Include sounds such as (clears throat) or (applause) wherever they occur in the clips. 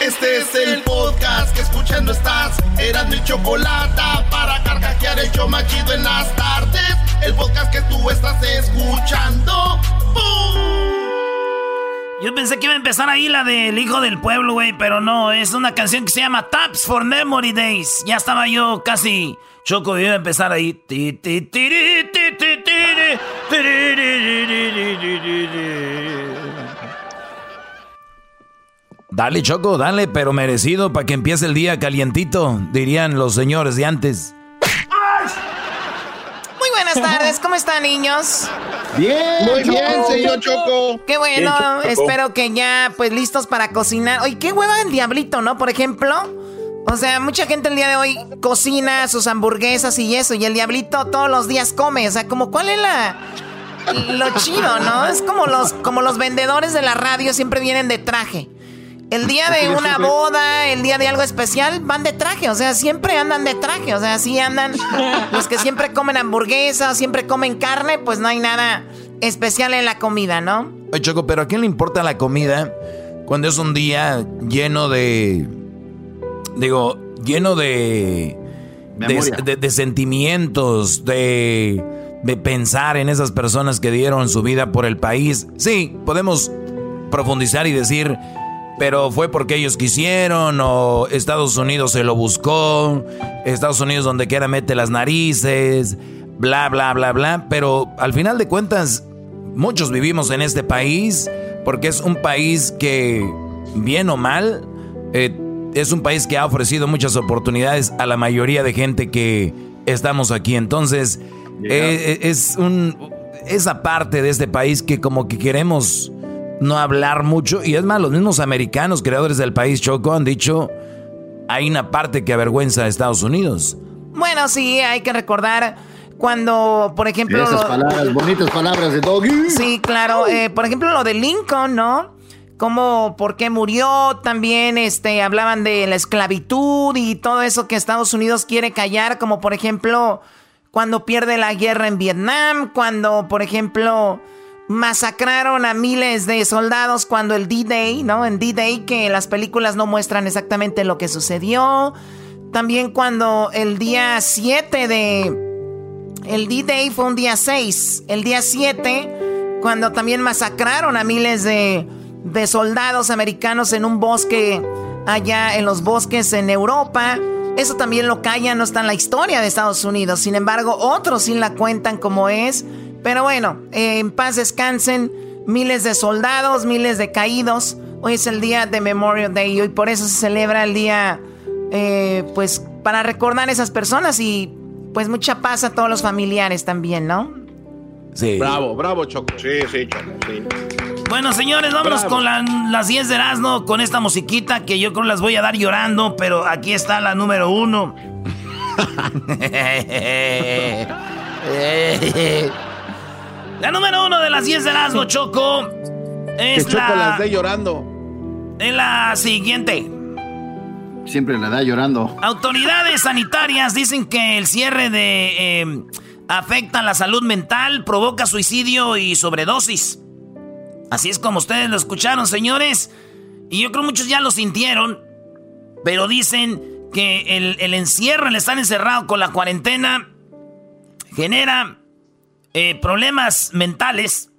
Este es el podcast que escuchando estás. Eran mi chocolate para carcajear el yo machido en las tardes. El podcast que tú estás escuchando. Yo pensé que iba a empezar ahí la del hijo del pueblo, güey, pero no, es una canción que se llama Taps for Memory Days. Ya estaba yo casi choco, iba a empezar ahí. Dale, Choco, dale, pero merecido para que empiece el día calientito, dirían los señores de antes. Muy buenas tardes, ¿cómo están, niños? Bien, muy bien, señor Choco. Qué bueno, espero que ya, pues, listos para cocinar. Oye, qué hueva el diablito, ¿no? Por ejemplo. O sea, mucha gente el día de hoy cocina sus hamburguesas y eso, y el diablito todos los días come. O sea, como cuál es la lo chido, ¿no? Es como los, como los vendedores de la radio siempre vienen de traje. El día de una boda, el día de algo especial, van de traje, o sea, siempre andan de traje, o sea, así andan (laughs) los que siempre comen hamburguesas, siempre comen carne, pues no hay nada especial en la comida, ¿no? Oye, Choco, pero ¿a quién le importa la comida cuando es un día lleno de, digo, lleno de, de, sentimientos, de, de pensar en esas personas que dieron su vida por el país? Sí, podemos profundizar y decir pero fue porque ellos quisieron o Estados Unidos se lo buscó, Estados Unidos donde quiera mete las narices, bla, bla, bla, bla. Pero al final de cuentas, muchos vivimos en este país porque es un país que, bien o mal, eh, es un país que ha ofrecido muchas oportunidades a la mayoría de gente que estamos aquí. Entonces, eh, es un, esa parte de este país que como que queremos no hablar mucho. Y es más, los mismos americanos, creadores del país Choco, han dicho, hay una parte que avergüenza a Estados Unidos. Bueno, sí, hay que recordar cuando, por ejemplo... Esas palabras, bonitas palabras de Doggy. Sí, claro. Eh, por ejemplo, lo de Lincoln, ¿no? Como por qué murió, también este, hablaban de la esclavitud y todo eso que Estados Unidos quiere callar, como por ejemplo cuando pierde la guerra en Vietnam, cuando por ejemplo masacraron a miles de soldados cuando el D-Day, ¿no? En D-Day que las películas no muestran exactamente lo que sucedió. También cuando el día 7 de... El D-Day fue un día 6. El día 7, cuando también masacraron a miles de, de soldados americanos en un bosque allá en los bosques en Europa. Eso también lo callan, no está en la historia de Estados Unidos. Sin embargo, otros sí la cuentan como es. Pero bueno, eh, en paz descansen miles de soldados, miles de caídos. Hoy es el día de Memorial Day y hoy por eso se celebra el día, eh, pues, para recordar a esas personas y pues mucha paz a todos los familiares también, ¿no? Sí. Bravo, bravo, Choco. Sí, sí, Choco, sí. Bueno, señores, vámonos con las 10 de Erasmo, con esta musiquita que yo creo las voy a dar llorando, pero aquí está la número uno. (laughs) (laughs) La número uno de las 10 de Erasmo, Choco. Es que Choco las dé llorando. En la siguiente. Siempre la da llorando. Autoridades sanitarias dicen que el cierre de em, afecta la salud mental, provoca suicidio y sobredosis. Así es como ustedes lo escucharon, señores. Y yo creo muchos ya lo sintieron. Pero dicen que el, el encierro, el estar encerrado con la cuarentena, genera eh, problemas mentales,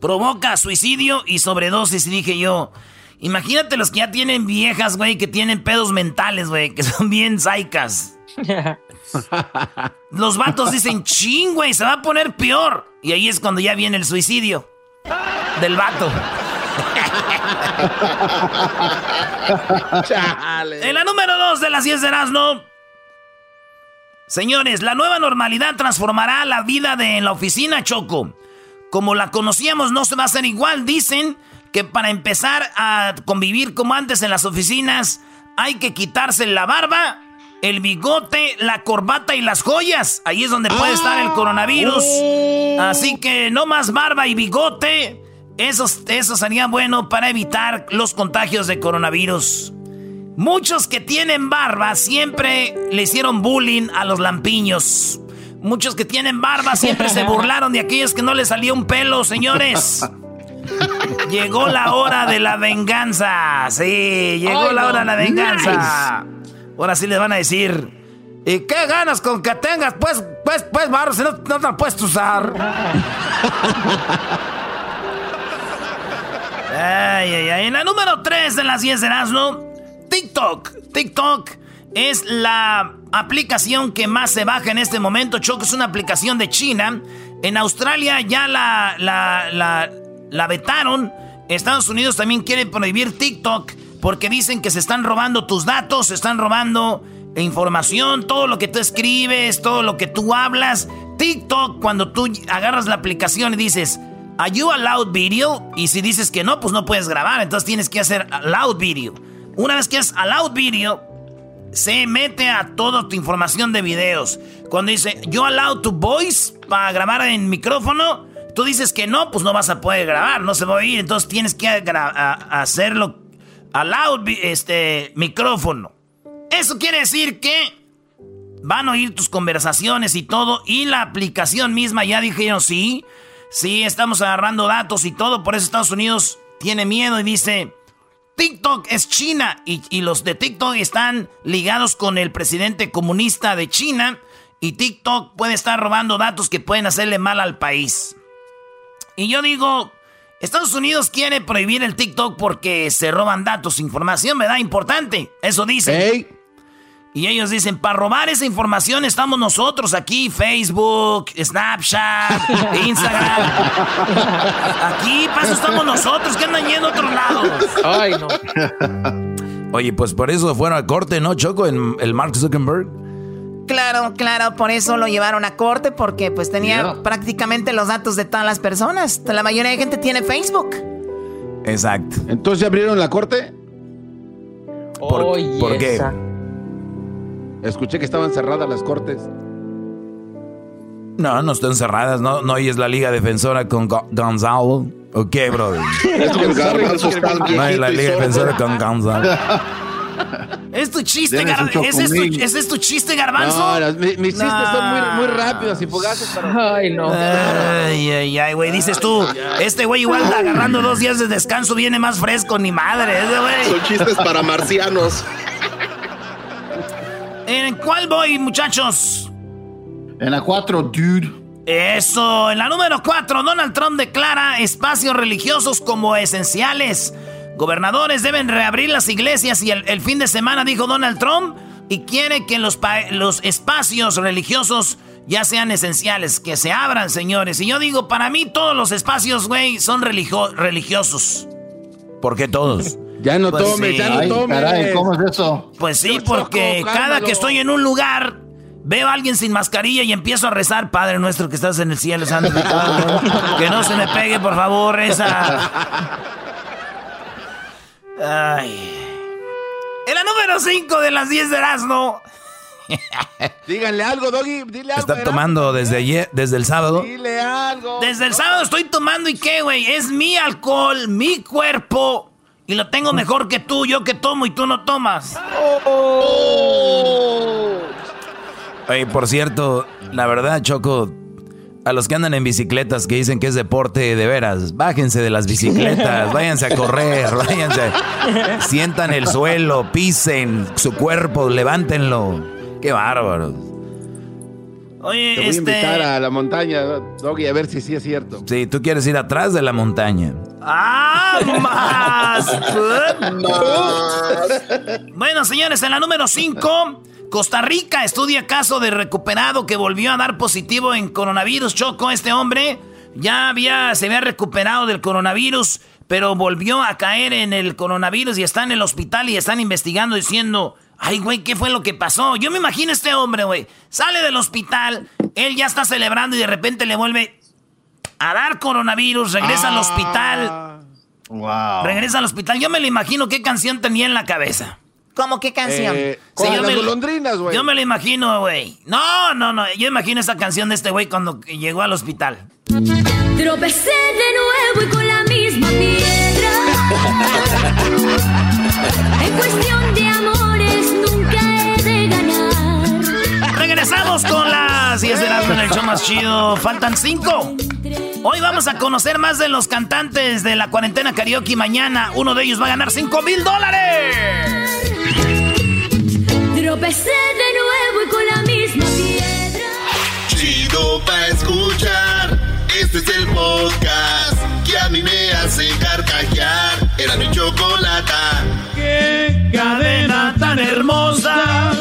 provoca suicidio y sobredosis. Y dije yo, imagínate los que ya tienen viejas, güey, que tienen pedos mentales, güey, que (laughs) son bien saicas. (laughs) Los vatos dicen, ching, güey, se va a poner peor. Y ahí es cuando ya viene el suicidio del vato. (laughs) en la número dos de las 10 de Erasmo. Señores, la nueva normalidad transformará la vida de la oficina Choco. Como la conocíamos no se va a hacer igual. Dicen que para empezar a convivir como antes en las oficinas hay que quitarse la barba, el bigote, la corbata y las joyas. Ahí es donde puede estar el coronavirus. Así que no más barba y bigote. Eso, eso sería bueno para evitar los contagios de coronavirus. Muchos que tienen barba siempre le hicieron bullying a los lampiños. Muchos que tienen barba siempre se (laughs) burlaron de aquellos que no les salía un pelo, señores. llegó la hora de la venganza. Sí, llegó la hora de la venganza. Ahora sí les van a decir. ¿Y qué ganas con que tengas? Pues, pues, pues, barro, si no, no te la puedes usar. (laughs) ay, ay, ay. En la número 3 de las 10 de Erasmo, TikTok. TikTok es la aplicación que más se baja en este momento. Choco es una aplicación de China. En Australia ya la, la, la, vetaron. Estados Unidos también quiere prohibir TikTok porque dicen que se están robando tus datos, se están robando información, todo lo que tú escribes, todo lo que tú hablas. TikTok, cuando tú agarras la aplicación y dices, ¿Are you allowed video? Y si dices que no, pues no puedes grabar, entonces tienes que hacer allowed video. Una vez que es allowed video, se mete a toda tu información de videos. Cuando dice, yo allow to voice para grabar en micrófono, tú dices que no, pues no vas a poder grabar, no se va a oír. Entonces tienes que hacerlo allow este micrófono. Eso quiere decir que van a oír tus conversaciones y todo. Y la aplicación misma ya dijeron, sí, sí, estamos agarrando datos y todo. Por eso Estados Unidos tiene miedo y dice, TikTok es China y, los de TikTok están ligados con el presidente comunista de China y TikTok puede estar robando datos que pueden hacerle mal al país. Y yo digo, Estados Unidos quiere prohibir el TikTok porque se roban datos, información, ¿verdad? Importante, eso dice. Y ellos dicen, para robar esa información estamos nosotros aquí, Facebook, Snapchat, (laughs) Instagram. Aquí, para eso estamos nosotros, que andan yendo a otros lados. Ay, no. Oye, pues por eso fueron a corte, ¿no, Choco, en el Mark Zuckerberg? Claro, claro, por eso lo llevaron a corte, porque pues tenía prácticamente los datos de todas las personas. La mayoría de gente tiene Facebook. Exacto. ¿Entonces abrieron la corte? ¿Por, ¿por qué? Escuché que estaban cerradas las cortes. No, no están cerradas, no, no es la Liga Defensora con Gonzalo. ¿O qué, brother? (laughs) Es No hay la Liga Defensora con Gonzalo. (laughs) Es tu chiste, garbanzo. ¿Ese, es tu, chiste, garbanzo? No, mis, chistes son muy, muy rápidos y fugaces. Ay, no. Ay, ay, ay, güey. Dices tú, este güey igual agarrando dos días de descanso viene más fresco, ni madre. güey. Son chistes para marcianos. ¿En cuál voy, muchachos? En la 4, dude. Eso, en la número 4, Donald Trump declara espacios religiosos como esenciales. Gobernadores deben reabrir las iglesias y el, fin de semana dijo Donald Trump y quiere que los, los espacios religiosos ya sean esenciales, que se abran, señores. Y yo digo, para mí todos los espacios, güey, son religiosos. ¿Por qué todos? Ya no pues tome, ya no tome. Caray, ¿cómo es eso? Pues sí, porque cada que estoy en un lugar, veo a alguien sin mascarilla y empiezo a rezar, Padre nuestro que estás en el cielo, santificado. (laughs) que no se me pegue, por favor, esa. Ay. En la número 5 de las 10 de Erasmo. (laughs) Díganle algo, Doggy. Dile algo. Está tomando desde ayer, desde el sábado. Dile algo. Desde el sábado estoy tomando y qué, güey. Es mi alcohol, mi cuerpo. Y lo tengo mejor que tú, yo que tomo y tú no tomas. Oh. Oye, por cierto, la verdad, Choco, a los que andan en bicicletas que dicen que es deporte de veras, bájense de las bicicletas, (laughs) váyanse a correr, váyanse, sientan el suelo, pisen su cuerpo, levántenlo. Qué bárbaros. Oye, Te voy a este invitar a la montaña, Doggy, a ver si sí es cierto. Sí, tú quieres ir atrás de la montaña. ¡Ah, más! (laughs) bueno, señores, en la número 5, Costa Rica estudia caso de recuperado que volvió a dar positivo en coronavirus. Choco, este hombre ya había, se había recuperado del coronavirus, pero volvió a caer en el coronavirus y está en el hospital y están investigando diciendo... Ay, güey, ¿qué fue lo que pasó? Yo me imagino este hombre, güey. Sale del hospital, él ya está celebrando y de repente le vuelve a dar coronavirus, regresa al ah. hospital. Wow. Regresa al hospital. Yo me lo imagino qué canción tenía en la cabeza. ¿Cómo qué canción? Eh, yo, me, güey. yo me lo imagino, güey. No, no, no. Yo imagino esa canción de este güey cuando llegó al hospital. Tropecé de nuevo y con la misma piedra. (laughs) las 10 de la en el show más chido. Faltan 5. Hoy vamos a conocer más de los cantantes de la cuarentena karaoke. Mañana uno de ellos va a ganar 5 mil dólares. Tropecé de nuevo y con la misma piedra. Chido pa' escuchar. Este es el podcast que a mí me hace carcajear. Era mi chocolata. ¡Qué cadena tan hermosa!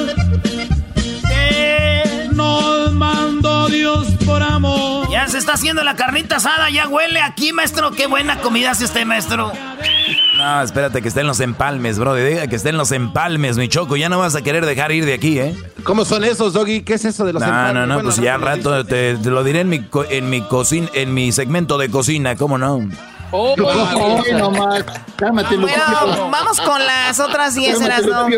Dios por amor. Ya se está haciendo la carnita asada, ya huele aquí, maestro. Qué buena comida hace usted, maestro. No, espérate que estén los empalmes, bro. Diga que estén los empalmes, mi choco. Ya no vas a querer dejar ir de aquí, ¿eh? ¿Cómo son esos, Doggy? ¿Qué es eso de los empalmes? No, no, no, pues ya al rato te, lo diré en mi, en mi cocina, en mi segmento de cocina, ¿cómo no? Oh, bueno, vamos con las otras 10 de Erasmo.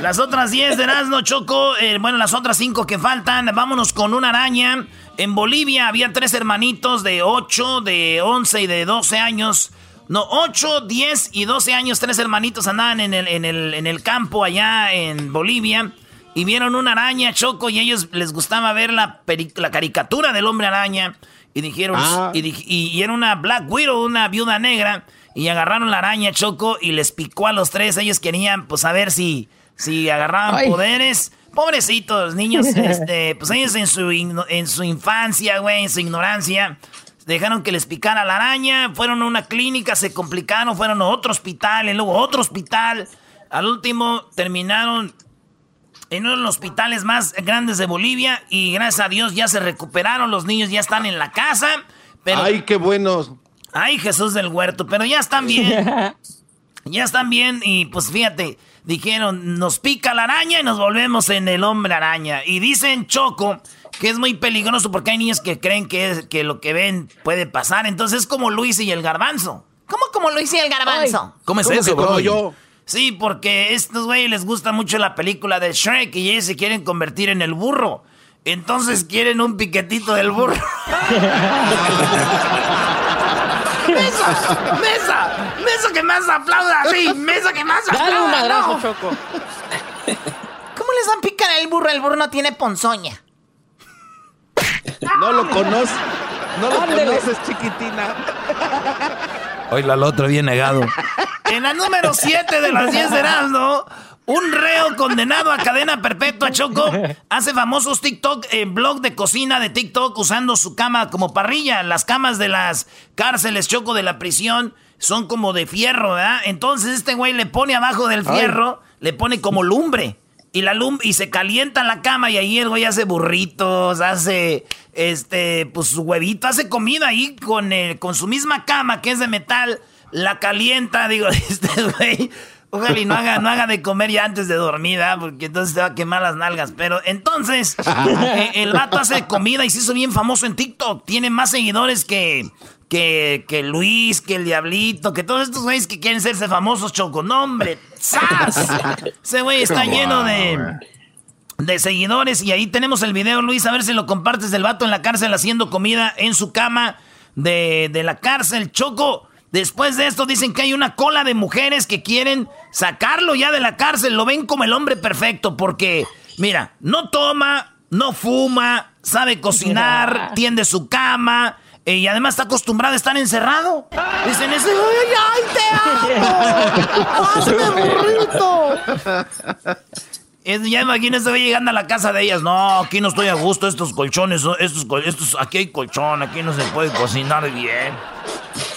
Las otras 10 de Erasmo, Choco. Eh, bueno, las otras 5 que faltan. Vámonos con una araña. En Bolivia había tres hermanitos de 8, de 11 y de 12 años. No, 8, 10 y 12 años. Tres hermanitos andaban en el, en el, en el campo allá en Bolivia. Y vieron una araña, Choco, y a ellos les gustaba ver la, la caricatura del hombre araña. Y dijeron, ah. y, era una Black Widow, una viuda negra. Y agarraron la araña Choco y les picó a los tres. Ellos querían, pues, saber si, si agarraban poderes. Pobrecitos niños, (laughs) este, pues ellos en su, en su infancia, güey, en su ignorancia, dejaron que les picara la araña. Fueron a una clínica, se complicaron, fueron a otro hospital, y luego otro hospital. Al último terminaron en uno de los hospitales más grandes de Bolivia y gracias a Dios ya se recuperaron, los niños ya están en la casa. Pero, Ay, qué buenos. Ay, Jesús del huerto, pero ya están bien. (laughs) ya están bien y pues fíjate, dijeron, nos pica la araña y nos volvemos en el hombre araña. Y dicen Choco que es muy peligroso porque hay niños que creen que, que lo que ven puede pasar. Entonces es como Luis y el garbanzo. ¿Cómo como Luis y el garbanzo? ¿Cómo es eso, bro? Yo? Sí, porque a estos güeyes les gusta mucho la película de Shrek y ellos se quieren convertir en el burro. Entonces quieren un piquetito del burro. ¡Mesa! ¡Mesa! ¡Mesa que más aplauda! ¡Sí! ¡Mesa que más aplauda! Dale un madrazo, Choco. ¿Cómo les dan picar al burro? El burro no tiene ponzoña. No lo conoces. No lo conoces, chiquitina. Hoy la otra bien negado. En la número 7 de las 10 de Erasmo, un reo condenado a cadena perpetua, Choco, hace famosos TikTok, en eh, blog de cocina de TikTok usando su cama como parrilla. Las camas de las cárceles, Choco, de la prisión, son como de fierro, ¿verdad? Entonces este güey le pone abajo del fierro, le pone como lumbre. Y la lumbre, y se calienta la cama y ahí el güey hace burritos, hace este, pues su huevito, hace comida ahí con, con su misma cama que es de metal, la calienta, digo, (laughs) este güey. Ojalá y no haga, no haga de comer ya antes de dormir, porque entonces te va a quemar las nalgas. Pero entonces, (laughs) eh, el vato hace comida y se hizo bien famoso en TikTok. Tiene más seguidores que, que, que Luis, que el Diablito, que todos estos güeyes que quieren serse famosos, choco. No, hombre, ¡zas! Ese güey está lleno de de seguidores. Y ahí tenemos el video, Luis, a ver si lo compartes del vato en la cárcel haciendo comida en su cama de, de, la cárcel. Choco, después de esto dicen que hay una cola de mujeres que quieren sacarlo ya de la cárcel. Lo ven como el hombre perfecto porque, mira, no toma, no fuma, sabe cocinar, tiende su cama. Eh, y además está acostumbrado a estar encerrado. Dicen ese, ¡ay, ay, te amo! (laughs) ¡Hazme burrito! Ya imagínese llegando a la casa de ellas. No, aquí no estoy a gusto. Estos colchones, estos, estos, aquí hay colchón, aquí no se puede cocinar bien.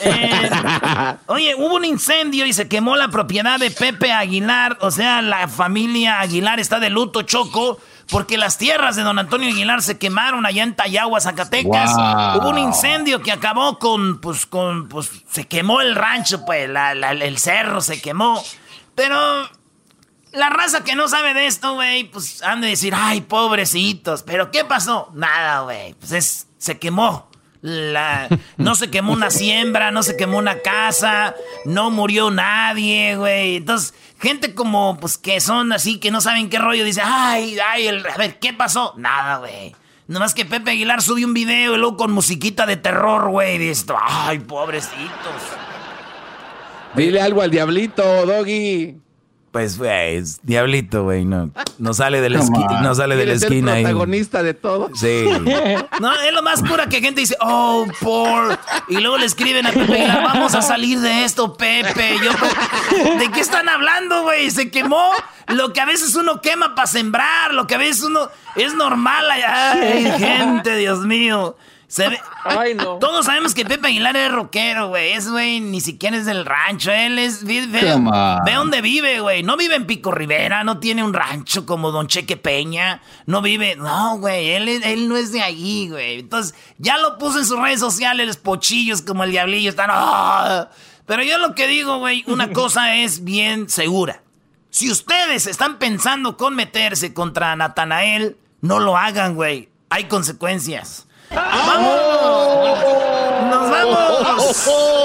Eh, oye, hubo un incendio y se quemó la propiedad de Pepe Aguilar. O sea, la familia Aguilar está de luto, Choco, porque las tierras de don Antonio Aguilar se quemaron allá en Tayagua, Zacatecas. Hubo un incendio que acabó con, pues, con, pues, se quemó el rancho, pues, el cerro se quemó. Pero la raza que no sabe de esto, güey, pues han de decir, ay, pobrecitos. Pero ¿qué pasó? Nada, güey. Pues es, se quemó. La, no se quemó una siembra, no se quemó una casa, no murió nadie, güey. Entonces, gente como, pues, que son así, que no saben qué rollo, dice, ay, ay, a ver, ¿qué pasó? Nada, güey. Nomás que Pepe Aguilar subió un video y luego con musiquita de terror, güey. Y dice, ay, pobrecitos. Dile algo al diablito, Doggy. Pues, güey, diablito, güey, no, no sale de la, (laughs) esquina, no sale de la esquina. El protagonista de todo. Sí. (laughs) No, es lo más cura que gente dice, oh, por. Y luego le escriben a Pepe vamos a salir de esto, Pepe. Yo, ¿De qué están hablando, güey? Se quemó lo que a veces uno quema para sembrar, lo que a veces uno. Es normal. Ay, (laughs) gente, Dios mío. Se ve, (laughs) Ay, no. Todos sabemos que Pepe Aguilar es rockero, güey. Es, güey, ni siquiera es del rancho. Él es. Ve, ve, dónde vive, güey. No vive en Pico Rivera, no tiene un rancho como Don Cheque Peña. No vive. No, güey. Él, él no es de allí, güey. Entonces, ya lo puso en sus redes sociales, los pochillos como el diablillo. Están. ¡ah! Pero yo lo que digo, güey, una (laughs) cosa es bien segura. Si ustedes están pensando con meterse contra Natanael, no lo hagan, güey. Hay consecuencias. ¡Vamos! ¡Nos vamos!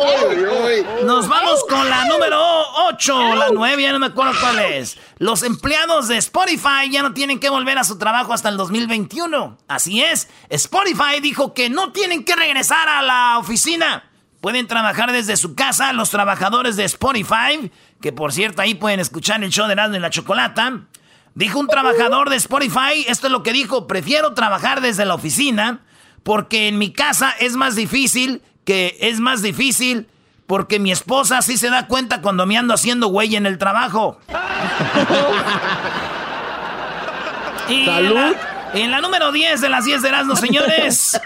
Nos vamos con la número 8, la 9, ya no me acuerdo cuál es. Los empleados de Spotify ya no tienen que volver a su trabajo hasta el 2021. Así es, Spotify dijo que no tienen que regresar a la oficina. Pueden trabajar desde su casa los trabajadores de Spotify, que por cierto ahí pueden escuchar el show de Erasmo y la Chocolata. Dijo un trabajador de Spotify, esto es lo que dijo, prefiero trabajar desde la oficina porque en mi casa es más difícil, que es más difícil porque mi esposa sí se da cuenta cuando me ando haciendo güey en el trabajo. y ¿Salud? En la, número 10 de las 10 de Erasmus, señores.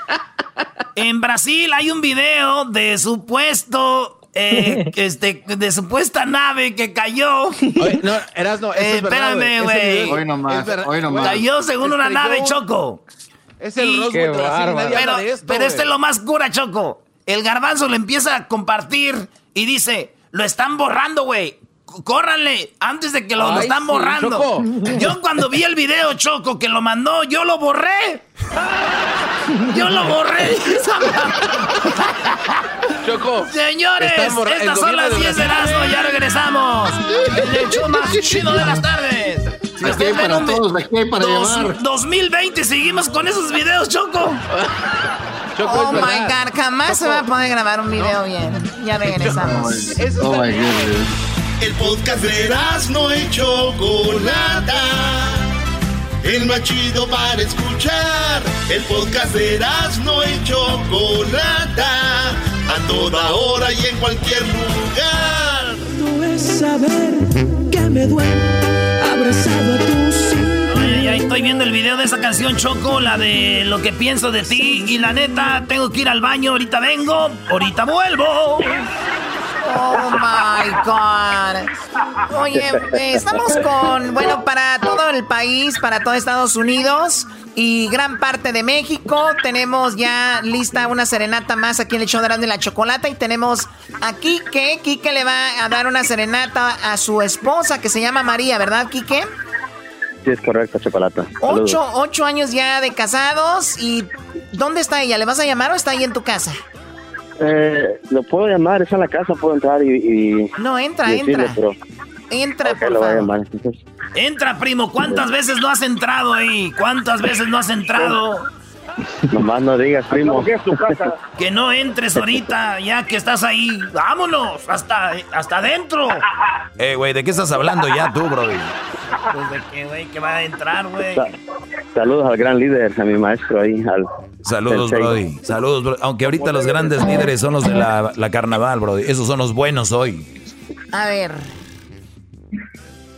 En Brasil hay un video de supuesto eh, (laughs) este, de supuesta nave que cayó. no, Erasmo, eh, espérame, güey. Hoy nomás, hoy nomás. Cayó según una nave, Choco. Es el Roswell pero, pero este es lo más cura, Choco. El garbanzo le empieza a compartir y dice, lo están borrando, güey. Córranle antes de que lo, están borrando. (laughs) Yo cuando vi el video, Choco, que lo mandó, yo lo borré. Yo lo borré. (laughs) Choco. Señores, estas son las 10 de Erasmo, ya regresamos. (laughs) El hecho más chido de las tardes. Aquí hay para todos, aquí hay para dos, 2020, seguimos con esos videos, Choco. Choco oh my God, jamás se va a poder grabar un video bien. Ya regresamos. (laughs) oh my God. El podcast de no y Chocolata. El más chido para escuchar. El podcast de no y Chocolata. A toda hora y en cualquier lugar. No es saber que me duele Ay, ay, estoy viendo el video de esa canción Choco, la de lo que pienso de ti. Y la neta, tengo que ir al baño, ahorita vengo, ahorita vuelvo. Oh my God. Oye, eh, estamos con, bueno, para todo el país, para todo Estados Unidos y gran parte de México. Tenemos ya lista una serenata más aquí en el show de la Chocolata. Y tenemos a Quique. Quique le va a dar una serenata a su esposa que se llama María, ¿verdad, Quique? Sí, es correcto, Chocolata. Ocho, ocho años ya de casados. ¿Y dónde está ella? ¿Le vas a llamar o está ahí en tu casa? Eh, lo puedo llamar, es a la casa, puedo entrar y... no, entra, entra. Entra, por favor. Entra, primo. ¿Cuántas veces no has entrado ahí? ¿Cuántas veces no has entrado? Nomás no digas, primo. (laughs) Que no entres ahorita, ya que estás ahí. ¡Vámonos! ¡Hasta, hasta adentro! (laughs) Eh, güey, ¿de qué estás hablando ya tú, bro? Pues de qué, güey, que va a entrar, güey. saludos al gran líder, a mi maestro ahí. Al, Saludos, Brody. Saludos, bro. Aunque ahorita los grandes líderes son los de la, la carnaval, Brody. Esos son los buenos hoy. A ver.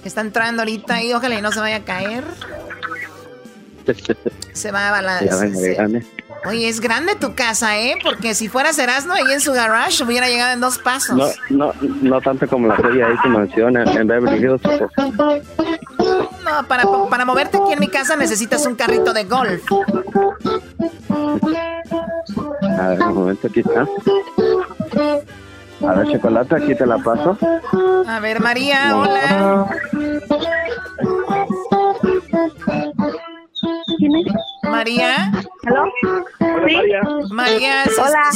Está entrando ahorita y ojalá y no se vaya a caer. Se va a balancear. Oye, es grande tu casa, ¿eh? Porque si fuera Erasmo ahí en su garage hubiera llegado en dos pasos. No, no, no tanto como la tuya ahí que menciona en Beverly Hills. No, para, para moverte aquí en mi casa necesitas un carrito de golf. A ver, un momento, aquí está. A ver, chocolate, aquí te la paso. A ver, María, hola. María. María. María,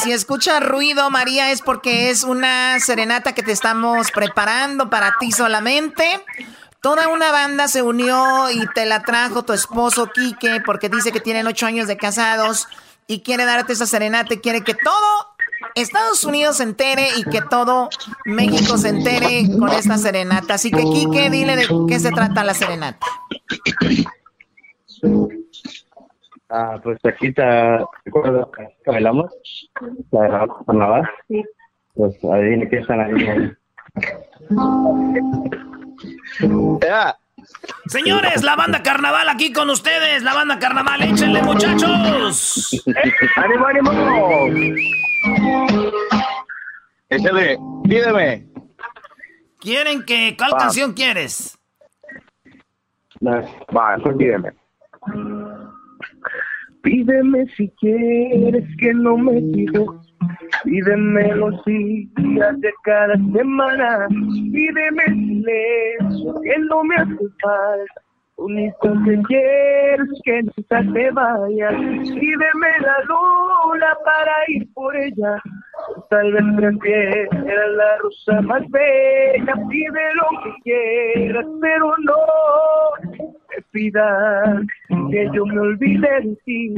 si, escucha ruido, María, es porque es una serenata que te estamos preparando para ti solamente. Toda una banda se unió y te la trajo tu esposo Quique porque dice que tienen ocho años de casados y quiere darte esa serenata y quiere que todo Estados Unidos se entere y que todo México se entere con esta serenata. Así que, Quique, dile de qué se trata la serenata. Ah, pues aquí está, recuerdo que bailamos, la de la carnaval. Sí. Pues adivine qué están ahí. Señores, la banda carnaval aquí con ustedes, la banda carnaval, échenle muchachos. ¡Ánimo, ánimo! Échale, pídeme. ¿Quieren que, cuál canción quieres? Va, pues pídeme. Pídeme si quieres que no me digas Pídeme los días de cada semana, pídeme silencio que no me hace falta. Un instante quieres que nunca te vayas, pídeme la luna para ir por ella. Tal vez prefieras la rosa más bella, pide lo que quieras, pero no me pidas que yo me olvide de ti.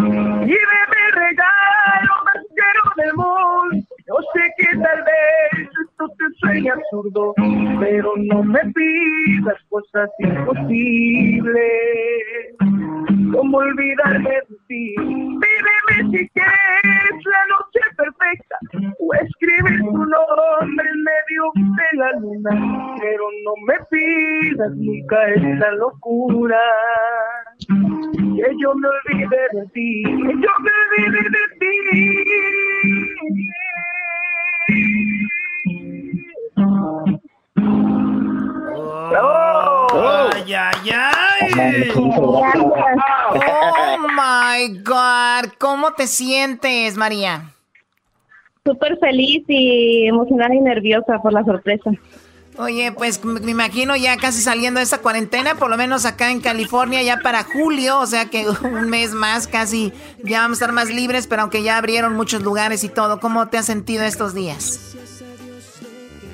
Y mi regalo más caro del mundo. Yo sé que tal vez esto te suene absurdo, pero no me pidas cosas imposibles. Como olvidarme de ti. Pídeme si quieres la noche perfecta o escribe tu nombre en medio de la luna, pero no me pidas nunca esta locura que yo me olvide de ti, que yo me olvide de ti. Oh, ay, ay, ay. Oh my God, ¿cómo te sientes, María? Súper feliz y emocionada y nerviosa por la sorpresa. Oye, pues me imagino ya casi saliendo de esta cuarentena, por lo menos acá en California ya para julio, o sea que (laughs) un mes más casi ya vamos a estar más libres, pero aunque ya abrieron muchos lugares y todo, ¿cómo te has sentido estos días?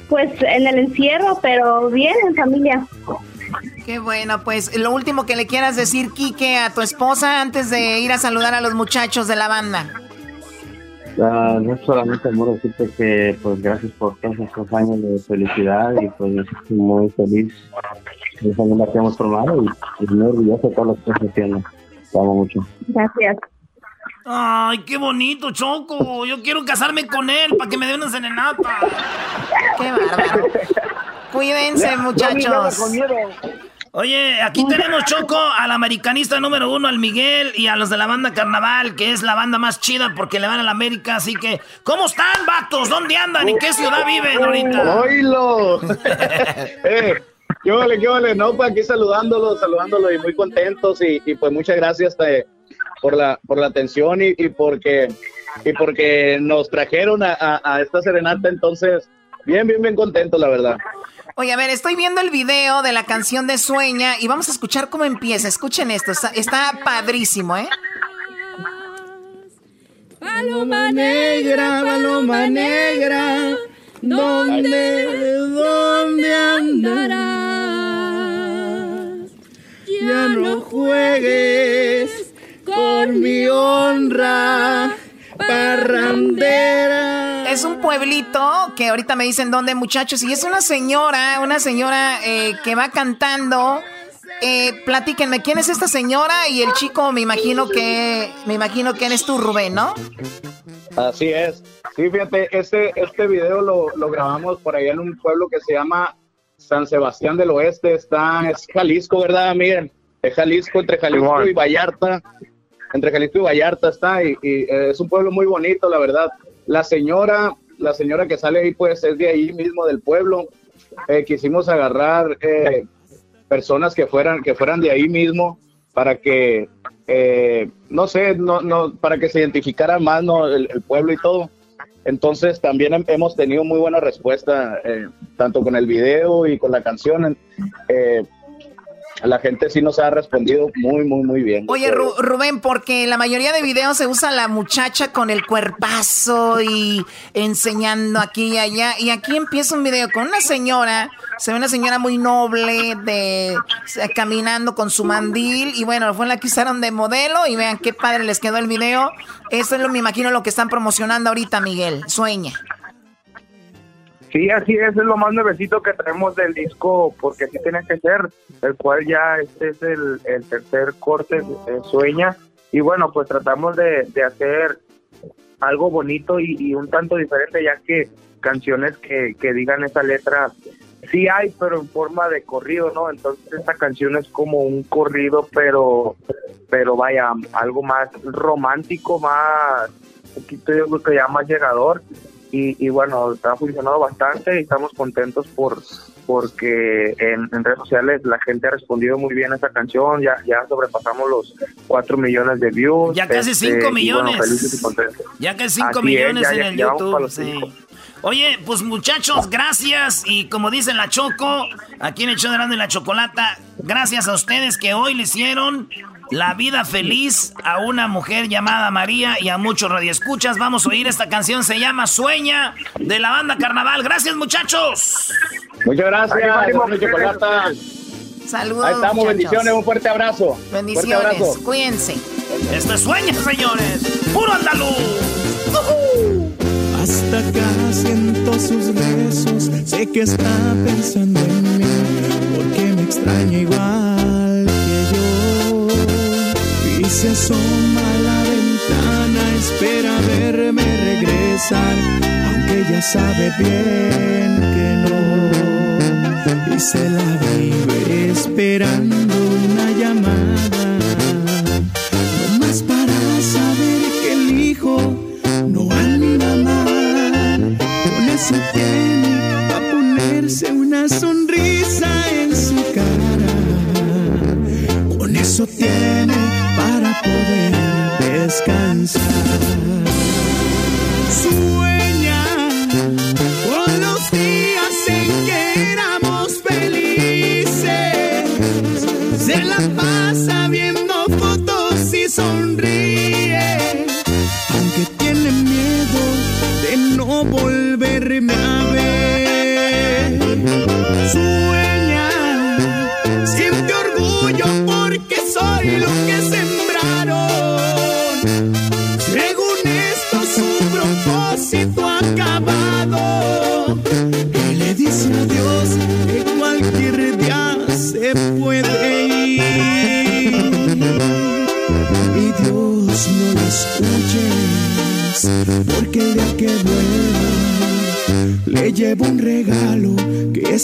Pues en el encierro, pero bien en familia. Qué bueno, pues lo último que le quieras decir, Quique, a tu esposa antes de ir a saludar a los muchachos de la banda. Uh, no solamente amor decirte que pues gracias por todos estos años de felicidad y pues estoy muy feliz de esa familia que hemos formado y, muy orgulloso de todo lo que estás haciendo. Te amo mucho. Gracias. Ay, qué bonito, Choco. Yo quiero casarme con él para que me dé una serenata. Qué bárbaro. Cuídense, muchachos. Oye, aquí tenemos Choco al americanista número uno, al Miguel, y a los de la banda Carnaval, que es la banda más chida porque le van a la América. Así que, ¿cómo están, vatos? ¿Dónde andan? ¿En qué ciudad viven ahorita? ¡Oilo! (laughs) eh, ¿Qué vale, qué vale? No, pues aquí saludándolos, saludándolos y muy contentos. Y, pues muchas gracias eh, por, la, por la atención y, porque, y porque nos trajeron a, a esta serenata. Entonces, bien, bien, bien contentos, la verdad. Oye, a ver, estoy viendo el video de la canción de Sueña y vamos a escuchar cómo empieza. Escuchen esto, está, padrísimo, ¿eh? Paloma negra, paloma negra, ¿dónde, dónde andarás? Ya no juegues con mi honra, parrandera es un pueblito que ahorita me dicen dónde, muchachos, y es una señora, una señora eh, que va cantando. Eh, platíquenme, ¿quién es esta señora? Y el chico, me imagino que, me imagino que eres tú, Rubén, ¿no? Así es. Sí, fíjate, este, este video lo, lo grabamos por allá en un pueblo que se llama San Sebastián del Oeste. Está, es Jalisco, ¿verdad? Miren, es Jalisco, entre Jalisco y Vallarta. Entre Jalisco y Vallarta está, y, y eh, es un pueblo muy bonito, la verdad. La señora, la señora que sale ahí, pues es de ahí mismo del pueblo. Eh, quisimos agarrar eh, personas que fueran, que fueran de ahí mismo para que, eh, no sé, no, no, para que se identificara más ¿no? el, pueblo y todo. Entonces también hemos tenido muy buena respuesta, tanto con el video y con la canción. La gente sí nos ha respondido muy, muy, muy bien. Oye, Rubén, porque la mayoría de videos se usa la muchacha con el cuerpazo y enseñando aquí y allá. Y aquí empieza un video con una señora, se ve una señora muy noble, de caminando con su mandil. Y bueno, fue la que usaron de modelo. Y vean qué padre les quedó el video. Eso es lo, me imagino, lo que están promocionando ahorita, Miguel. Sueña. Sí, así es, es lo más nuevecito que traemos del disco, porque así tiene que ser, el cual ya este es el, tercer corte, de Sueña, y bueno, pues tratamos de, hacer algo bonito y, un tanto diferente, ya que canciones que, que digan esa letra sí hay, pero en forma de corrido, ¿no? Entonces esta canción es como un corrido, pero, pero vaya, algo más romántico, más, poquito yo creo que ya más llegador y, bueno, está funcionando bastante y estamos contentos por porque en, redes sociales la gente ha respondido muy bien a esta canción, ya, ya sobrepasamos los 4 millones de views. Ya casi 5 este, millones. Ya casi 5 millones en el YouTube. Oye, pues muchachos, gracias. Y como dice la Choco, aquí en el show de la Chocolata, gracias a ustedes que hoy le hicieron la vida feliz a una mujer llamada María y a muchos radioescuchas. Vamos a oír esta canción, se llama Sueña de la banda Carnaval. Gracias, muchachos. Muchas gracias, Saludos. Ahí estamos, bendiciones, un fuerte abrazo. Bendiciones, cuídense. Este sueño, señores, puro andaluz. Hasta acá siento sus besos, sé que está pensando en mí, porque me extraña igual se asoma a la ventana, espera verme regresar, aunque ya sabe bien que no. Y se la vive esperando una llamada, no más para saber que el hijo no anda mal. Con eso tiene a ponerse una sonrisa en su cara. Con eso tiene descansar. Sueña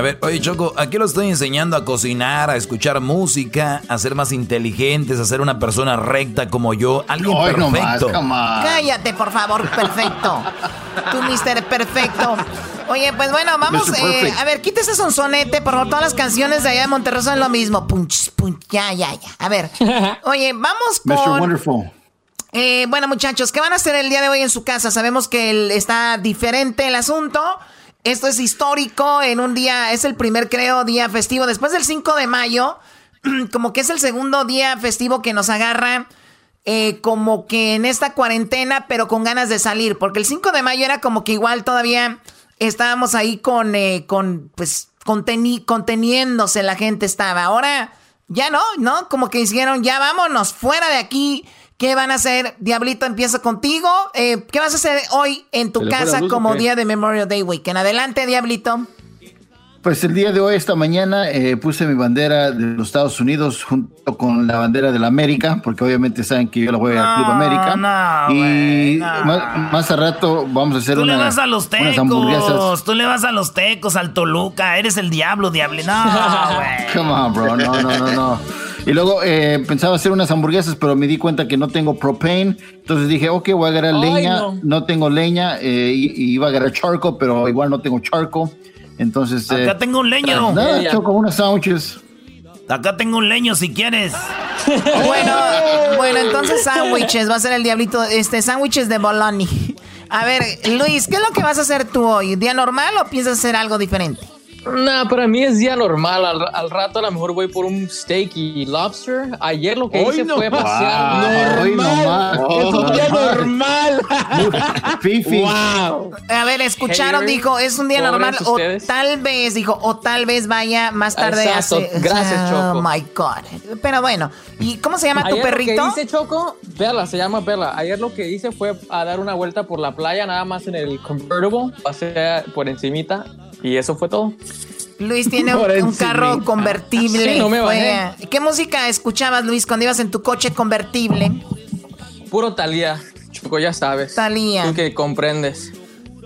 A ver, oye Choco, aquí lo estoy enseñando a cocinar, a escuchar música, a ser más inteligentes, a ser una persona recta como yo, alguien perfecto. Cállate, por favor, perfecto. Tú, mister perfecto. Oye, pues bueno, vamos. Eh, a ver, quítese ese sonsonete, por favor. Todas las canciones de allá de Monterrey son lo mismo. Punch, punch, ya, ya, ya. A ver. (laughs) Oye, vamos con. Mr. Wonderful. Eh, bueno, muchachos, ¿qué van a hacer el día de hoy en su casa? Sabemos que está diferente el asunto. Esto es histórico en un día, es el primer, creo, día festivo. Después del 5 de mayo, (clears throat) como que es el segundo día festivo que nos agarra eh, como que en esta cuarentena, pero con ganas de salir. Porque el 5 de mayo era como que igual todavía estábamos ahí con, eh, con pues, conteniéndose la gente estaba. Ahora ya no, ¿no? Como que hicieron, ya vámonos, fuera de aquí. ¿Qué van a hacer? Diablito, empiezo contigo. Eh, ¿Qué vas a hacer hoy en tu casa como día de Memorial Day Weekend? Adelante, Diablito. Pues el día de hoy, esta mañana, eh, puse mi bandera de los Estados Unidos junto con la bandera de la América, porque obviamente saben que yo la voy al Club América. no, y no. más, más a rato vamos a hacer Tú una, le vas a los unas hamburguesas. tecos, tú le vas a los tecos, al Toluca, eres el diablo, diable. No, (laughs) güey. Come on, bro. No, no, no, no. Y luego eh, pensaba hacer unas hamburguesas, pero me di cuenta que no tengo propane. Entonces dije, ok, voy a agarrar Ay, leña. no. No. tengo leña. eh, y, y iba a agarrar charco, pero igual no tengo charco. Entonces. Acá eh, tengo un leño. Nada, choco unos sándwiches. Acá tengo un leño si quieres. (laughs) Bueno, bueno, entonces sándwiches, va a ser el diablito, este, sándwiches de bologna. A ver, Luis, ¿qué es lo que vas a hacer tú hoy? ¿Día normal o piensas hacer algo diferente? Nah, para mí es día normal. Al, al rato a lo mejor voy por un steak y lobster. Ayer lo que Hoy hice no fue más. pasear. Hoy no. Es un día normal. Fifi. Wow. A ver, escucharon, Haters, dijo, es un día normal o ustedes. tal vez, dijo, o tal vez vaya más tarde a Exacto. hacer- Gracias, Oh Choco. my God. Pero bueno, ¿y cómo se llama tu Ayer perrito? Lo que hice, Choco, Bella, se llama Bella. Ayer lo que hice fue a dar una vuelta por la playa, nada más en el convertible. Pasé por encimita y eso fue todo. Luis tiene un, carro convertible. Sí, no me bajé. ¿Qué música escuchabas, Luis, cuando ibas en tu coche convertible? Puro Talía. Choco, ya sabes. Thalía. Tú que comprendes.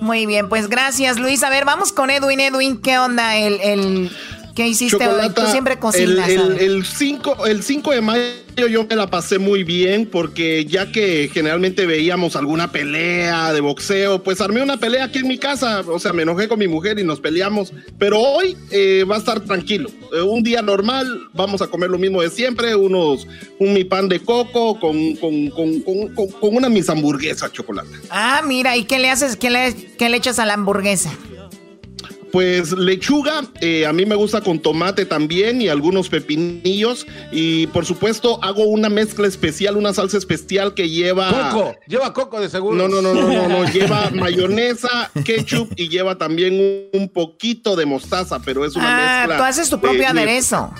Muy bien, pues gracias, Luis. A ver, vamos con Edwin. Edwin, ¿qué onda? El, el, ¿Qué hiciste hoy? Tú siempre el, cocinas. el, ¿sabes? el 5, el 5 de mayo yo me la pasé muy bien porque ya que generalmente veíamos alguna pelea de boxeo, pues armé una pelea aquí en mi casa, o sea, me enojé con mi mujer y nos peleamos, pero hoy eh, va a estar tranquilo, Eh, un día normal, vamos a comer lo mismo de siempre, unos, un mi pan de coco con, con, con, con, con- con una mis hamburguesas chocolate. Ah, mira, ¿y qué le haces? ¿Qué le, qué le echas a la hamburguesa? Pues lechuga, eh, a mí me gusta con tomate también y algunos pepinillos. Y por supuesto hago una mezcla especial, una salsa especial que lleva... Coco, lleva coco de seguro. No, no, no, no, no, no, (laughs) lleva mayonesa, ketchup y lleva también un, un poquito de mostaza, pero es una Ah, mezcla... tú haces tu propio mi- aderezo.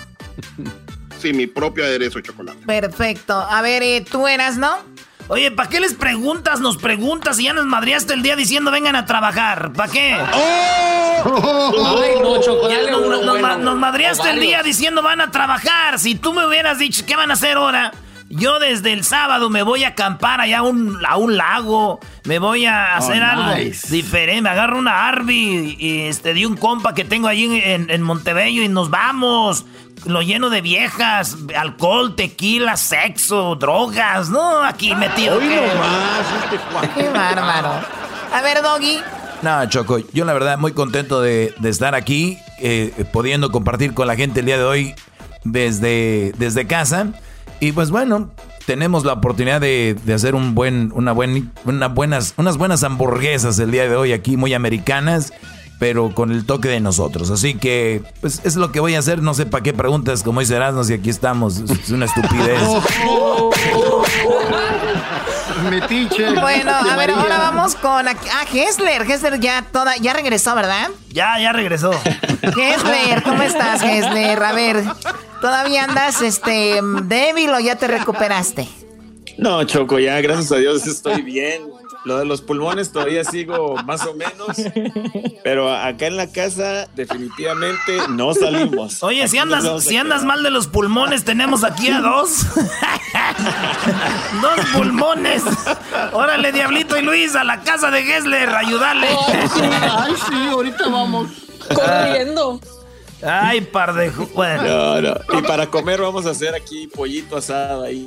Sí, mi propio aderezo de chocolate. Perfecto. A ver, eh, tú eras, ¿no? Oye, ¿para qué les preguntas? Nos preguntas y ya nos madriaste el día diciendo vengan a trabajar. ¿Para qué? Ay, no, Choco, Ya dale nos, bueno. madriaste el día diciendo van a trabajar. Si tú me hubieras dicho qué van a hacer ahora, yo desde el sábado me voy a acampar allá a un, a un lago. Me voy a hacer algo nice. diferente. Me agarro una Arby y este, de un compa que tengo ahí en, en, en Montebello y nos vamos. Lo lleno de viejas, alcohol, tequila, sexo, drogas, ¿no? Aquí metido. Hoy ¿qué? nomás, este Juan. (laughs) Qué bárbaro. A ver, Doggy. No, Choco, yo la verdad muy contento de, de estar aquí, eh, pudiendo compartir con la gente el día de hoy desde, desde casa. Y pues bueno, tenemos la oportunidad de, de hacer un buen, una, buen, una buenas, unas buenas hamburguesas el día de hoy aquí, muy americanas, pero con el toque de nosotros. Así que, pues es lo que voy a hacer. No sé para qué preguntas, como dice Erasmo, si aquí estamos. Es una estupidez. (laughs) Metiche. Bueno, a ver, ahora vamos con... aquí- Ah, Hessler. Hessler ya toda... Ya regresó, ¿verdad? Ya, ya regresó. Hessler, ¿cómo estás, Hessler? A ver, ¿todavía andas este débil o ya te recuperaste? No, Choco, ya gracias a Dios estoy bien. Lo de los pulmones todavía sigo más o menos, pero acá en la casa definitivamente no salimos. Oye, Aquí si andas, si andas mal de los pulmones, tenemos aquí a dos. (laughs) dos pulmones. Órale, Diablito y Luis, a la casa de Gessler, ayudarle. Ay, sí, ahorita vamos. Corriendo. Ay, par de... ju- Bueno. No, no. Y para comer vamos a hacer aquí pollito asado ahí,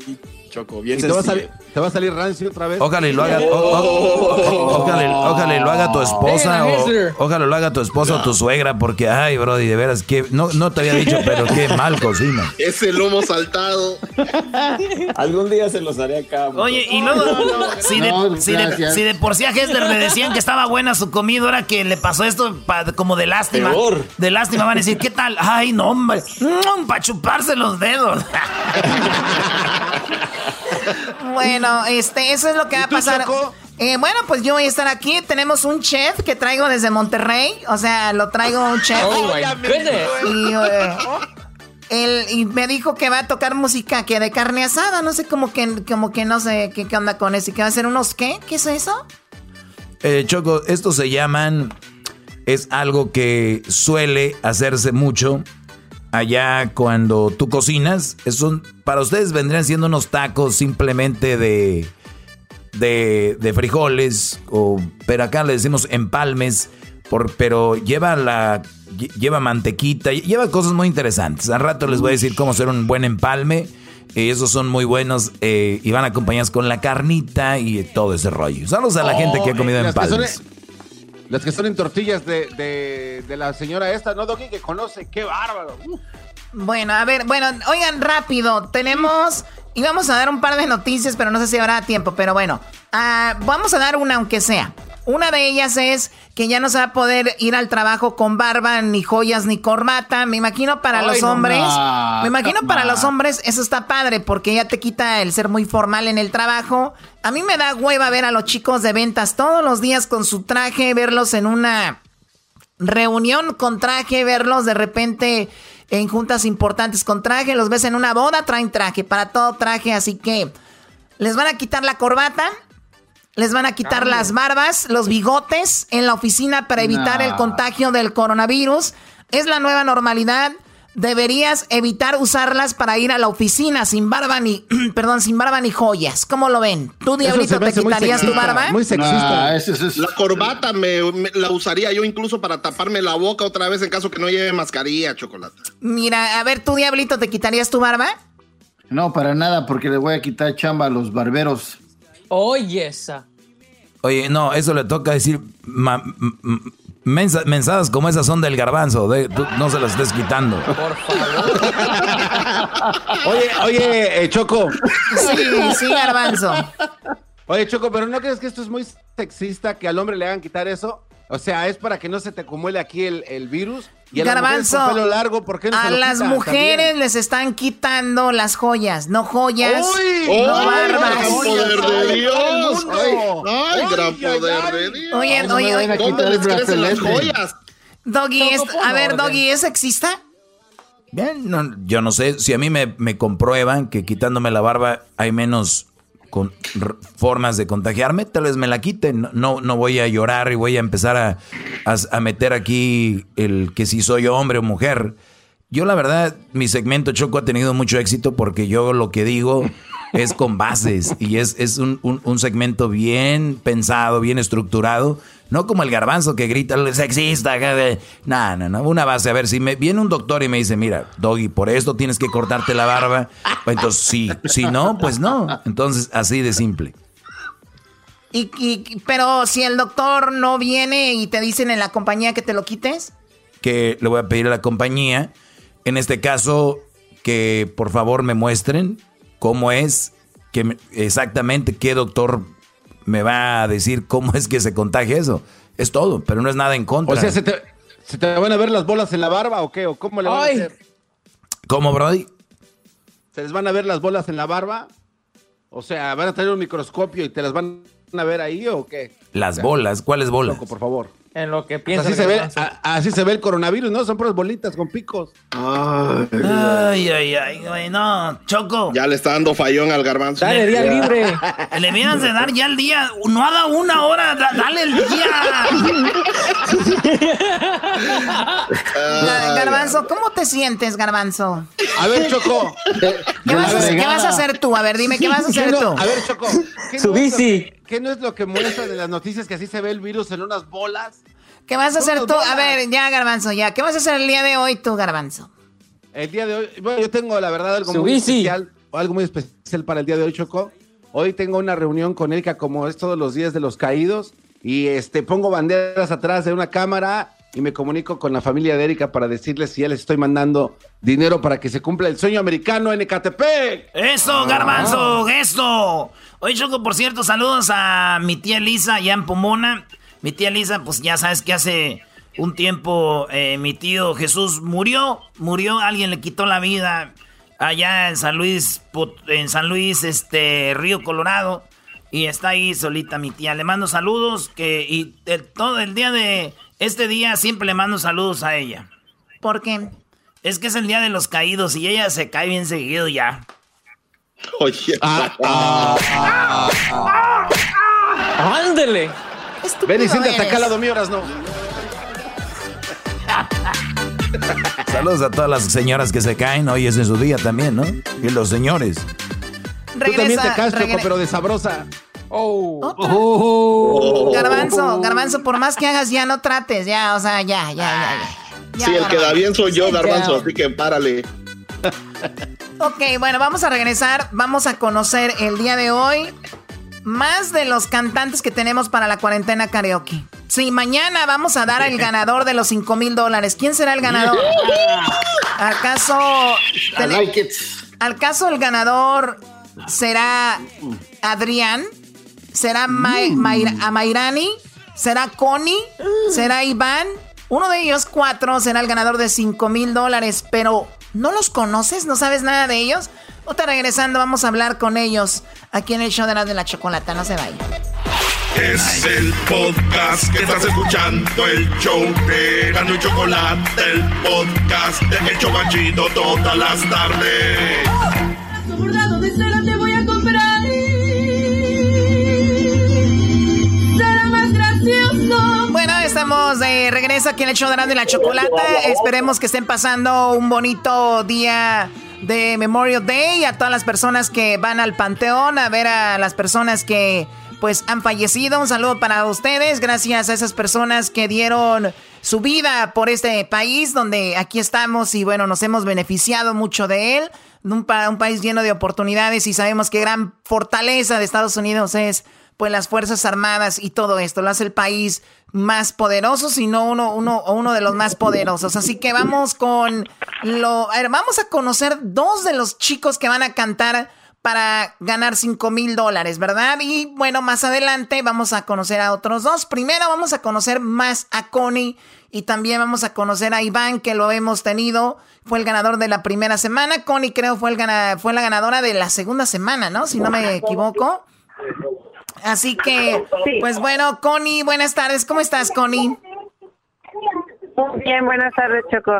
Choco, bien ¿Y te va, a salir, ¿Te va a salir rancio otra vez? Ojalá y lo haga, o- o- ojalá, lo haga tu esposa o Hessler. ojalá lo haga tu esposa o tu suegra porque ay, brody, de veras que no no te había dicho, pero qué mal cocina. (laughs) Ese lomo saltado. (laughs) Algún día se los haré acá. Oye, y luego, si, de, No, si, de, gracias. si de por sí a Gessler le decían que estaba buena su comida, ahora que le pasó esto pa- como de lástima. Peor. De lástima van a decir, ¿qué tal? Ay, no, hombre, para chuparse los dedos. (laughs) Bueno, este, eso es lo que va a tú, pasar. Choco? Eh, bueno, pues yo voy a estar aquí. Tenemos un chef que traigo desde Monterrey. O sea, lo traigo un chef. Oh. Y, eh, él- y me dijo que va a tocar música que de carne asada. No sé, como que, como que no sé qué, qué onda con eso. ¿Y que va a hacer unos qué? ¿Qué es eso? Eh, Choco, estos se llaman es algo que suele hacerse mucho allá cuando tú cocinas. Es para ustedes vendrían siendo unos tacos simplemente de, de, frijoles, o, pero acá le decimos empalmes, por, pero lleva, la, lleva mantequita, lleva cosas muy interesantes. Al rato les voy a decir cómo hacer un buen empalme. Y esos son muy buenos eh, y van acompañados con la carnita y todo ese rollo. Saludos a la gente que ha comido empalmes. Las que son en tortillas de, la señora esta, ¿no, Doggy? Que conoce, qué bárbaro. Bueno, a ver, bueno, oigan rápido, tenemos... Y vamos a dar un par de noticias, pero no sé si habrá tiempo, pero bueno, ah, vamos a dar una aunque sea. Una de ellas es que ya no se va a poder ir al trabajo con barba, ni joyas, ni corbata. Me imagino para los hombres. me imagino para los hombres eso está padre porque ya te quita el ser muy formal en el trabajo. A mí me da hueva ver a los chicos de ventas todos los días con su traje, verlos en una reunión con traje, verlos de repente en juntas importantes con traje, los ves en una boda, traen traje, para todo traje, así que les van a quitar la corbata les van a quitar las barbas, los bigotes en la oficina para evitar el contagio del coronavirus. Es la nueva normalidad. Deberías evitar usarlas para ir a la oficina sin barba ni, (clears throat) perdón, sin barba ni joyas. ¿Cómo lo ven? ¿Tú, Diablito, te quitarías tu barba? Muy sexista. La corbata me, la usaría yo incluso para taparme la boca otra vez en caso que no lleve mascarilla, chocolate. Mira, a ver, ¿tú, Diablito, te quitarías tu barba? No, para nada, porque le voy a quitar chamba a los barberos. Oye, esa. Oye, no, eso le toca decir mensadas como esas son del garbanzo, no se las estés quitando. Por favor. (laughs) oye, oye, eh, Choco. Sí, sí, garbanzo. Oye, Choco, pero ¿no crees que esto es muy sexista que al hombre le hagan quitar eso? O sea, es para que no se te acumule aquí el, virus. Y a Garbanzo, pelo largo, ¿por qué no a las mujeres les están quitando las joyas, no joyas, ¡Uy! no barbas. ¡Gran poder de Dios! ¡Ay, gran poder de Dios! Oye, oye, oye. ¿Dónde les crecen las joyas? Doggy, a ver, Doggy, ¿es sexista? Bien, no, yo no sé, si a mí me, me comprueban que quitándome la barba hay menos con formas de contagiarme, tal vez me la quiten. No, no voy a llorar y voy a empezar a, a, meter aquí el que si soy hombre o mujer. Yo la verdad, mi segmento Choco ha tenido mucho éxito porque yo lo que digo es con bases y es, es un, un segmento bien pensado, bien estructurado no como el garbanzo que grita sexista. No, no, no. Una base. A ver, si me viene un doctor y me dice, mira, Doggy, por esto tienes que cortarte la barba. Pues entonces sí. Si no, pues no. Entonces, así de simple. Y, pero si el doctor no viene y te dicen en la compañía que te lo quites. Que le voy a pedir a la compañía, en este caso, que por favor me muestren cómo es, que exactamente qué doctor me va a decir cómo es que se contagia eso. Es todo, pero no es nada en contra. O sea, ¿se te, van a ver las bolas en la barba o qué? ¿O cómo le van a hacer? ¿Cómo, Brody? ¿Se les van a ver las bolas en la barba? O sea, ¿van a tener un microscopio y te las van a ver ahí o qué? Las bolas, ¿cuáles bolas? Loco, por favor en lo que piensa. Así se, ve, así se ve el coronavirus, ¿no? Son puras bolitas con picos. Ay, ay, ay, güey, no, Choco. Ya le está dando fallón al garbanzo. Dale, día libre. Le vienes de dar ya el día. No haga una hora, dale el día. garbanzo, ¿cómo te sientes, Garbanzo? A ver, Choco. ¿Qué vas, a, ¿qué vas a hacer tú? A ver, dime, ¿qué vas a hacer tú? A ver, Choco. Su bici. ¿Qué no es lo que muestra de las noticias que así se ve el virus en unas bolas? ¿Qué vas a hacer tú? A ver, ya, Garbanzo, ya. ¿Qué vas a hacer el día de hoy tú, Garbanzo? El día de hoy, bueno, yo tengo la verdad algo muy especial, algo muy especial para el día de hoy, Choco. Hoy tengo una reunión con Erika como es todos los días de los caídos y este pongo banderas atrás de una cámara y me comunico con la familia de Erika para decirles si ya les estoy mandando dinero para que se cumpla el sueño americano en Ecatepec. ¡Eso, Garbanzo! ¡Eso! Oye, Choco, por cierto, saludos a mi tía Lisa allá en Pomona. Mi tía Lisa, pues ya sabes que hace un tiempo eh, mi tío Jesús murió. Murió, alguien le quitó la vida allá en San Luis, en San Luis, este, Río Colorado. Y está ahí solita mi tía. Le mando saludos que, y todo el día de este día siempre le mando saludos a ella. ¿Por qué? Es que es el día de los caídos y ella se cae bien seguido ya. (laughs) Oye. Ah, ah, ah, ¡Ándele! Ven y siéntate acá al lado mío, no. Saludos a todas las señoras que se caen. Hoy es en su día también, ¿no? Y los señores. Tú también te caes, Choco, pero de sabrosa. Oh. Oh. Garbanzo, Garbanzo, por más que hagas, ya no trates, ya, o sea, ya, ya, ya. ya. sí, el que da bien soy yo, Garbanzo, así que párale. (laughs) Ok, bueno, vamos a regresar. Vamos a conocer el día de hoy más de los cantantes que tenemos para la cuarentena karaoke. Sí, mañana vamos a dar al ganador de los 5 mil dólares. ¿Quién será el ganador? (laughs) ¿Acaso... ¿Acaso el ganador será Adrián? ¿Será Mayrani? ¿Será Connie? ¿Será Iván? Uno de ellos cuatro será el ganador de 5 mil dólares, pero ¿no los conoces? ¿No sabes nada de ellos? Otra regresando, vamos a hablar con ellos aquí en el show de la de la chocolata. No se vayan. Es el podcast que estás escuchando, el show de Gano y Chocolate, el podcast de El Chocachito todas las tardes. de estamos de regreso aquí en el show de de la chocolata. Esperemos que estén pasando un bonito día de Memorial Day a todas las personas que van al panteón a ver a las personas que pues han fallecido. Un saludo para ustedes. Gracias a esas personas que dieron su vida por este país donde aquí estamos y bueno, nos hemos beneficiado mucho de él. Un, un país lleno de oportunidades y sabemos que gran fortaleza de Estados Unidos es pues las Fuerzas Armadas y todo esto. Lo hace el país más poderoso, sino uno, uno, uno de los más poderosos. Así que vamos con lo. Vamos a conocer dos de los chicos que van a cantar para ganar 5 mil dólares, ¿verdad? Y bueno, más adelante vamos a conocer a otros dos. Primero vamos a conocer más a Connie y también vamos a conocer a Iván, que lo hemos tenido. Fue el ganador de la primera semana. Connie creo fue, el fue la ganadora de la segunda semana, ¿no? Si no me equivoco. Así que, pues bueno, Connie, buenas tardes. ¿Cómo estás, Connie? bien, buenas tardes, Choco.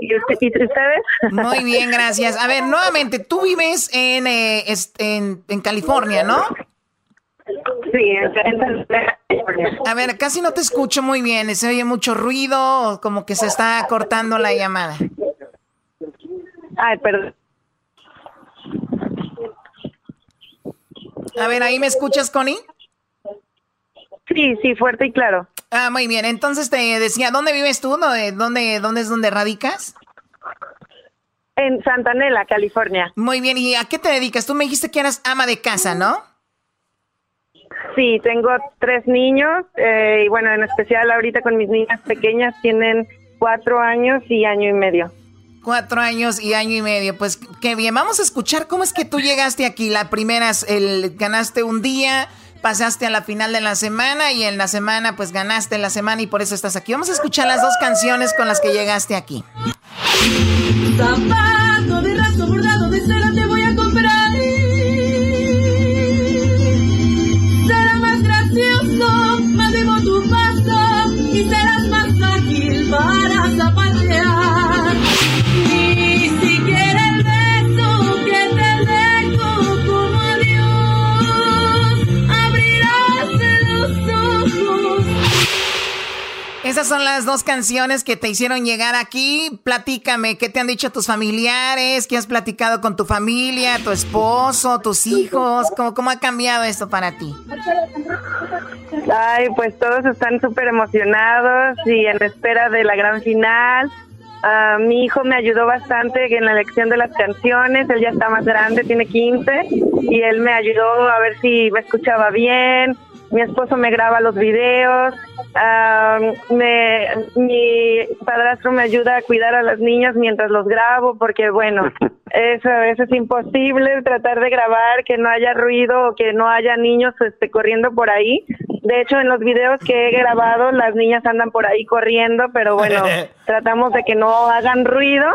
¿Y, ustedes? Muy bien, gracias. A ver, nuevamente, tú vives en, eh, en, en, California, ¿no? Sí, en California. A ver, casi no te escucho muy bien. Se oye mucho ruido, como que se está cortando la llamada. Ay, perdón. A ver, ¿ahí me escuchas, Connie? Sí, sí, fuerte y claro. Ah, muy bien. Entonces te decía, ¿dónde vives tú? ¿Dónde, dónde, dónde es donde radicas? En Santanela, California. Muy bien. ¿Y a qué te dedicas? Tú me dijiste que eras ama de casa, ¿no? Sí, tengo tres niños eh, y bueno, en especial ahorita con mis niñas pequeñas tienen cuatro años y año y medio. Cuatro años y año y medio. Pues qué bien. Vamos a escuchar cómo es que tú llegaste aquí. La primera, el, ganaste un día, pasaste a la final de la semana y en la semana pues ganaste la semana y por eso estás aquí. Vamos a escuchar las dos canciones con las que llegaste aquí. Son las dos canciones que te hicieron llegar aquí. Platícame, ¿qué te han dicho tus familiares? ¿Qué has platicado con tu familia, tu esposo, tus hijos? ¿Cómo, cómo ha cambiado esto para ti? Ay, pues todos están súper emocionados y en espera de la gran final. Ah, mi hijo me ayudó bastante en la elección de las canciones, él ya está más grande, tiene 15, y él me ayudó a ver si me escuchaba bien, mi esposo me graba los videos, me, mi padrastro me ayuda a cuidar a las niñas mientras los grabo, porque bueno, (laughs) eso a veces es imposible tratar de grabar, que no haya ruido o que no haya niños este, corriendo por ahí. De hecho, en los videos que he grabado, las niñas andan por ahí corriendo, pero bueno, (laughs) tratamos de que no hagan ruido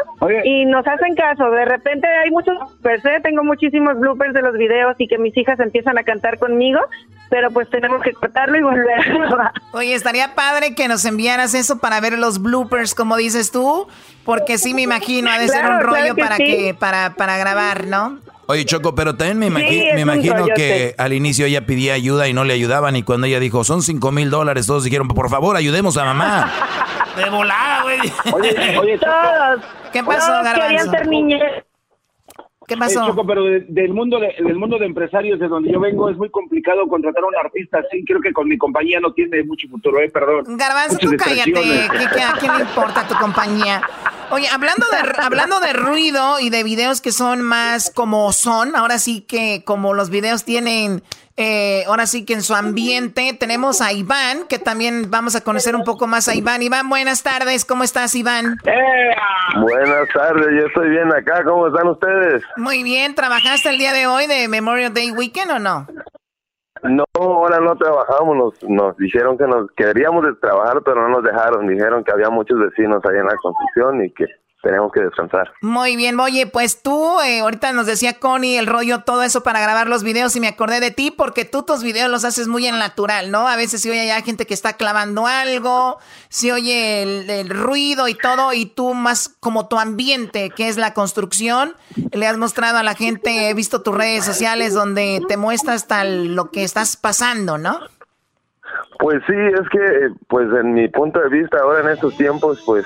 y nos hacen caso. De repente hay muchos bloopers, ¿eh? tengo muchísimos bloopers de los videos y que mis hijas empiezan a cantar conmigo, pero pues tenemos que cortarlo y volver a grabar. Oye, estaría padre que nos enviaras eso para ver los bloopers, como dices tú, porque sí me imagino, ha de ser un rollo para que para, para grabar, ¿no? Oye, Choco, pero también me, me imagino que al inicio ella pedía ayuda y no le ayudaban. Y cuando ella dijo, son cinco mil dólares, todos dijeron, por favor, ayudemos a mamá. De volada, güey. Oye, oye, (laughs) todos. ¿Qué pasó, Garbanzo? ser ¿Qué pasó? pero del mundo de, del mundo de empresarios de donde yo vengo es muy complicado contratar a un artista así. Creo que con mi compañía no tiene mucho futuro, eh, perdón. Garbanzo, tú cállate. ¿Qué, a quién le importa tu compañía? Oye, hablando de, hablando de ruido y de videos que son más como son, ahora sí que como los videos tienen eh, ahora sí que en su ambiente tenemos a Iván, que también vamos a conocer un poco más a Iván. Iván, buenas tardes, ¿cómo estás, Iván? Buenas tardes, yo estoy bien acá, ¿cómo están ustedes? Muy bien, ¿trabajaste el día de hoy de Memorial Day Weekend o no? No, ahora no trabajamos, nos, nos dijeron que nos queríamos de trabajar, pero no nos dejaron, dijeron que había muchos vecinos ahí en la construcción y que tenemos que descansar. Muy bien, oye, pues tú, eh, ahorita nos decía Connie el rollo, todo eso para grabar los videos y me acordé de ti porque tú tus videos los haces muy en natural, ¿no? A veces se oye ya gente que está clavando algo, se oye el, ruido y todo y tú más como tu ambiente, que es la construcción, le has mostrado a la gente, he visto tus redes sociales donde te muestras tal lo que estás pasando, ¿no? Pues sí, es que, pues en mi punto de vista ahora en estos tiempos, pues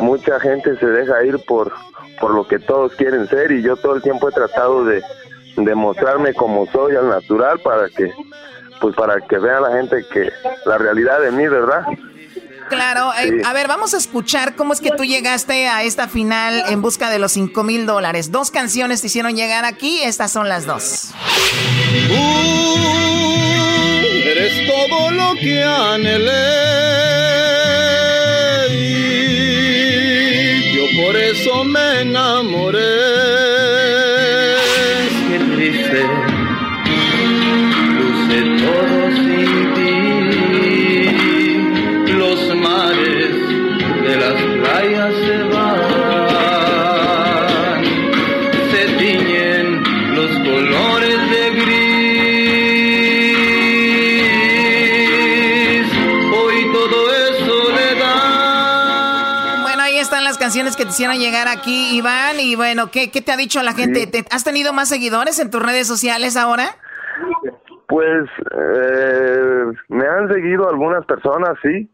mucha gente se deja ir por, por lo que todos quieren ser y yo todo el tiempo he tratado de, mostrarme como soy al natural para que pues para que vea la gente que la realidad de mí, ¿verdad? Claro, eh, a ver, vamos a escuchar cómo es que tú llegaste a esta final en busca de los 5 mil dólares. Dos canciones te hicieron llegar aquí, estas son las dos. Uh, eres todo lo que anhelé eso me enamoré. Canciones que te hicieron llegar aquí, Iván. Y bueno, ¿qué, qué te ha dicho la gente? ¿Has tenido más seguidores en tus redes sociales ahora? Pues eh, me han seguido algunas personas, sí.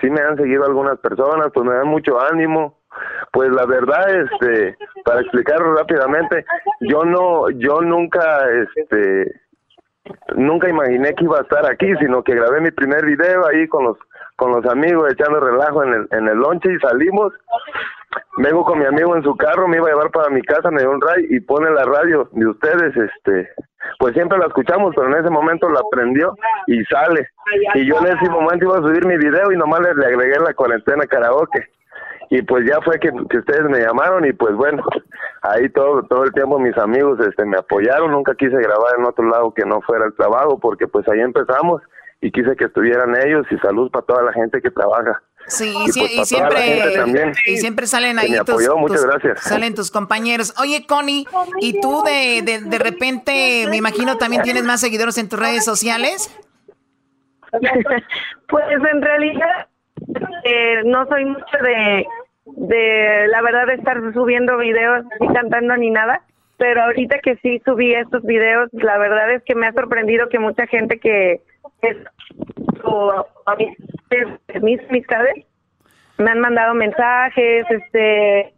Sí me han seguido algunas personas, pues me dan mucho ánimo. Pues la verdad, este, para explicarlo rápidamente, yo no, yo nunca, este, nunca imaginé que iba a estar aquí, sino que grabé mi primer video ahí con los con los amigos echando relajo en el, en el lonche y salimos. Vengo con mi amigo en su carro, me iba a llevar para mi casa, me dio un ray y pone la radio de ustedes, este, pues siempre la escuchamos, pero en ese momento la prendió y sale. Y yo en ese momento iba a subir mi video y nomás le, le agregué la cuarentena karaoke y pues ya fue que, ustedes me llamaron y pues bueno, ahí todo todo el tiempo mis amigos este me apoyaron, nunca quise grabar en otro lado que no fuera el trabajo porque pues ahí empezamos y quise que estuvieran ellos y salud para toda la gente que trabaja. Sí, y, pues siempre y siempre salen ahí tus, muchas gracias. salen tus compañeros. Oye, Connie, ¿y tú de, de, de repente, me imagino, también tienes más seguidores en tus redes sociales? (laughs) pues en realidad eh, no soy mucho de de la verdad de estar subiendo videos y cantando ni nada, pero ahorita que sí subí estos videos, la verdad es que me ha sorprendido que mucha gente que o, mis amistades me han mandado mensajes, este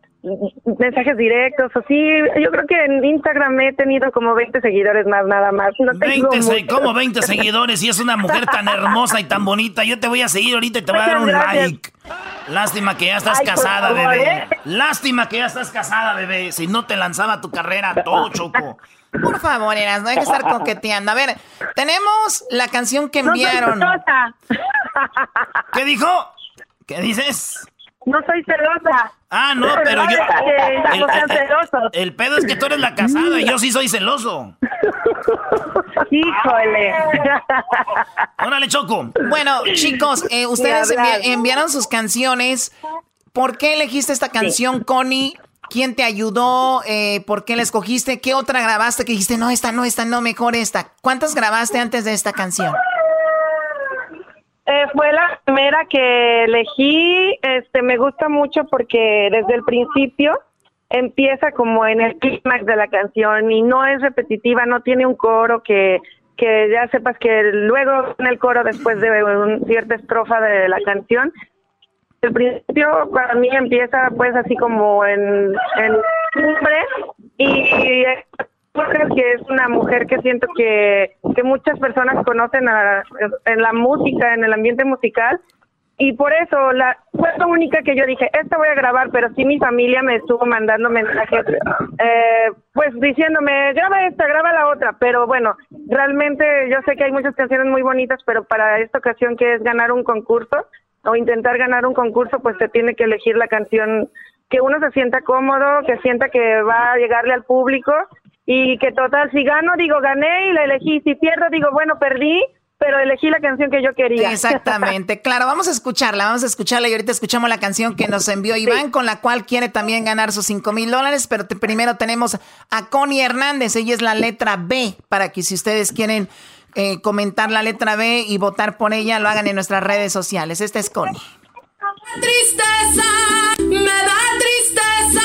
mensajes directos, así. Yo creo que en Instagram he tenido como 20 seguidores más, nada más. No 20, ¿Cómo 20 seguidores? Y es una mujer tan hermosa y tan bonita. Yo te voy a seguir ahorita y te voy a dar un like. Lástima que ya estás casada, bebé. Lástima que ya estás casada, bebé. Si no te lanzaba tu carrera todo, Choco. Por favor, Eras, no hay que estar coqueteando. A ver, tenemos la canción que enviaron. ¿Qué dijo? ¿Qué dices? No soy celosa. Ah, no, pero yo. El, pedo es que tú eres la casada y yo sí soy celoso. (laughs) Híjole. Órale, Choco. Bueno, chicos, eh, ustedes enviaron sus canciones. ¿Por qué elegiste esta canción, Connie? ¿Quién te ayudó? Eh, ¿Por qué la escogiste? ¿Qué otra grabaste que dijiste, no, esta no, esta no, mejor esta? ¿Cuántas grabaste antes de esta canción? Eh, fue la primera que elegí. Este, me gusta mucho porque desde el principio empieza como en el clímax de la canción y no es repetitiva, no tiene un coro que, que ya sepas que luego en el coro después de una cierta estrofa de la canción el principio para mí empieza pues así como en, en y que es una mujer que siento que, que muchas personas conocen en la música, en el ambiente musical, y por eso la fue la única que yo dije esta voy a grabar pero sí mi familia me estuvo mandando mensajes eh, pues diciéndome graba esta graba la otra pero bueno realmente yo sé que hay muchas canciones muy bonitas pero para esta ocasión que es ganar un concurso o intentar ganar un concurso pues se tiene que elegir la canción que uno se sienta cómodo que sienta que va a llegarle al público y que total si gano digo gané y la elegí. Si pierdo digo bueno perdí pero elegí la canción que yo quería. Exactamente, claro, vamos a escucharla, vamos a escucharla y ahorita escuchamos la canción que nos envió Iván, con la cual quiere también ganar sus 5 mil dólares, pero primero tenemos a Connie Hernández, ella es la letra B, para que si ustedes quieren eh, comentar la letra B y votar por ella, lo hagan en nuestras redes sociales. Esta es Connie. Tristeza, me da tristeza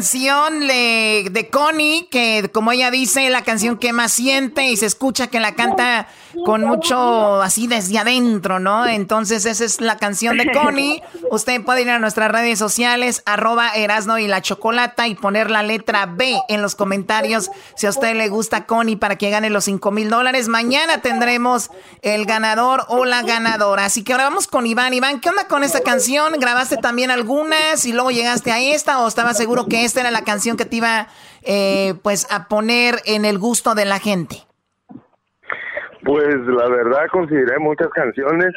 canción de, Connie, que como ella dice, la canción que más siente y se escucha que la canta con mucho así desde adentro, ¿no? Entonces esa es la canción de Connie. Usted puede ir a nuestras redes sociales, arroba Erasno y la Chocolata y poner la letra B en los comentarios si a usted le gusta Connie para que gane los 5 mil dólares. Mañana tendremos el ganador o la ganadora. Así que ahora vamos con Iván. Iván, ¿qué onda con esta canción? ¿Grabaste también algunas y luego llegaste a esta o estaba seguro que esta era la canción que te iba eh, pues a poner en el gusto de la gente? Pues la verdad consideré muchas canciones,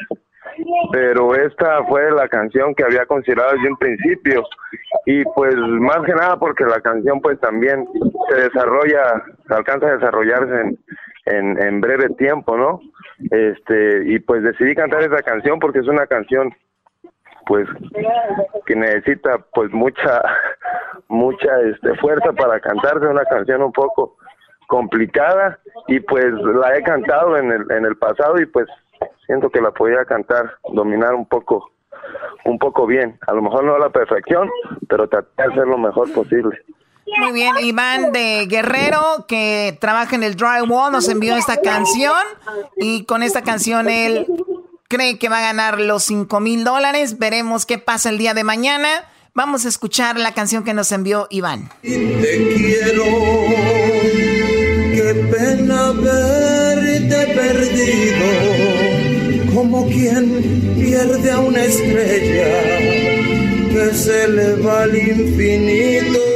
pero esta fue la canción que había considerado desde un principio y pues más que nada porque la canción pues también se desarrolla, se alcanza a desarrollarse en, en, en breve tiempo, ¿no? Este y pues decidí cantar esa canción porque es una canción pues que necesita pues mucha mucha este fuerza para cantarse una canción un poco complicada. Y pues la he cantado en el en el pasado y pues siento que la podía cantar dominar un poco un poco bien. A lo mejor no a la perfección pero traté de hacer lo mejor posible. Muy bien, Iván de Guerrero, que trabaja en el Drywall, nos envió esta canción y con esta canción él cree que va a ganar los 5 mil dólares. Veremos qué pasa el día de mañana. Vamos a escuchar la canción que nos envió Iván. Te quiero, qué pena verte perdido, como quien pierde a una estrella que se le va al infinito.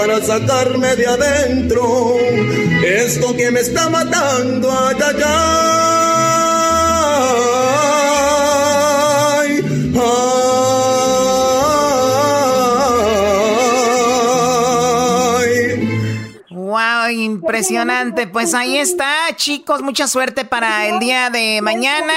Para sacarme de adentro esto que me está matando a ay, Wow, impresionante. Pues ahí está, chicos. Mucha suerte para el día de mañana.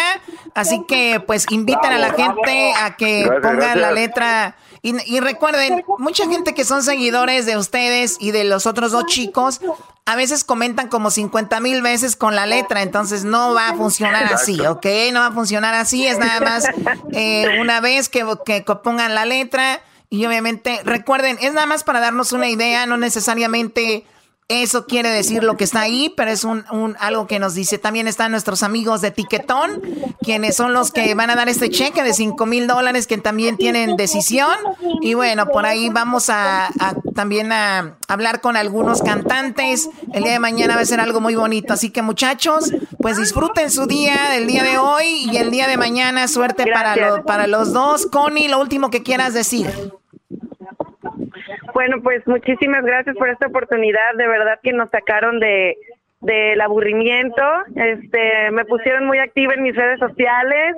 Así que, pues, inviten a la gente a que pongan la letra y, recuerden, mucha gente que son seguidores de ustedes y de los otros dos chicos, a veces comentan como 50 mil veces con la letra, entonces no va a funcionar así, ¿ok? No va a funcionar así, es nada más eh, una vez que, que pongan la letra Y obviamente, recuerden, es nada más para darnos una idea, no necesariamente eso quiere decir lo que está ahí, pero es un, algo que nos dice. También están nuestros amigos de Tiquetón, quienes son los que van a dar este cheque de 5 mil dólares, que también tienen decisión. Y bueno, por ahí vamos a, también a hablar con algunos cantantes. El día de mañana va a ser algo muy bonito. Así que muchachos, pues disfruten su día, el día de hoy y el día de mañana. Suerte para, para los dos. Connie, lo último que quieras decir. Bueno, pues muchísimas gracias por esta oportunidad. De verdad que nos sacaron de del aburrimiento, este, me pusieron muy activa en mis redes sociales,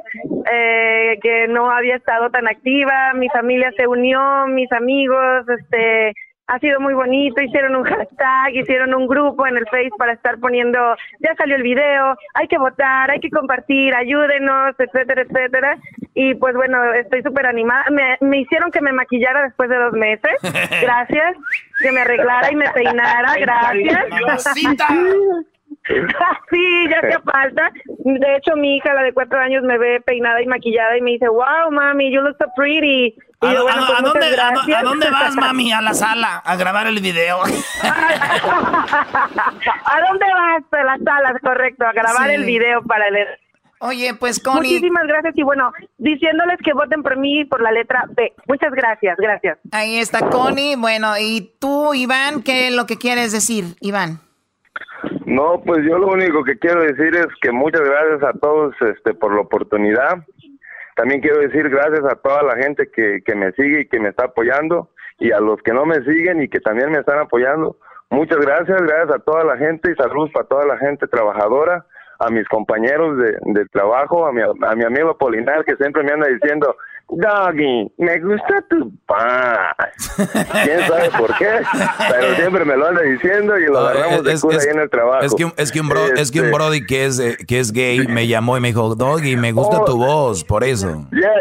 eh, que no había estado tan activa, mi familia se unió, mis amigos, este, ha sido muy bonito, hicieron un hashtag, hicieron un grupo en el Face para estar poniendo, ya salió el video, hay que votar, hay que compartir, ayúdenos, etcétera, etcétera. Y pues bueno, estoy súper animada. Me, me hicieron que me maquillara después de dos meses, (laughs) gracias, que me arreglara y me peinara, gracias. (laughs) sí, ya hacía falta. De hecho, mi hija, la de cuatro años, me ve peinada y maquillada y me dice, wow, mami, you look so pretty. ¿A, pues, dónde, vas, (laughs) mami? A la sala a grabar el video. ¿A dónde vas? A la sala, correcto, a grabar el video para el... Oye, pues Connie. Muchísimas gracias y bueno, diciéndoles que voten por mí por la letra B. Muchas gracias, gracias. Ahí está Connie. Bueno, y tú, Iván, ¿qué es lo que quieres decir, Iván? No, pues yo lo único que quiero decir es que muchas gracias a todos este, por la oportunidad. También quiero decir gracias a toda la gente que, que me sigue y que me está apoyando y a los que no me siguen y que también me están apoyando. Muchas gracias, gracias a toda la gente y saludos para toda la gente trabajadora a mis compañeros de, de trabajo, a mi, a mi amigo Polinar que siempre me anda diciendo, Doggy, me gusta tu paz. (laughs) ¿Quién sabe por qué? Pero siempre me lo anda diciendo y lo agarramos de cura ahí en el trabajo. Es que, es que, un, bro, es que un este brody que es, que es gay me llamó y me dijo, Doggy, me gusta tu oh. voz, por eso. Yeah,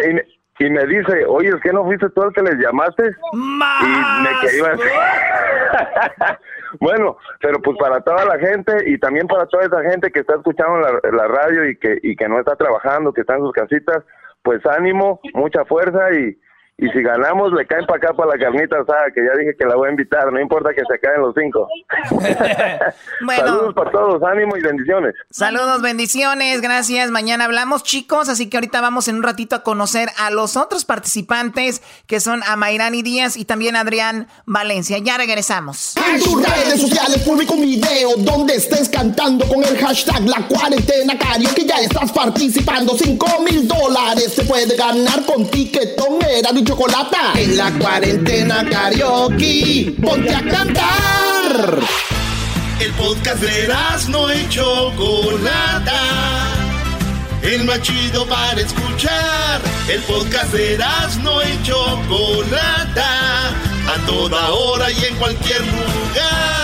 y, y, me dice, oye, ¿es que no fuiste tú el que les llamaste? ¡Más! Y me quedé (laughs) Bueno, pero pues para toda la gente y también para toda esa gente que está escuchando la, la radio y que, y que no está trabajando, que está en sus casitas, pues ánimo, mucha fuerza y, y si ganamos, le caen para acá para la carnita asada, que ya dije que la voy a invitar, no importa que se caen los cinco. (laughs) Saludos para todos, ánimo y bendiciones. Saludos, bendiciones, gracias. Mañana hablamos, chicos, así que ahorita vamos en un ratito a conocer a los otros participantes, que son Amairani Díaz y también Adrián Valencia. Ya regresamos. En tus redes sociales publico un video donde estés cantando con el hashtag La Cuarentena que ya estás participando. Cinco mil dólares se puede ganar con tiquetón, era chocolate. En la cuarentena karaoke, ponte a cantar. El podcast de no y Chocolata. El más chido para escuchar. El podcast de no y Chocolata. A toda hora y en cualquier lugar.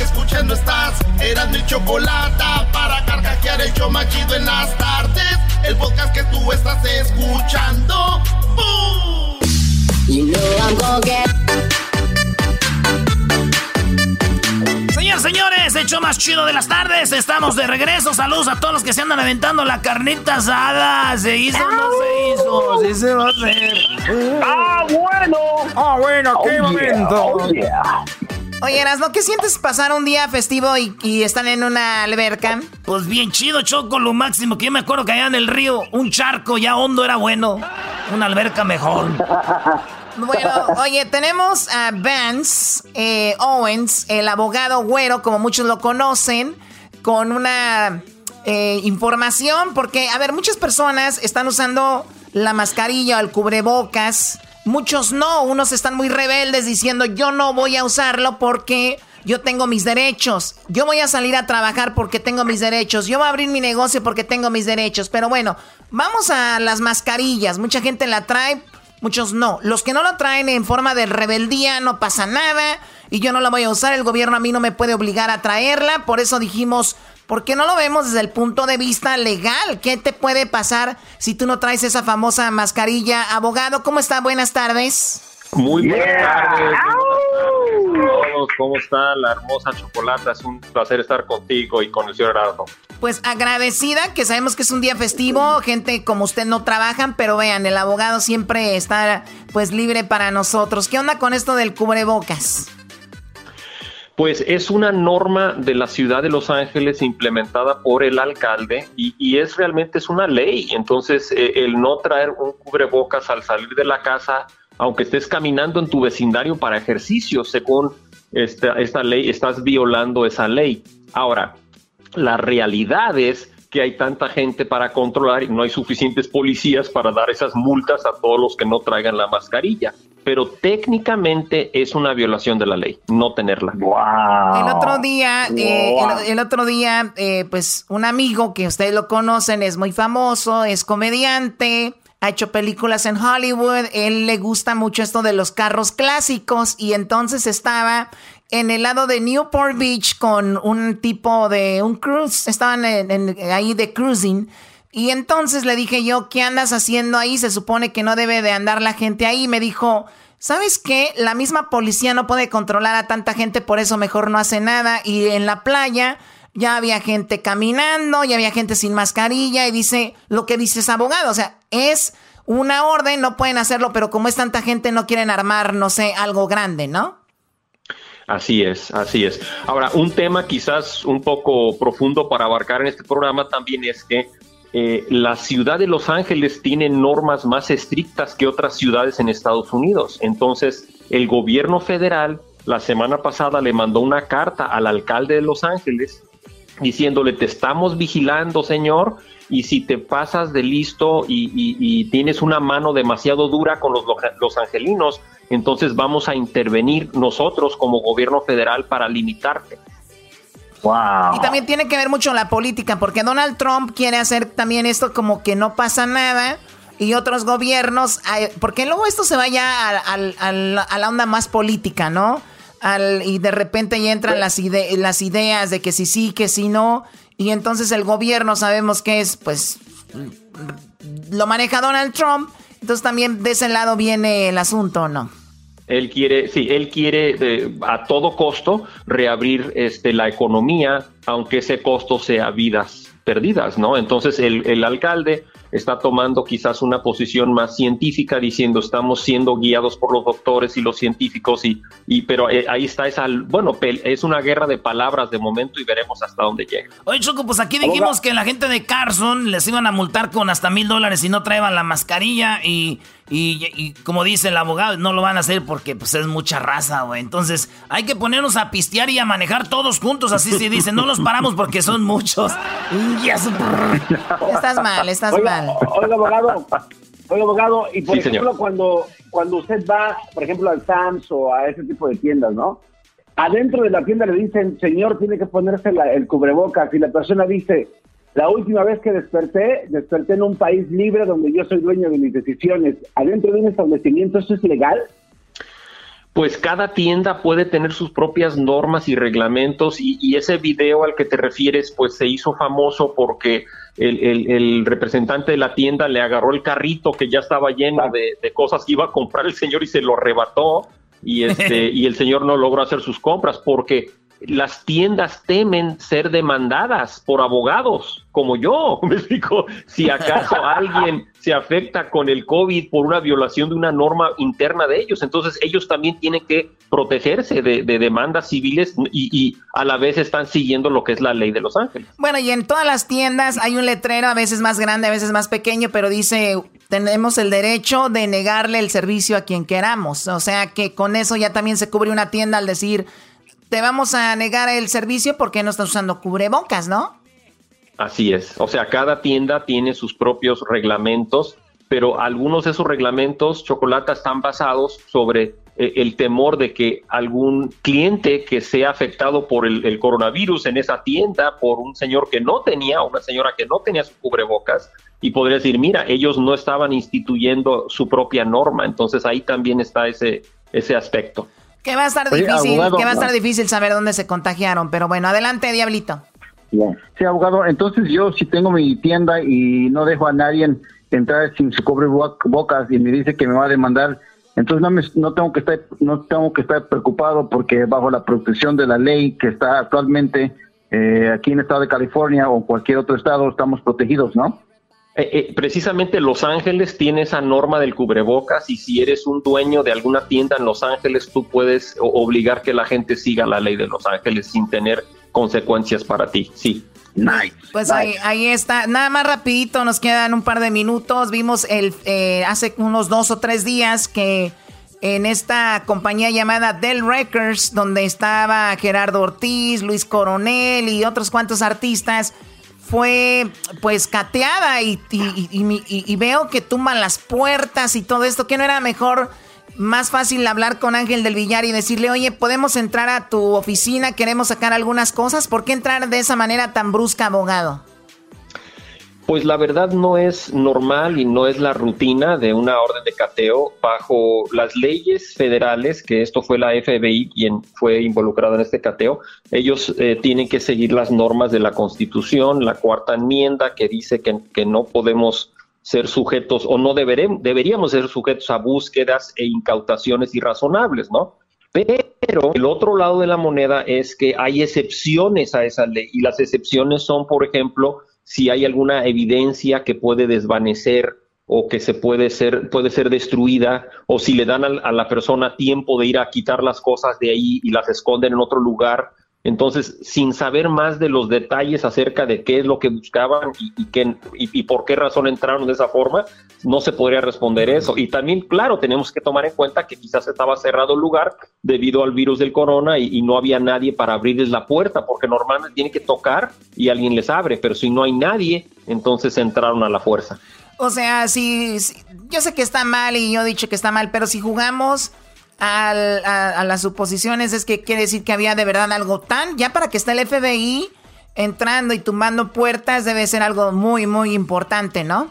que escuchando estás. Eran mi chocolate para carcajear el yo machido en las tardes. El podcast que tú estás escuchando. ¡Bum! Señores, señores, hecho más chido de las tardes. Estamos de regreso. Saludos a todos los que se andan aventando la carnita asada. ¿Se hizo o no se hizo? Sí se va a hacer. ¡Ah, bueno! ¡Ah, bueno! ¡Qué oh, momento! Oh, Oye, ¿no ¿qué sientes pasar un día festivo y, están en una alberca? Pues bien chido, Choco, lo máximo. Que yo me acuerdo que allá en el río, un charco ya hondo era bueno. Una alberca mejor. (laughs) Bueno, oye, tenemos a Vance eh, Owens, el abogado güero, como muchos lo conocen, con una eh, información, porque, a ver, muchas personas están usando la mascarilla o el cubrebocas Muchos no, unos están muy rebeldes diciendo yo no voy a usarlo porque yo tengo mis derechos. Yo voy a salir a trabajar porque tengo mis derechos. Yo voy a abrir mi negocio porque tengo mis derechos. Pero bueno, vamos a las mascarillas. Mucha gente la trae, muchos no. Los que no lo traen en forma de rebeldía no pasa nada y yo no la voy a usar. El gobierno a mí no me puede obligar a traerla. Por eso dijimos, ¿Por qué no lo vemos desde el punto de vista legal? ¿Qué te puede pasar si tú no traes esa famosa mascarilla? Abogado, ¿cómo está? Buenas tardes. Muy buenas tardes. todos. ¿Cómo está la hermosa chocolata? Es un placer estar contigo y con el señor. Pues agradecida, que sabemos que es un día festivo, gente como usted no trabajan, pero vean, el abogado siempre está pues libre para nosotros. ¿Qué onda con esto del cubrebocas? Pues es una norma de la ciudad de Los Ángeles implementada por el alcalde y, es realmente es una ley. Entonces, eh, el no traer un cubrebocas al salir de la casa, aunque estés caminando en tu vecindario para ejercicio, según esta, esta ley, estás violando esa ley. Ahora, la realidad es que hay tanta gente para controlar y no hay suficientes policías para dar esas multas a todos los que no traigan la mascarilla. Pero técnicamente es una violación de la ley, no tenerla. El otro día, eh, el, otro día, eh, pues un amigo que ustedes lo conocen, es muy famoso, es comediante, ha hecho películas en Hollywood, él le gusta mucho esto de los carros clásicos y entonces estaba en el lado de Newport Beach con un tipo de un cruise, estaban ahí de cruising. Y entonces le dije yo, ¿qué andas haciendo ahí? Se supone que no debe de andar la gente ahí. Me dijo, ¿sabes qué? La misma policía no puede controlar a tanta gente, por eso mejor no hace nada. Y en la playa ya había gente caminando, ya había gente sin mascarilla. Y dice lo que dice ese abogado. O sea, es una orden, no pueden hacerlo, pero como es tanta gente, no quieren armar, no sé, algo grande, ¿no? Así es, así es. Ahora, un tema quizás un poco profundo para abarcar en este programa también es que eh, la ciudad de Los Ángeles tiene normas más estrictas que otras ciudades en Estados Unidos. Entonces, el gobierno federal la semana pasada le mandó una carta al alcalde de Los Ángeles diciéndole, te estamos vigilando, señor, y si te pasas de listo y, tienes una mano demasiado dura con los, los angelinos, entonces vamos a intervenir nosotros como gobierno federal para limitarte. Wow. Y también tiene que ver mucho la política, porque Donald Trump quiere hacer también esto como que no pasa nada y otros gobiernos, porque luego esto se vaya a, la onda más política, ¿no? y de repente ya entran las, las ideas de que si sí, que si no, y entonces el gobierno sabemos que es, pues, lo maneja Donald Trump, entonces también de ese lado viene el asunto, ¿no? Él quiere, sí, él quiere eh, a todo costo reabrir este, la economía, aunque ese costo sea vidas perdidas, ¿no? Entonces el, el alcalde está tomando quizás una posición más científica diciendo estamos siendo guiados por los doctores y los científicos y, y pero eh, ahí está esa bueno es una guerra de palabras de momento y veremos hasta dónde llega. Oye Choco, pues aquí dijimos que la gente de Carson les iban a multar con hasta mil dólares si no traían la mascarilla y y, como dice el abogado, no lo van a hacer porque pues es mucha raza, güey. Entonces hay que ponernos a pistear y a manejar todos juntos. Así se dice, no los paramos porque son muchos. (laughs) estás mal, estás mal. Oiga, abogado. Oiga, abogado. Y por ejemplo, cuando, cuando usted va, por ejemplo, al Sams o a ese tipo de tiendas, ¿no? Adentro de la tienda le dicen, señor, tiene que ponerse el cubrebocas. Y la persona dice, la última vez que desperté, desperté en un país libre donde yo soy dueño de mis decisiones. ¿Adentro de un establecimiento eso es legal? Pues cada tienda puede tener sus propias normas y reglamentos y, ese video al que te refieres pues se hizo famoso porque el, representante de la tienda le agarró el carrito que ya estaba lleno de, de, cosas que iba a comprar el señor y se lo arrebató y este (laughs) y el señor no logró hacer sus compras porque las tiendas temen ser demandadas por abogados como yo. (laughs) Me explico, si acaso (laughs) alguien se afecta con el COVID por una violación de una norma interna de ellos, entonces ellos también tienen que protegerse de, demandas civiles y, a la vez están siguiendo lo que es la ley de Los Ángeles. Bueno, y en todas las tiendas hay un letrero, a veces más grande, a veces más pequeño, pero dice tenemos el derecho de negarle el servicio a quien queramos. O sea que con eso ya también se cubre una tienda al decir te vamos a negar el servicio porque no estás usando cubrebocas, ¿no? Así es. O sea, cada tienda tiene sus propios reglamentos, pero algunos de esos reglamentos, Chocolata, están basados sobre eh, el temor de que algún cliente que sea afectado por el, coronavirus en esa tienda, por un señor que no tenía, una señora que no tenía su cubrebocas, y podría decir, mira, ellos no estaban instituyendo su propia norma. Entonces ahí también está ese, ese aspecto. Que va a estar difícil, que va a estar difícil saber dónde se contagiaron, pero bueno, adelante, Diablito. Sí, abogado, entonces yo si tengo mi tienda y no dejo a nadie entrar sin su cobre bocas y me dice que me va a demandar, entonces no, me, no tengo que estar no tengo que estar preocupado porque bajo la protección de la ley que está actualmente eh, aquí en el estado de California o cualquier otro estado estamos protegidos, ¿no? Eh, eh, precisamente Los Ángeles tiene esa norma del cubrebocas y si eres un dueño de alguna tienda en Los Ángeles, tú puedes obligar que la gente siga la ley de Los Ángeles sin tener consecuencias para ti. Sí. Nice. Pues Ahí, ahí, está. Nada más rapidito, nos quedan un par de minutos. Vimos el eh, hace unos dos o tres días que en esta compañía llamada Dell Records, donde estaba Gerardo Ortiz, Luis Coronel y otros cuantos artistas, fue pues cateada y, veo que tumban las puertas y todo esto, que no era mejor, más fácil hablar con Ángel del Villar y decirle, oye, podemos entrar a tu oficina, queremos sacar algunas cosas, ¿por qué entrar de esa manera tan brusca, abogado? Pues la verdad no es normal y no es la rutina de una orden de cateo bajo las leyes federales, que esto fue la FBI quien fue involucrado en este cateo. Ellos eh, tienen que seguir las normas de la Constitución, la cuarta enmienda que dice que, que no podemos ser sujetos o no deberemos, deberíamos ser sujetos a búsquedas e incautaciones irrazonables, ¿no? Pero el otro lado de la moneda es que hay excepciones a esa ley y las excepciones son, por ejemplo, si hay alguna evidencia que puede desvanecer o que se puede ser, puede ser destruida, o si le dan a, la persona tiempo de ir a quitar las cosas de ahí y las esconden en otro lugar. Entonces, sin saber más de los detalles acerca de qué es lo que buscaban y, qué, y, por qué razón entraron de esa forma, no se podría responder eso. Y también, claro, tenemos que tomar en cuenta que quizás estaba cerrado el lugar debido al virus del corona y, no había nadie para abrirles la puerta, porque normalmente tiene que tocar y alguien les abre, pero si no hay nadie, entonces entraron a la fuerza. O sea, si, yo sé que está mal y yo he dicho que está mal, pero si jugamos a, las suposiciones es que quiere decir que había de verdad algo tan, ya para que esté el FBI entrando y tumbando puertas debe ser algo muy, muy importante, ¿no?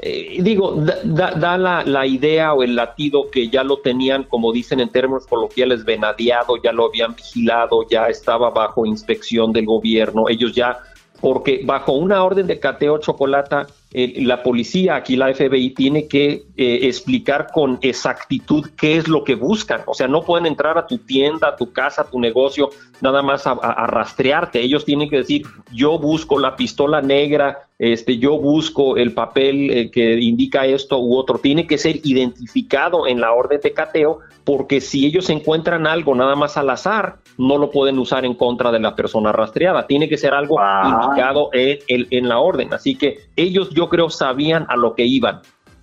Eh, digo, da, la, la, idea o el latido que ya lo tenían, como dicen en términos coloquiales, venadeado, ya lo habían vigilado, ya estaba bajo inspección del gobierno, ellos ya, porque bajo una orden de cateo chocolata, la policía, aquí la FBI, tiene que eh, explicar con exactitud qué es lo que buscan. O sea, no pueden entrar a tu tienda, a tu casa, a tu negocio, nada más a, rastrearte. Ellos tienen que decir, yo busco la pistola negra, este, yo busco el papel eh, que indica esto u otro. Tiene que ser identificado en la orden de cateo, porque si ellos encuentran algo nada más al azar, no lo pueden usar en contra de la persona rastreada. Tiene que ser algo indicado en, en la orden. Así que ellos yo creo sabían a lo que iban.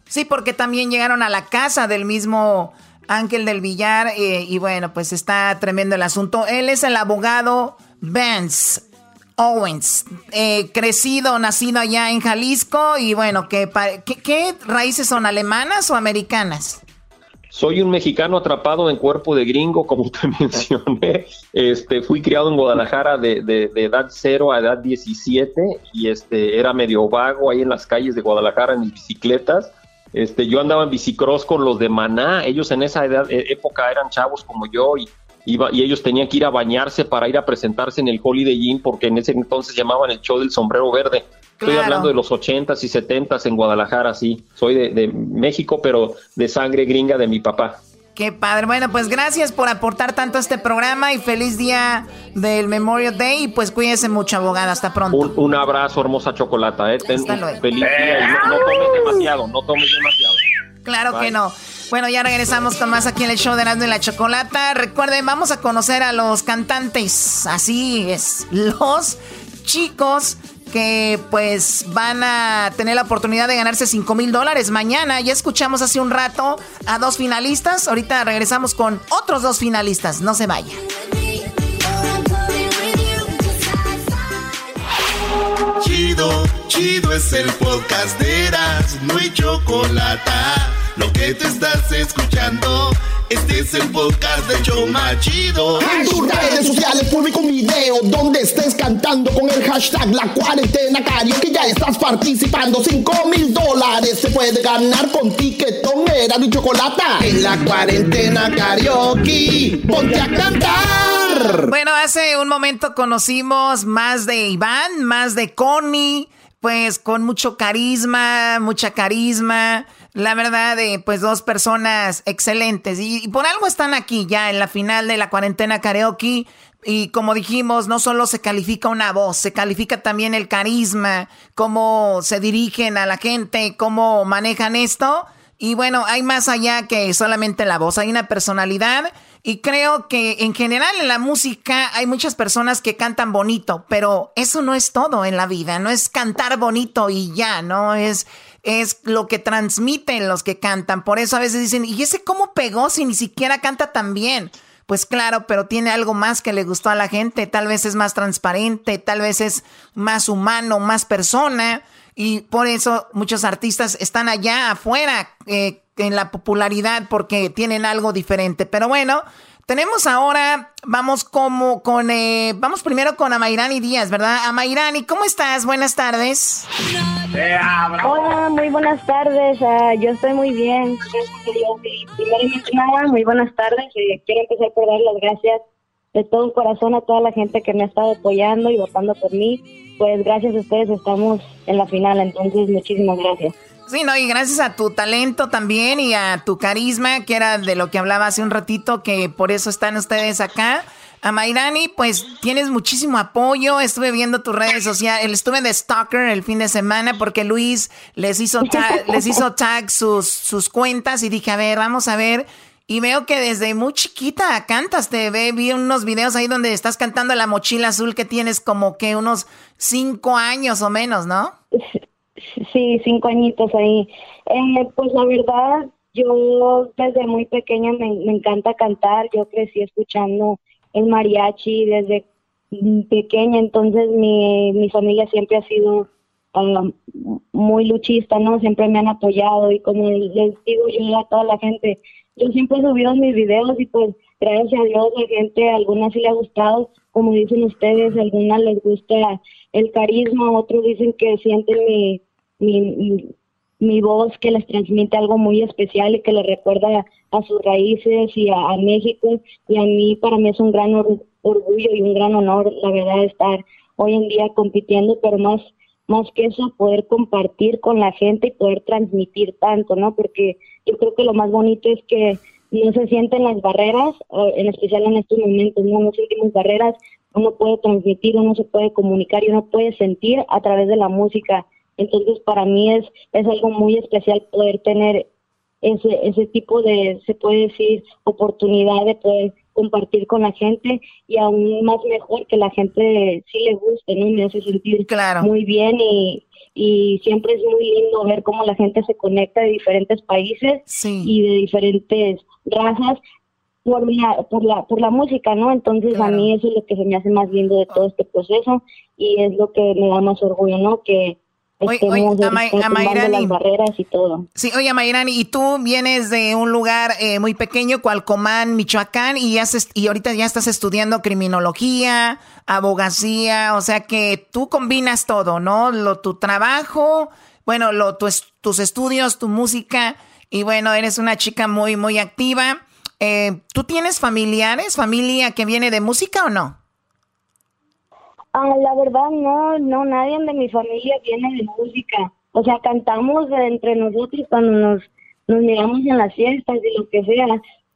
Sí, porque también llegaron a la casa del mismo Ángel del Villar eh, y bueno, pues está tremendo el asunto. Él es el abogado Vance Owens, eh, crecido, nacido allá en Jalisco y bueno, ¿qué, qué raíces son alemanas o americanas? Soy un mexicano atrapado en cuerpo de gringo, como te (laughs) mencioné. Este, fui criado en Guadalajara de, de, edad cero a edad 17 y este, era medio vago ahí en las calles de Guadalajara en mis bicicletas. Este, yo andaba en bicicross con los de Maná. Ellos en esa edad, e, época eran chavos como yo y, iba, y ellos tenían que ir a bañarse para ir a presentarse en el Holiday Inn porque en ese entonces llamaban el show del sombrero verde. Estoy hablando de los 80s y 70s en Guadalajara, sí. Soy de, México, pero de sangre gringa de mi papá. Qué padre. Bueno, pues gracias por aportar tanto a este programa y feliz día del Memorial Day. Y pues cuídese mucho, abogada. Hasta pronto. Un, abrazo, hermosa chocolata. ¿eh? Feliz día y no, tomes demasiado, no tomes demasiado. Claro que no. Bueno, ya regresamos con más aquí en el show de Erasmo y la Chocolata. Recuerden, vamos a conocer a los cantantes. Así es, los chicos que pues van a tener la oportunidad de ganarse 5 mil dólares mañana. Ya escuchamos hace un rato a dos finalistas. Ahorita regresamos con otros dos finalistas. No se vayan. Chido, chido es el podcast de Eras, no hay chocolate. Lo que te estás escuchando. Este es el podcast de Choma Chido. En tus redes sociales publica un video donde estés cantando con el hashtag La Cuarentena Que ya estás participando. 5 mil dólares se puede ganar con tiquetón, era y chocolate. En la cuarentena karaoke, ponte a cantar. Bueno, hace un momento conocimos más de Iván, más de Connie, pues con mucho carisma, mucha carisma la verdad, eh, pues dos personas excelentes. Y, por algo están aquí ya en la final de la cuarentena karaoke. Y como dijimos, no solo se califica una voz, se califica también el carisma, cómo se dirigen a la gente, cómo manejan esto. Y bueno, hay más allá que solamente la voz, hay una personalidad. Y creo que en general en la música hay muchas personas que cantan bonito, pero eso no es todo en la vida, no es cantar bonito y ya, no es es lo que transmiten los que cantan. Por eso a veces dicen, ¿y ese cómo pegó si ni siquiera canta tan bien? Pues claro, pero tiene algo más que le gustó a la gente. Tal vez es más transparente, tal vez es más humano, más persona. Y por eso muchos artistas están allá afuera eh, en la popularidad porque tienen algo diferente. Pero bueno, tenemos ahora, vamos como con, eh, vamos primero con Amairani Díaz, ¿verdad? Amairani, ¿cómo estás? Buenas tardes. Hola, muy buenas tardes. Ah, yo estoy muy bien. Nada, muy buenas tardes. Eh, quiero empezar por dar las gracias de todo corazón a toda la gente que me ha estado apoyando y votando por mí. Pues gracias a ustedes estamos en la final, entonces muchísimas gracias. Sí, no, y gracias a tu talento también y a tu carisma, que era de lo que hablaba hace un ratito, que por eso están ustedes acá. A Mayrani, pues tienes muchísimo apoyo. Estuve viendo tus redes sociales. Estuve de stalker el fin de semana porque Luis les hizo tag, (laughs) les hizo tag sus, sus cuentas y dije, a ver, vamos a ver. Y veo que desde muy chiquita cantas. Te ve, vi unos videos ahí donde estás cantando la mochila azul que tienes como que unos cinco años o menos, ¿no? (laughs) Sí, cinco añitos ahí. Eh, pues la verdad, yo desde muy pequeña me, me encanta cantar. Yo crecí escuchando el mariachi desde pequeña, entonces mi, mi familia siempre ha sido um, muy luchista, ¿no? Siempre me han apoyado y como les digo yo a toda la gente, yo siempre he subido mis videos y pues gracias a Dios la gente, a algunas sí le ha gustado, como dicen ustedes, a algunas les gusta el carisma, otros dicen que sienten mi, mi, mi voz que les transmite algo muy especial y que les recuerda a sus raíces y a, México. Y a mí, para mí es un gran orgullo y un gran honor, la verdad, estar hoy en día compitiendo, pero más, más que eso, poder compartir con la gente y poder transmitir tanto, ¿no? Porque yo creo que lo más bonito es que no se sienten las barreras, en especial en estos momentos, no, no sentimos barreras, uno puede transmitir, uno se puede comunicar y uno puede sentir a través de la música entonces, para mí es, es algo muy especial poder tener ese, ese tipo de, se puede decir, oportunidad de poder compartir con la gente y aún más mejor que la gente sí le guste, ¿no? Me hace sentir muy bien y, y siempre es muy lindo ver cómo la gente se conecta de diferentes países y de diferentes razas por la, por la, por la música, ¿no? Entonces a mí eso es lo que se me hace más lindo de todo este proceso y es lo que me da más orgullo, ¿no? Que, Oye, oye, a, Mayrani. y todo. Sí, oye, Mayrani, y tú vienes de un lugar eh, muy pequeño, Cualcomán, Michoacán, y, haces, y ahorita ya estás estudiando criminología, abogacía, o sea que tú combinas todo, ¿no? Lo, tu trabajo, bueno, lo, tus estudios, tu música, y bueno, eres una chica muy, muy activa. Eh, ¿Tú tienes familiares, familia que viene de música o no? Ah, la verdad no, no, nadie de mi familia viene de música. O sea, cantamos entre nosotros cuando nos, nos miramos en las fiestas y lo que sea,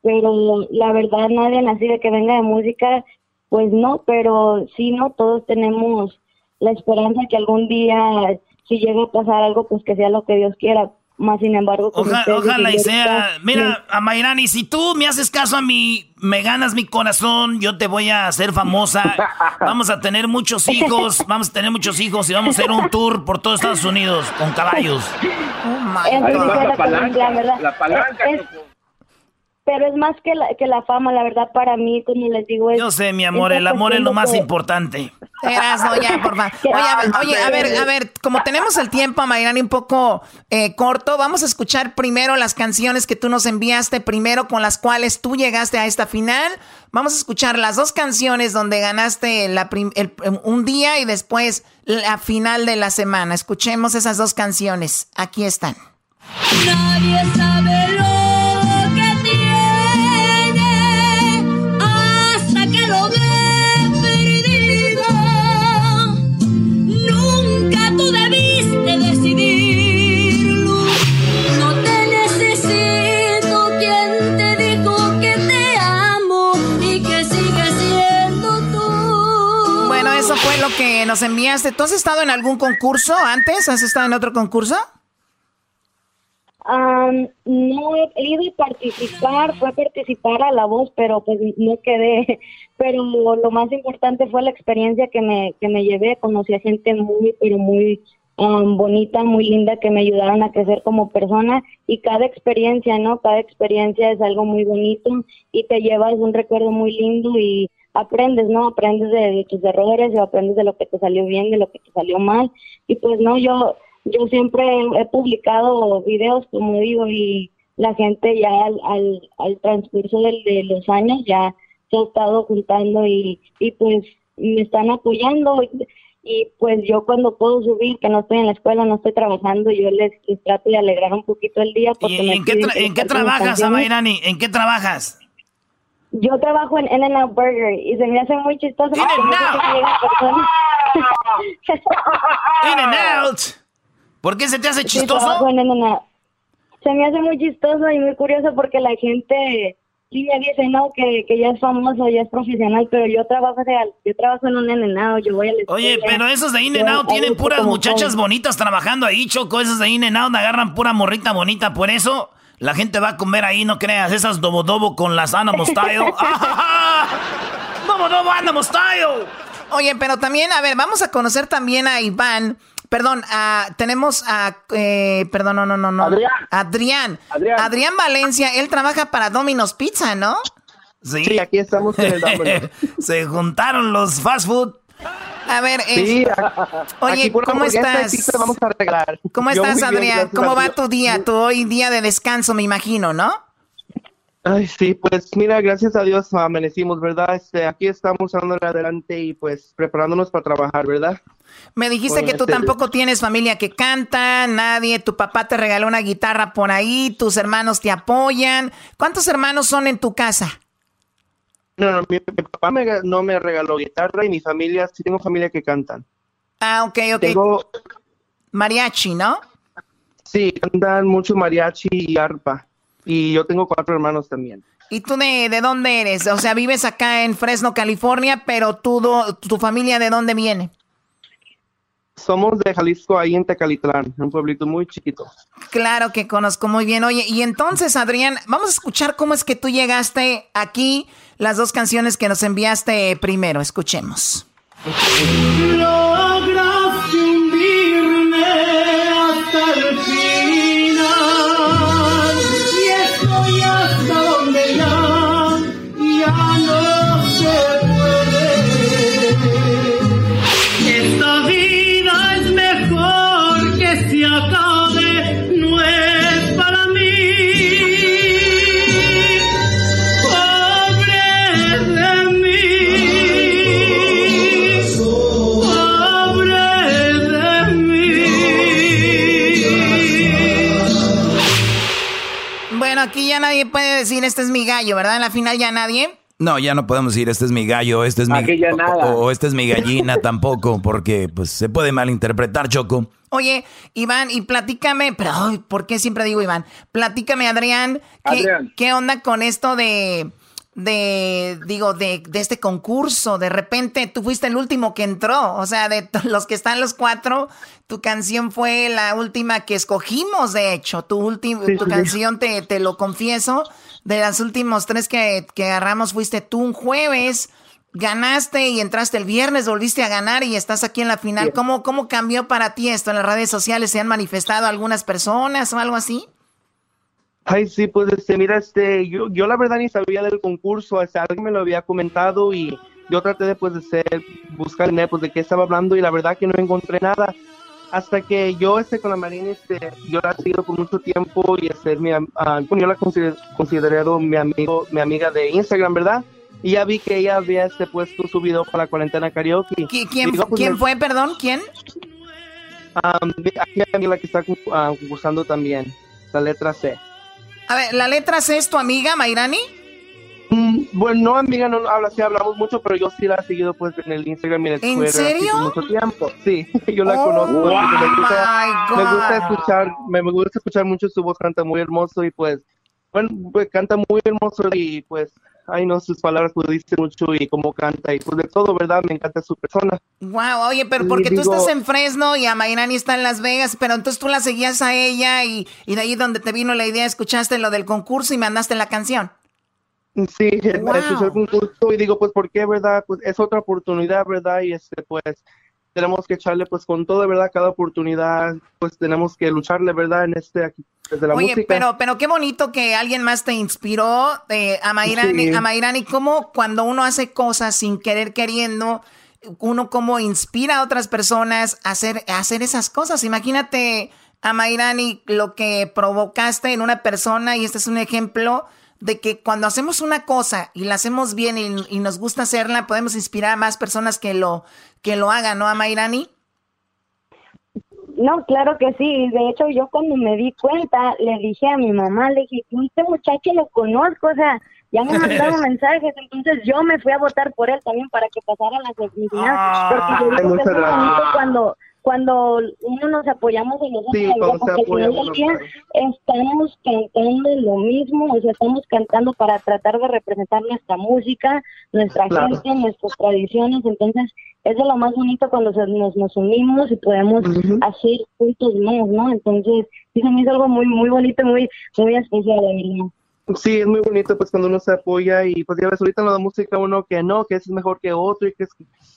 pero la verdad nadie nací de que venga de música, pues no, pero sí, no, todos tenemos la esperanza que algún día, si llega a pasar algo, pues que sea lo que Dios quiera. Más sin embargo, ojalá y sea. Mira, a Mayrani, si tú me haces caso a mí, me ganas mi corazón, yo te voy a hacer famosa. (laughs) Vamos a tener muchos hijos, vamos a tener muchos hijos y vamos a hacer un tour por todo Estados Unidos con caballos. la palanca, la palanca pero es más que la, que la fama, la verdad, para mí, como les digo. Es, Yo sé, mi amor, el amor es lo más importante. Ya, por favor. (laughs) Oye, a ver, a ver, como tenemos el tiempo, Mayrani, un poco eh, corto, vamos a escuchar primero las canciones que tú nos enviaste, primero con las cuales tú llegaste a esta final. Vamos a escuchar las dos canciones donde ganaste la un día y después la final de la semana. Escuchemos esas dos canciones. Aquí están. Nadie sabe nos enviaste. ¿Tú has estado en algún concurso antes? ¿Has estado en otro concurso? no he ido a participar, fue a participar a la voz, pero pues no quedé. Pero lo más importante fue la experiencia que me, que me llevé. Conocí a gente muy, pero muy bonita, muy linda, que me ayudaron a crecer como persona. Y cada experiencia, ¿no? Cada experiencia es algo muy bonito y te llevas un recuerdo muy lindo y aprendes, ¿no? Aprendes de, tus errores, o aprendes de lo que te salió bien, de lo que te salió mal. Y pues no, yo, yo siempre he publicado videos, como digo, y la gente ya al, al, al transcurso de los años ya se ha estado juntando y, y pues me están apoyando. Y, pues yo cuando puedo subir, que no estoy en la escuela, no estoy trabajando, yo les, trato de alegrar un poquito el día. Porque ¿Y en, qué ¿En qué trabajas, Amairani? ¿En qué trabajas? Yo trabajo en In-N-Out Burger y se me hace muy chistoso. In-N-Out. (laughs) In-N-Out. ¿Por qué se te hace chistoso? se me hace muy chistoso y muy curioso porque la gente sí me dice, no, que, que ya es famoso, ya es profesional, pero yo trabajo, yo trabajo en un enenado, yo voy al Oye, pero esos de Inenado tienen puras muchachas bonitas trabajando ahí, Choco, esos de Inenado agarran pura morrita bonita, por eso la gente va a comer ahí, no creas, esas dobo dobo con las Anamo Style. (laughs) ¡Dobo dobo Anamo Style! Oye, pero también, a ver, vamos a conocer también a Iván. Perdón, tenemos a, eh, perdón, no, no, no, no. Adrián. Adrián. Adrián. Valencia, él trabaja para Domino's Pizza, ¿no? Sí, aquí estamos con el (laughs) Domino's. Se juntaron los fast food. A ver, eh, oye, ¿cómo estás? Vamos a arreglar. ¿Cómo estás, Adrián? ¿Cómo va tu día? Tu hoy día de descanso, me imagino, ¿no? Ay, sí, pues mira, gracias a Dios amanecimos, ¿verdad? Este, aquí estamos dándole adelante y pues preparándonos para trabajar, ¿verdad? Me dijiste que tú este, tampoco tienes familia que canta, nadie, tu papá te regaló una guitarra por ahí, tus hermanos te apoyan. ¿Cuántos hermanos son en tu casa? No, no mi, papá no me regaló guitarra y mi familia, sí tengo familia que cantan. Ah, ok, ok. Tengo... Mariachi, ¿no? Sí, cantan mucho mariachi y arpa. Y yo tengo cuatro hermanos también. ¿Y tú de, de dónde eres? O sea, vives acá en Fresno, California, pero tú, tu familia de dónde viene? Somos de Jalisco, ahí en Tecalitlán, un pueblito muy chiquito. Claro que conozco muy bien. Oye, y entonces, Adrián, vamos a escuchar cómo es que tú llegaste aquí, las dos canciones que nos enviaste primero. Escuchemos. Aquí ya nadie puede decir este es mi gallo, ¿verdad? En la final ya nadie. No, ya no podemos decir este es mi gallo, este es mi o, este es mi gallina (laughs) tampoco, porque pues se puede malinterpretar, Choco. Oye, Iván, y platícame, pero ¿por qué siempre digo Iván? Platícame, Adrián, ¿qué onda con esto de de, digo, de, de, este concurso. De repente tú fuiste el último que entró. O sea, de los que están los cuatro, tu canción fue la última que escogimos, de hecho. Tu, última tu canción, te, te, lo confieso, de las últimos tres que, que agarramos fuiste tú un jueves. Ganaste y entraste el viernes, volviste a ganar y estás aquí en la final. ¿Cómo, ¿Cómo cambió para ti esto en las redes sociales? ¿Se han manifestado algunas personas o algo así? Ay, sí, pues este, mira, este, yo, yo la verdad ni sabía del concurso, este, alguien me lo había comentado y yo traté de, pues, de ser, buscar pues, de qué estaba hablando y la verdad que no encontré nada. Hasta que yo, este, con la Marina, este, yo la he seguido por mucho tiempo y, este, mi, ah, yo la consider, considerado mi amigo, mi amiga de Instagram, ¿verdad? Y ya vi que ella había, este, puesto su video para la cuarentena karaoke. ¿Quién, pues, ¿quién fue, perdón? ¿Quién? Um, aquí hay la que está uh, concursando también, la letra C. A ver, ¿la letra C es tu amiga, Mayrani? Mm, bueno, no, amiga, no habla, sí hablamos mucho, pero yo sí la he seguido pues en el Instagram y en el Twitter. ¿En serio? mucho tiempo. Sí, (laughs) yo la conozco. me, gusta, escuchar, me, gusta escuchar mucho su voz, canta muy hermoso y pues, bueno, pues, canta muy hermoso y pues ay no, sus palabras pues dicen mucho y cómo canta y pues de todo, ¿verdad? Me encanta su persona. Wow, oye, pero porque tú estás en Fresno y a Mayrani está en Las Vegas, pero entonces tú la seguías a ella y, y de ahí donde te vino la idea, escuchaste lo del concurso y mandaste la canción. Sí, wow. escuché el concurso y digo, pues, ¿por qué, verdad? Pues es otra oportunidad, ¿verdad? Y este, pues, tenemos que echarle pues con todo verdad cada oportunidad pues tenemos que lucharle verdad en este aquí desde la Oye, pero pero qué bonito que alguien más te inspiró eh, a Mayrani a Mayrani cómo cuando uno hace cosas sin querer queriendo uno como inspira a otras personas a hacer a hacer esas cosas imagínate a Mayrani lo que provocaste en una persona y este es un ejemplo de que cuando hacemos una cosa y la hacemos bien y, nos gusta hacerla, podemos inspirar a más personas que lo, que lo hagan, ¿no, Amairani? No, claro que sí. De hecho, yo cuando me di cuenta, le dije a mi mamá, le dije, este muchacho lo conozco, o sea, ya me mandaron (laughs) mensajes, entonces yo me fui a votar por él también para que pasara la semifinal. Ah, porque yo que es bonito cuando cuando uno nos apoyamos en los sí, porque al final del día estamos cantando lo mismo, o sea, estamos cantando para tratar de representar nuestra música, nuestra gente, nuestras tradiciones, entonces es de lo más bonito cuando nos, nos unimos y podemos hacer juntos más, ¿no? Entonces, sí, se me hizo algo muy, muy bonito, muy, muy especial, de Sí, es muy bonito pues cuando uno se apoya y pues ya ves ahorita en la música uno que no, que es mejor que otro y que es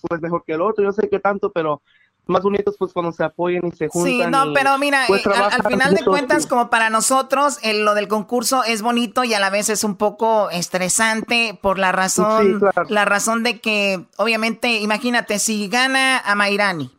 pues mejor que el otro, yo sé que tanto, pero más bonitos pues cuando se apoyan y se juntan. Sí, no, pero mira, pues, eh, al, final de cuentas, como para nosotros, lo del concurso es bonito y a la vez es un poco estresante por la razón, la razón de que, obviamente, imagínate, si gana a Mairani,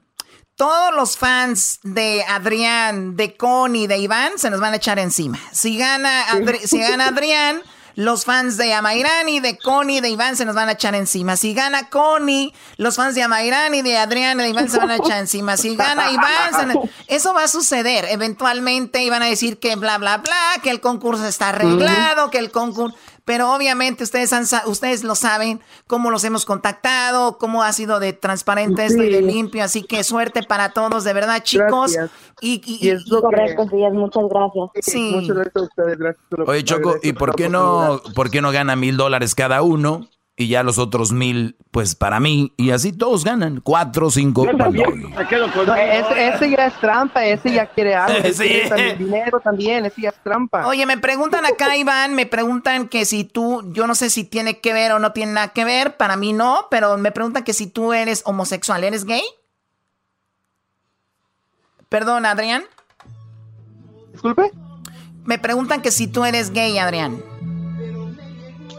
todos los fans de Adrián, de Connie, de Iván se nos van a echar encima. Si gana, si gana Adrián (laughs) los fans de Amairani, de Connie, de Iván se nos van a echar encima. Si gana Connie, los fans de Amairani, de Adrián, de Iván se van a echar encima. Si gana Iván, eso va a suceder. Eventualmente iban a decir que bla, bla, bla, que el concurso está arreglado, que el concurso... Pero obviamente ustedes han, ustedes lo saben, cómo los hemos contactado, cómo ha sido de transparente esto y de limpio. Así que suerte para todos, de verdad, chicos. Y, y, es correcto, sí, muchas gracias. Sí. Muchas gracias a ustedes, gracias. Oye, Choco, ¿y por qué no, por qué no gana mil dólares cada uno? Y ya los otros mil, pues para mí, y así todos ganan, cuatro, cinco. ese, ya es trampa, ese ya quiere (laughs) algo, ese dinero también, ese ya es trampa. Oye, me preguntan acá, Iván, me preguntan que si tú, yo no sé si tiene que ver o no tiene nada que ver, para mí no, pero me preguntan que si tú eres homosexual, ¿eres gay? Perdón, Adrián. Disculpe. Me preguntan que si tú eres gay, Adrián.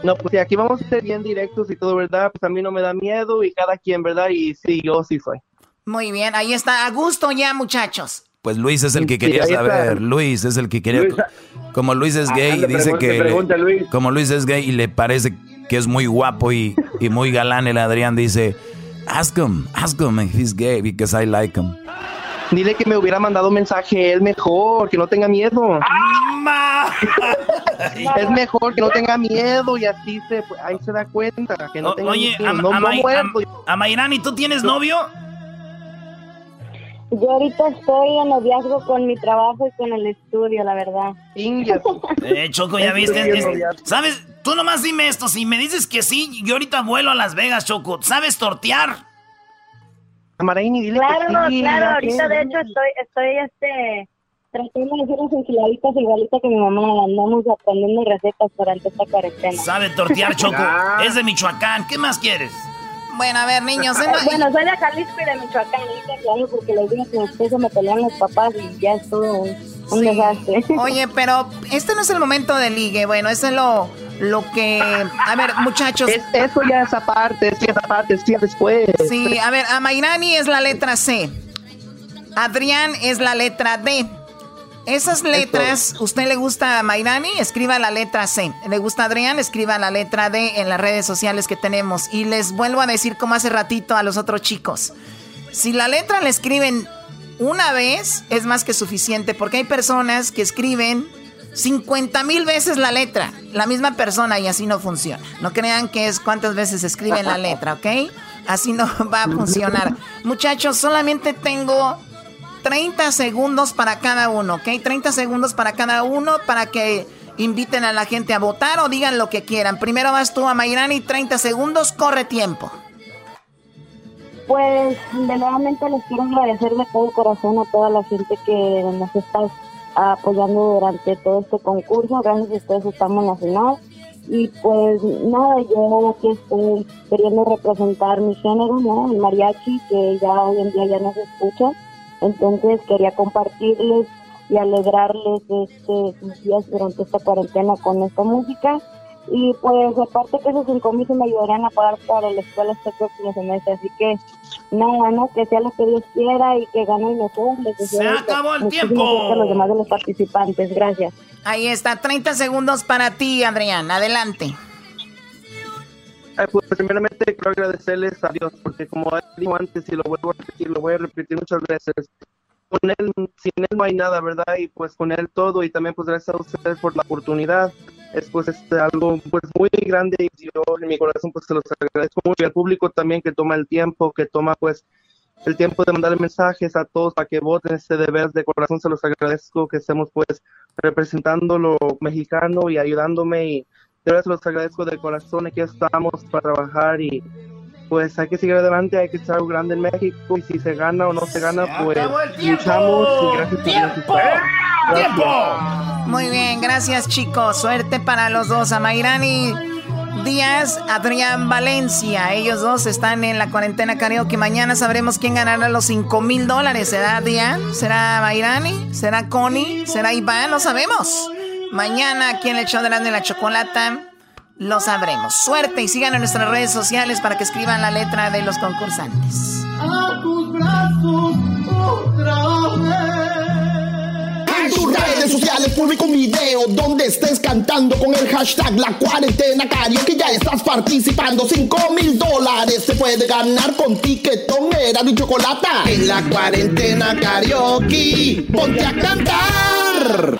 No, pues sí, aquí vamos a ser bien directos y todo, ¿verdad? Pues a mí no me da miedo y cada quien, ¿verdad? Y sí, yo sí soy. Muy bien, ahí está, a gusto ya, muchachos. Pues Luis es el que quería saber, Luis es el que quería... como Luis es gay, y dice que... como Luis es gay y le parece que es muy guapo y, y muy galán, el Adrián dice, ask him, ask him if he's gay because I like him. Dile que me hubiera mandado un mensaje él mejor, que no tenga miedo. (laughs) es mejor que no tenga miedo y así se, pues, ahí se da cuenta que no tenga Oye, miedo. no, a, ¿tú tienes novio? Yo ahorita estoy en noviazgo con mi trabajo y con el estudio, la verdad. eh, Choco, ya (laughs) viste. ¿Sabes? Tú nomás dime esto. Si me dices que sí, yo ahorita vuelo a Las Vegas, Choco. ¿Sabes tortear? Dile claro, claro, ahorita de hecho estoy, estoy este tratando de hacer unas enchiladitas igualitas que mi mamá andamos aprendiendo recetas durante esta cuarentena. Sabe tortear (laughs) choco, es de Michoacán, ¿qué más quieres? Bueno, a ver, niños. bueno, soy de Jalisco y de Michoacán, claro, porque los días que se me pelean los papás y ya es todo un, desastre. (laughs) Oye, pero este no es el momento de ligue, bueno, eso es lo, lo que... A ver, muchachos... eso ya es aparte, es esa parte, es después. Sí, a ver, a Mayrani es la letra C. Adrián es la letra D. Esas letras, ¿usted le gusta a Mayrani? Escriba la letra C. ¿Le gusta a Adrián? Escriba la letra D en las redes sociales que tenemos. Y les vuelvo a decir como hace ratito a los otros chicos. Si la letra la escriben una vez, es más que suficiente. Porque hay personas que escriben 50 mil veces la letra. La misma persona y así no funciona. No crean que es cuántas veces escriben la letra, ¿ok? Así no (laughs) va a funcionar. Muchachos, solamente tengo 30 segundos para cada uno, ¿ok? 30 segundos para cada uno para que inviten a la gente a votar o digan lo que quieran. Primero vas tú a Mayrani, 30 segundos, corre tiempo. Pues de nuevamente les quiero agradecer de todo corazón a toda la gente que nos está apoyando durante todo este concurso. Gracias a ustedes estamos en la final. Y pues nada, yo aquí estoy queriendo representar mi género, ¿no? El mariachi, que ya hoy en día ya no se escucha. Entonces quería compartirles y alegrarles este, días durante esta cuarentena con esta música. Y pues aparte que esos cinco mil me ayudarían a pagar para la escuela este próximo semestre. Así que nada, ¿no? Que sea lo que Dios quiera y que gane el mejor. Se acabó el tiempo. A los demás de los participantes. Gracias. Ahí está, 30 segundos para ti, Adrián. Adelante pues primeramente quiero agradecerles a Dios, porque como dijo antes y lo vuelvo a repetir, lo voy a repetir muchas veces, con Él, sin Él no hay nada, ¿verdad? Y pues con Él todo, y también pues gracias a ustedes por la oportunidad, es pues este, algo pues muy grande y yo en mi corazón pues se los agradezco mucho y al público también que toma el tiempo, que toma pues el tiempo de mandar mensajes a todos para que voten este deber de corazón. Se los agradezco que estemos pues representando lo mexicano y ayudándome y de verdad se los agradezco de corazón. Aquí estamos para trabajar y pues hay que seguir adelante, hay que estar grande en México y si se gana o no se gana, pues luchamos y gracias ¡Tiempo! ¡Tiempo! Muy bien, gracias chicos. Suerte para los dos. A Mayrani Díaz, Adrián Valencia. Ellos dos están en la cuarentena que Mañana sabremos quién ganará los 5 mil dólares. ¿Será Adrián? ¿Será Mayrani? ¿Será Connie? ¿Será Iván? No sabemos. Mañana aquí en el show de la, de la chocolata lo sabremos. Suerte y sigan en nuestras redes sociales para que escriban la letra de los concursantes. A tus brazos otra. En tus redes sociales publica un video donde estés cantando con el hashtag La Cuarentena Que Ya estás participando. 5 mil dólares se puede ganar con tiquetón, era y chocolate. En la cuarentena karaoke, ponte a cantar.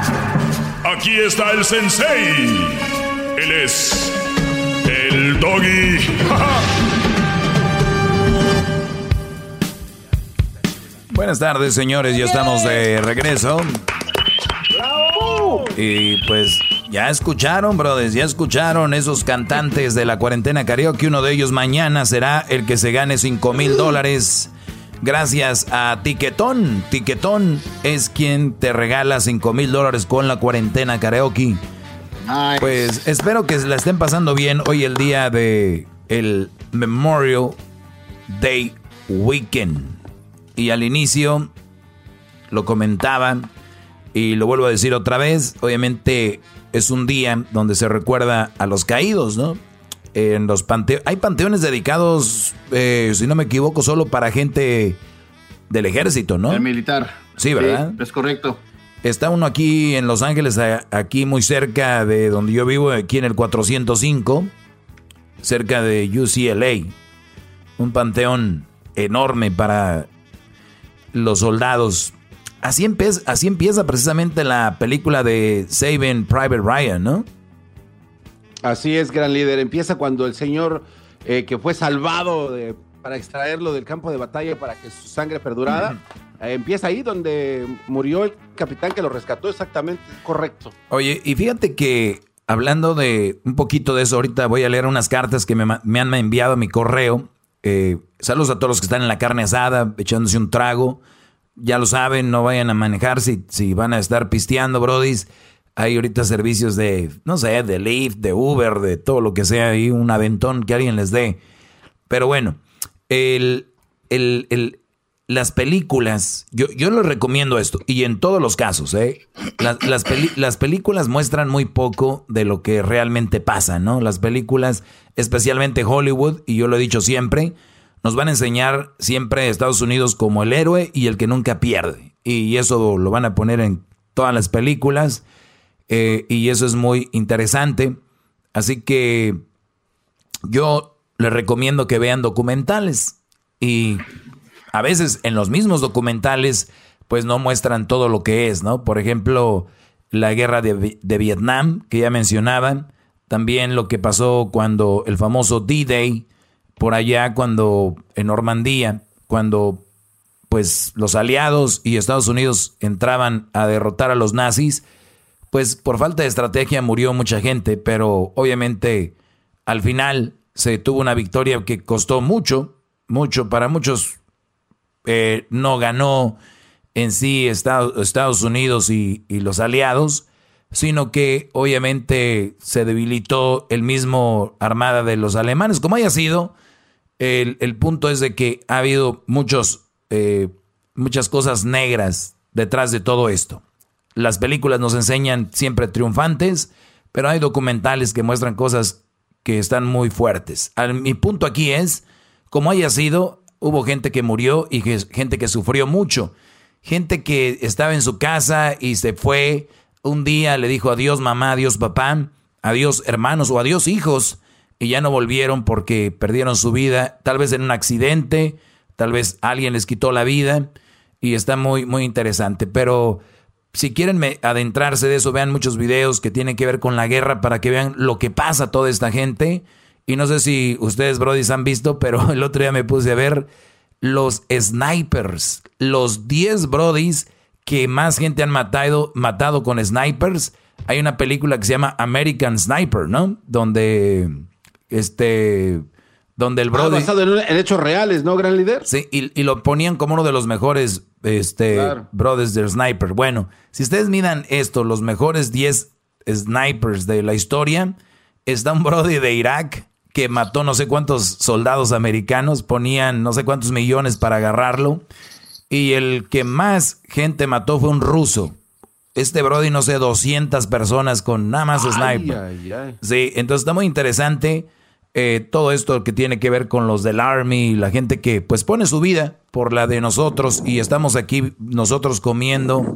Aquí está el sensei. Él es el doggy. (laughs) Buenas tardes, señores. Ya estamos de regreso. Y pues ya escucharon, brothers, ya escucharon esos cantantes de la cuarentena karaoke. Uno de ellos mañana será el que se gane 5 mil dólares gracias a Tiquetón. Tiquetón es quien te regala 5 mil dólares con la cuarentena karaoke. Pues espero que la estén pasando bien hoy el día de el Memorial Day Weekend. Y al inicio lo comentaban y lo vuelvo a decir otra vez, obviamente es un día donde se recuerda a los caídos, ¿no? En los panteones. Hay panteones dedicados, eh, si no me equivoco, solo para gente del ejército, ¿no? El militar. Sí, ¿verdad? es correcto. Está uno aquí en Los Ángeles, aquí muy cerca de donde yo vivo, aquí en el 405, cerca de UCLA. Un panteón enorme para los soldados. Así empieza, así empieza precisamente la película de Saving Private Ryan, ¿no? Así es, gran líder. Empieza cuando el señor eh, que fue salvado para extraerlo del campo de batalla para que su sangre perdurara. Eh, empieza ahí donde murió el capitán que lo rescató exactamente correcto. Oye, y fíjate que hablando de un poquito de eso, ahorita voy a leer unas cartas que me, han enviado a mi correo. Eh, saludos a todos los que están en la carne asada, echándose un trago. Ya lo saben, no vayan a manejar si, si van a estar pisteando, brodis. Hay ahorita servicios de, no sé, de Lyft, de Uber, de todo lo que sea, ahí un aventón que alguien les dé. Pero bueno, el, las películas, yo, yo les recomiendo esto, y en todos los casos, ¿eh? las, las, las, películas muestran muy poco de lo que realmente pasa, ¿no? Las películas, especialmente Hollywood, y yo lo he dicho siempre, nos van a enseñar siempre a Estados Unidos como el héroe y el que nunca pierde. Y eso lo van a poner en todas las películas. Eh, y eso es muy interesante. Así que yo les recomiendo que vean documentales. Y a veces en los mismos documentales, pues no muestran todo lo que es, ¿no? Por ejemplo, la guerra de, de Vietnam, que ya mencionaban. También lo que pasó cuando el famoso D-Day, por allá, cuando en Normandía, cuando pues los aliados y Estados Unidos entraban a derrotar a los nazis pues por falta de estrategia murió mucha gente, pero obviamente al final se tuvo una victoria que costó mucho, mucho, para muchos eh, no ganó en sí Estados, Unidos y, los aliados, sino que obviamente se debilitó el mismo armada de los alemanes, como haya sido, el, punto es de que ha habido muchos, eh, muchas cosas negras detrás de todo esto. Las películas nos enseñan siempre triunfantes, pero hay documentales que muestran cosas que están muy fuertes. mi punto aquí es, como haya sido, Hubo gente que murió y gente que sufrió mucho. Gente que estaba en su casa y se fue. Un día le dijo adiós mamá, adiós papá, adiós hermanos o adiós hijos. Y ya no volvieron porque perdieron su vida, tal vez en un accidente, tal vez alguien les quitó la vida. Y está muy, muy interesante. Pero si quieren adentrarse de eso, vean muchos videos que tienen que ver con la guerra para que vean lo que pasa a toda esta gente. Y no sé si ustedes, brodis, han visto, pero (laughs) el otro día me puse a ver los snipers, los 10 brodis que más gente han matado, matado con snipers. Hay una película que se llama American Sniper, ¿no? Donde este donde el ah, brody basado en, hechos reales, ¿no, gran líder? Sí, y, lo ponían como uno de los mejores este brothers de sniper. Bueno, si ustedes miran esto, los mejores 10 snipers de la historia, está un brody de Irak que mató no sé cuántos soldados americanos, ponían no sé cuántos millones para agarrarlo. Y el que más gente mató fue un ruso. Este Brody, no sé, 200 personas con nada más sniper. Sí, entonces está muy interesante eh, todo esto que tiene que ver con los del Army, la gente que pues pone su vida por la de nosotros y estamos aquí nosotros comiendo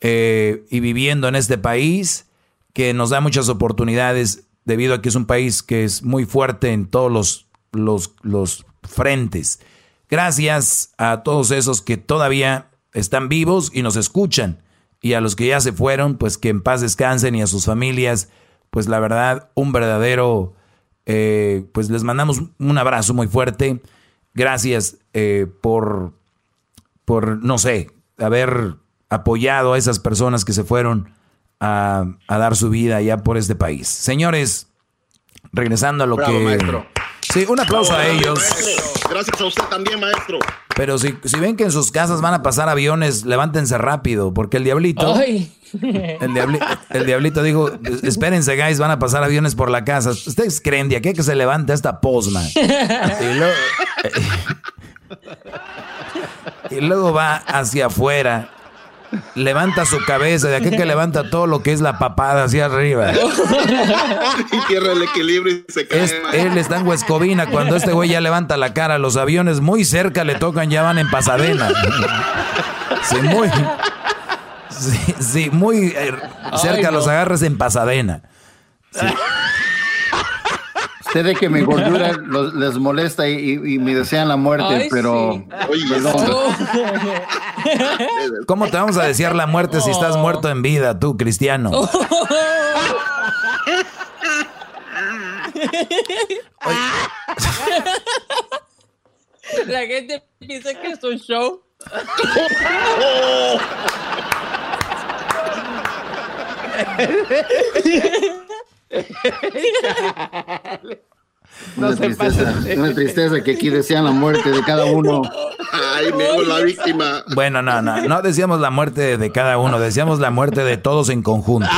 eh, y viviendo en este país que nos da muchas oportunidades debido a que es un país que es muy fuerte en todos los, los, los frentes. Gracias a todos esos que todavía están vivos y nos escuchan. Y a los que ya se fueron, pues que en paz descansen y a sus familias, pues la verdad, un verdadero, eh, pues les mandamos un abrazo muy fuerte. Gracias eh, por, por, no sé, haber apoyado a esas personas que se fueron a, dar su vida ya por este país. Señores, regresando a lo que... Sí, un aplauso a ellos. Gracias a usted también, maestro. Pero si, si, ven que en sus casas van a pasar aviones, levántense rápido, porque el diablito... (laughs) El, el, diablito dijo, espérense, guys, van a pasar aviones por la casa. ¿Ustedes creen de aquí que se levanta esta posma? y luego va hacia afuera levanta su cabeza, de aquí que levanta todo lo que es la papada hacia arriba. (laughs) y pierde el equilibrio y se cae. él está en Huescovina, cuando este güey ya levanta la cara, los aviones muy cerca le tocan, ya van en Pasadena. Sí, muy... Sí, muy eh, cerca los agarres en Pasadena. Sí. Ustedes que mi gordura les molesta y, me desean la muerte, pero... ¿Cómo te vamos a desear la muerte si estás muerto en vida, tú, cristiano? La gente piensa que es un show. (laughs) (laughs) una, tristeza, una tristeza que aquí desean la muerte de cada uno. Ay, la víctima. Bueno, no, no, no decíamos la muerte de cada uno, decíamos la muerte de todos en conjunto,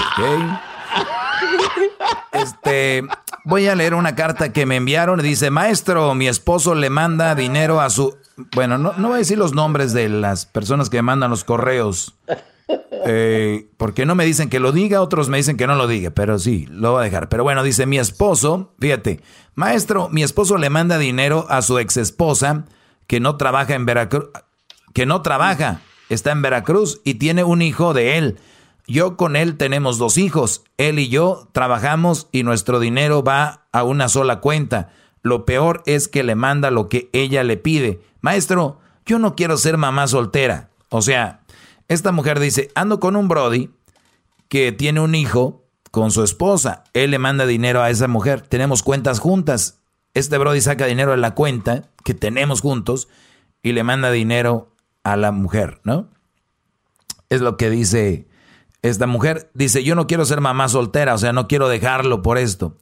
Este, voy a leer una carta que me enviaron. Dice, maestro, mi esposo le manda dinero a su... Bueno, no, no voy a decir los nombres de las personas que mandan los correos. Eh, porque no me dicen que lo diga, otros me dicen que no lo diga, pero sí, lo voy a dejar. Pero bueno, dice mi esposo, fíjate, maestro, mi esposo le manda dinero a su ex esposa que no trabaja en Veracruz, que no trabaja, está en Veracruz y tiene un hijo de él. Yo con él tenemos dos hijos, él y yo trabajamos y nuestro dinero va a una sola cuenta. Lo peor es que le manda lo que ella le pide. Maestro, yo no quiero ser mamá soltera. O sea, esta mujer dice, ando con un Brody que tiene un hijo con su esposa. Él le manda dinero a esa mujer. Tenemos cuentas juntas. Este Brody saca dinero de la cuenta que tenemos juntos y le manda dinero a la mujer, ¿no? Es lo que dice esta mujer. Dice, yo no quiero ser mamá soltera, o sea, no quiero dejarlo por esto.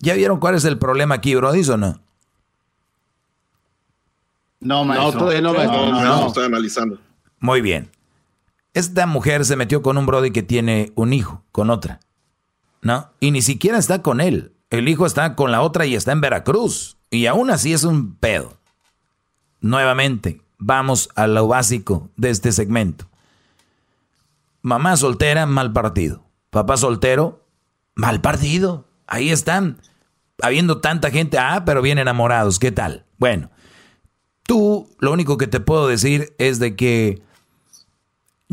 ¿Ya vieron cuál es el problema aquí, Brody, o no? No, maestro. No, todavía no, maestro. No, no, estoy analizando. Muy bien. Esta mujer se metió con un brody que tiene un hijo, con otra. ¿No? Y ni siquiera está con él. El hijo está con la otra y está en Veracruz. Y aún así es un pedo. Nuevamente, vamos a lo básico de este segmento. Mamá soltera, mal partido. Papá soltero, mal partido. Ahí están. Habiendo tanta gente, ah, pero bien enamorados. ¿Qué tal? Bueno, Tú, lo único que te puedo decir es de que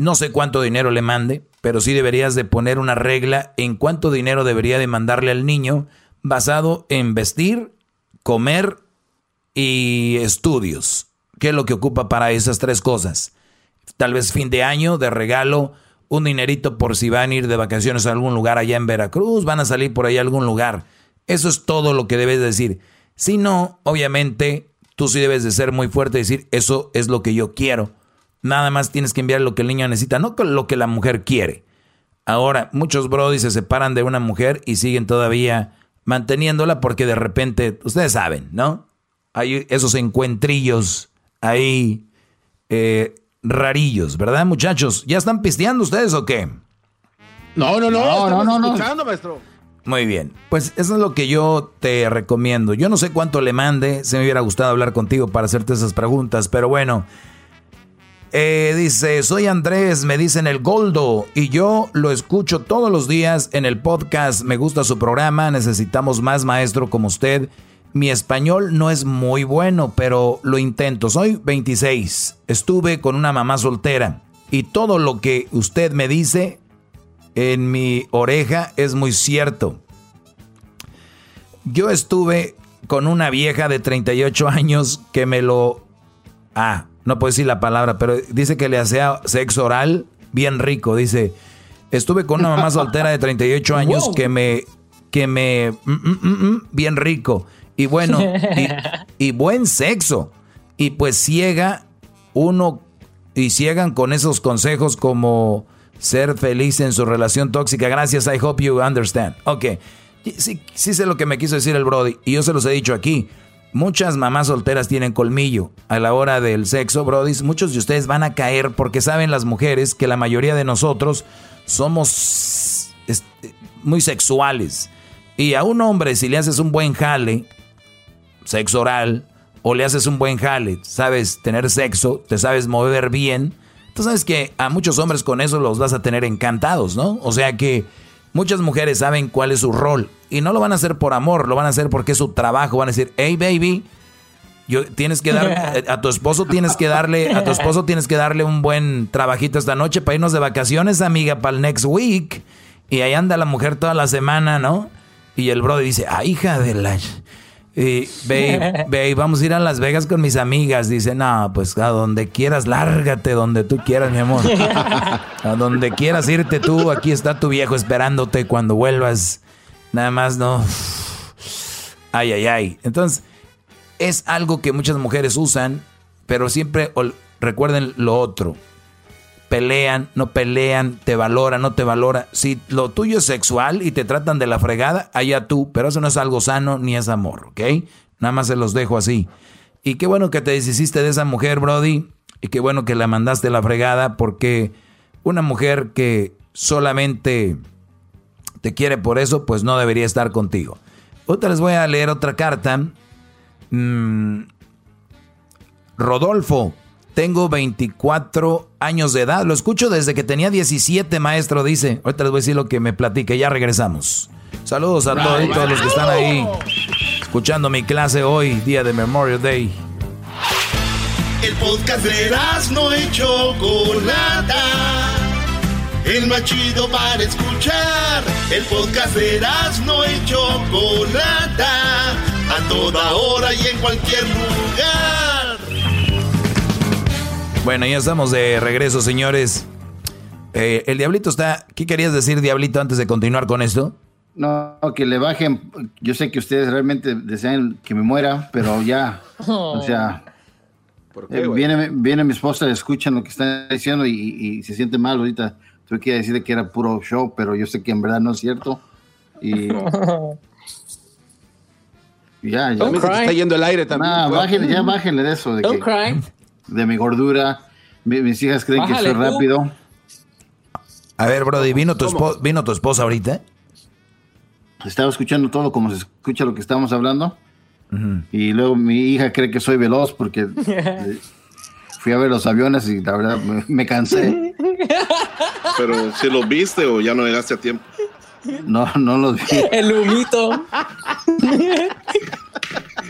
no sé cuánto dinero le mande, pero sí deberías de poner una regla en cuánto dinero debería de mandarle al niño basado en vestir, comer y estudios. ¿Qué es lo que ocupa para esas tres cosas? Tal vez fin de año, de regalo, un dinerito por si van a ir de vacaciones a algún lugar allá en Veracruz, van a salir por ahí a algún lugar. Eso es todo lo que debes decir. Si no, obviamente, tú sí debes de ser muy fuerte y decir, eso es lo que yo quiero. Nada más tienes que enviar lo que el niño necesita, no lo que la mujer quiere. Ahora, muchos brodis se separan de una mujer y siguen todavía manteniéndola porque de repente, ustedes saben, ¿no? Hay esos encuentrillos ahí eh, rarillos, ¿verdad, muchachos? ¿Ya están pisteando ustedes o qué? No, no, no, no, no, no, escuchando, maestro. Muy bien, pues eso es lo que yo te recomiendo. Yo no sé cuánto le mande, se me hubiera gustado hablar contigo para hacerte esas preguntas, pero bueno. Eh, dice, soy Andrés, me dicen el Goldo y yo lo escucho todos los días en el podcast, me gusta su programa, necesitamos más maestro como usted. Mi español no es muy bueno, pero lo intento. Soy 26, estuve con una mamá soltera y todo lo que usted me dice en mi oreja es muy cierto. Yo estuve con una vieja de 38 años que me lo... Ah, no puedo decir la palabra, pero dice que le hacía sexo oral bien rico. Dice, estuve con una mamá (laughs) soltera de 38 años que me... que me... Mm, mm, mm, bien rico. Y bueno, y, y buen sexo. Y pues ciega uno... Y ciegan con esos consejos como ser feliz en su relación tóxica. Gracias, I hope you understand. Ok, sí, sí sé lo que me quiso decir el Brody y yo se los he dicho aquí. Muchas mamás solteras tienen colmillo a la hora del sexo, Brody. Muchos de ustedes van a caer porque saben las mujeres que la mayoría de nosotros somos muy sexuales. Y a un hombre, si le haces un buen jale, sexo oral, o le haces un buen jale, sabes tener sexo, te sabes mover bien, Tú sabes que a muchos hombres con eso los vas a tener encantados, ¿no? O sea que muchas mujeres saben cuál es su rol y no lo van a hacer por amor, lo van a hacer porque es su trabajo. Van a decir, hey baby, yo, tienes que dar (laughs) a tu esposo tienes que darle a tu esposo tienes que darle un buen trabajito esta noche para irnos de vacaciones, amiga, para el next week. Y ahí anda la mujer toda la semana, ¿no? Y el brother dice, ah, hija de la... Y, babe, (laughs) vamos a ir a Las Vegas con mis amigas. Dice, no, pues a donde quieras, lárgate donde tú quieras, mi amor. (laughs) A donde quieras irte tú, aquí está tu viejo esperándote cuando vuelvas. Nada más no. Ay, ay, ay. Entonces, es algo que muchas mujeres usan, pero siempre recuerden lo otro pelean, no pelean, te valoran, no te valora. Si lo tuyo es sexual y te tratan de la fregada, allá tú, pero eso no es algo sano ni es amor, ¿ok? Nada más se los dejo así. Y qué bueno que te deshiciste de esa mujer, Brody, y qué bueno que la mandaste la fregada, porque una mujer que solamente te quiere por eso, pues no debería estar contigo. Otra les voy a leer otra carta. Mm, Rodolfo, tengo 24 años de edad. Lo escucho desde que tenía 17, maestro, dice. Ahorita les voy a decir lo que me platique. Ya regresamos. Saludos a todos, los que están ahí escuchando mi clase hoy, día de Memorial Day. El podcast de no hecho Chocolata. El más chido para escuchar. El podcast de no hecho Chocolata. A toda hora y en cualquier lugar. Bueno, ya estamos de regreso, señores. Eh, el Diablito está... ¿Qué querías decir, Diablito, antes de continuar con esto? No, que le bajen. Yo sé que ustedes realmente desean que me muera, pero ya. (laughs) O sea, eh, viene, viene mi esposa, escuchan lo que está diciendo y, se siente mal ahorita. Tuve que decirle que era puro show, pero yo sé que en verdad no es cierto. Y. (laughs) ya, ya. Está yendo el aire también. ya bájenle de eso. De Don't cry de mi gordura. mis hijas creen que soy rápido. A ver, Brody, ¿vino tu, ¿vino tu esposa ahorita? Estaba escuchando todo como se escucha lo que estamos hablando. Y luego mi hija cree que soy veloz porque (laughs) eh, fui a ver los aviones y la verdad me, cansé. (laughs) Pero si los viste o ya no llegaste a tiempo. No, no los vi. El humito. (laughs)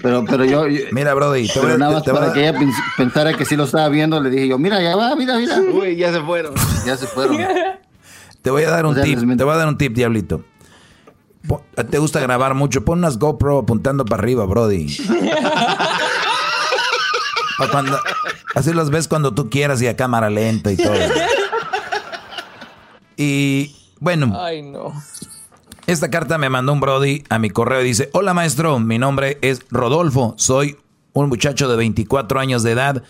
Pero, pero yo, Mira, Brody, te pero nada más para que ella pensara que sí lo estaba viendo, le dije yo, mira, ya va, mira, mira. Uy, ya se fueron. Ya se fueron. Te voy a dar un tip, te voy a dar un tip, diablito. Te gusta grabar mucho, pon unas GoPro apuntando para arriba, Brody. cuando, así los ves cuando tú quieras y a cámara lenta y todo. Y bueno. Ay, no. Esta carta me mandó un Brody a mi correo y dice, hola maestro, mi nombre es Rodolfo, soy un muchacho de 24 años de edad.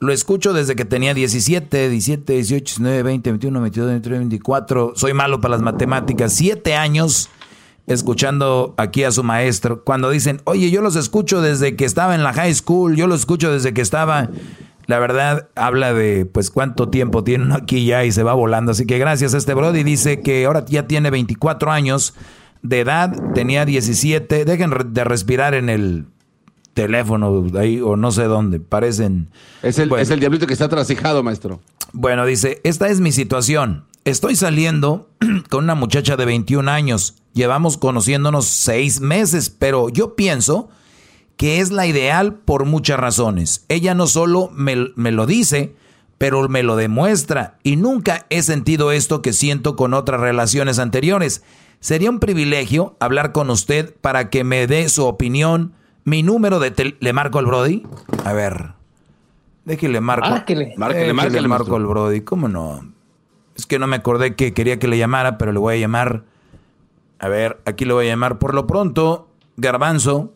Lo escucho desde que tenía 17, 17, 18, 19, 20, 21, 22, 23, 24. Soy malo para las matemáticas. Siete años escuchando aquí a su maestro. Cuando dicen, oye, yo los escucho desde que estaba en la high school, yo los escucho desde que estaba la verdad habla de pues cuánto tiempo tiene uno aquí ya y se va volando. Así que gracias a este Brody. Dice que ahora ya tiene 24 años de edad, tenía 17. Dejen de respirar en el teléfono ahí o no sé dónde. Parecen... Es el, es el diablito que está trasijado, maestro. Bueno, dice, esta es mi situación. Estoy saliendo (clears throat) con una muchacha de 21 años. Llevamos conociéndonos seis meses, pero yo pienso que es la ideal por muchas razones. Ella no solo me, lo dice, pero me lo demuestra y nunca he sentido esto que siento con otras relaciones anteriores. Sería un privilegio hablar con usted para que me dé su opinión. Mi número de ¿Le marco al Brody? A ver. Déjele marco. Márquele. Márquele, márquele, marco al Brody. ¿Cómo no? Es que no me acordé que quería que le llamara, pero le voy a llamar. A ver, aquí le voy a llamar. Por lo pronto, Garbanzo,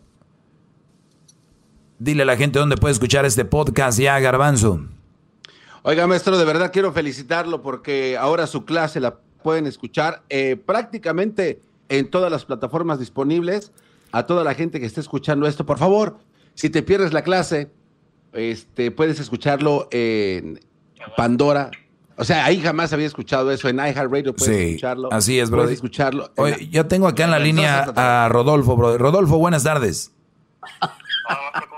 Dile a la gente dónde puede escuchar este podcast ya, Garbanzo. Oiga, maestro, de verdad quiero felicitarlo porque ahora su clase la pueden escuchar eh, prácticamente en todas las plataformas disponibles. A toda la gente que esté escuchando esto, por favor, si te pierdes la clase, este, puedes escucharlo en Pandora. O sea, ahí jamás había escuchado eso. En iHeartRadio puedes sí, escucharlo. Así es, bro. Puedes escucharlo. Oye, ya tengo acá en la línea a Rodolfo, bro. Rodolfo, buenas tardes. (laughs)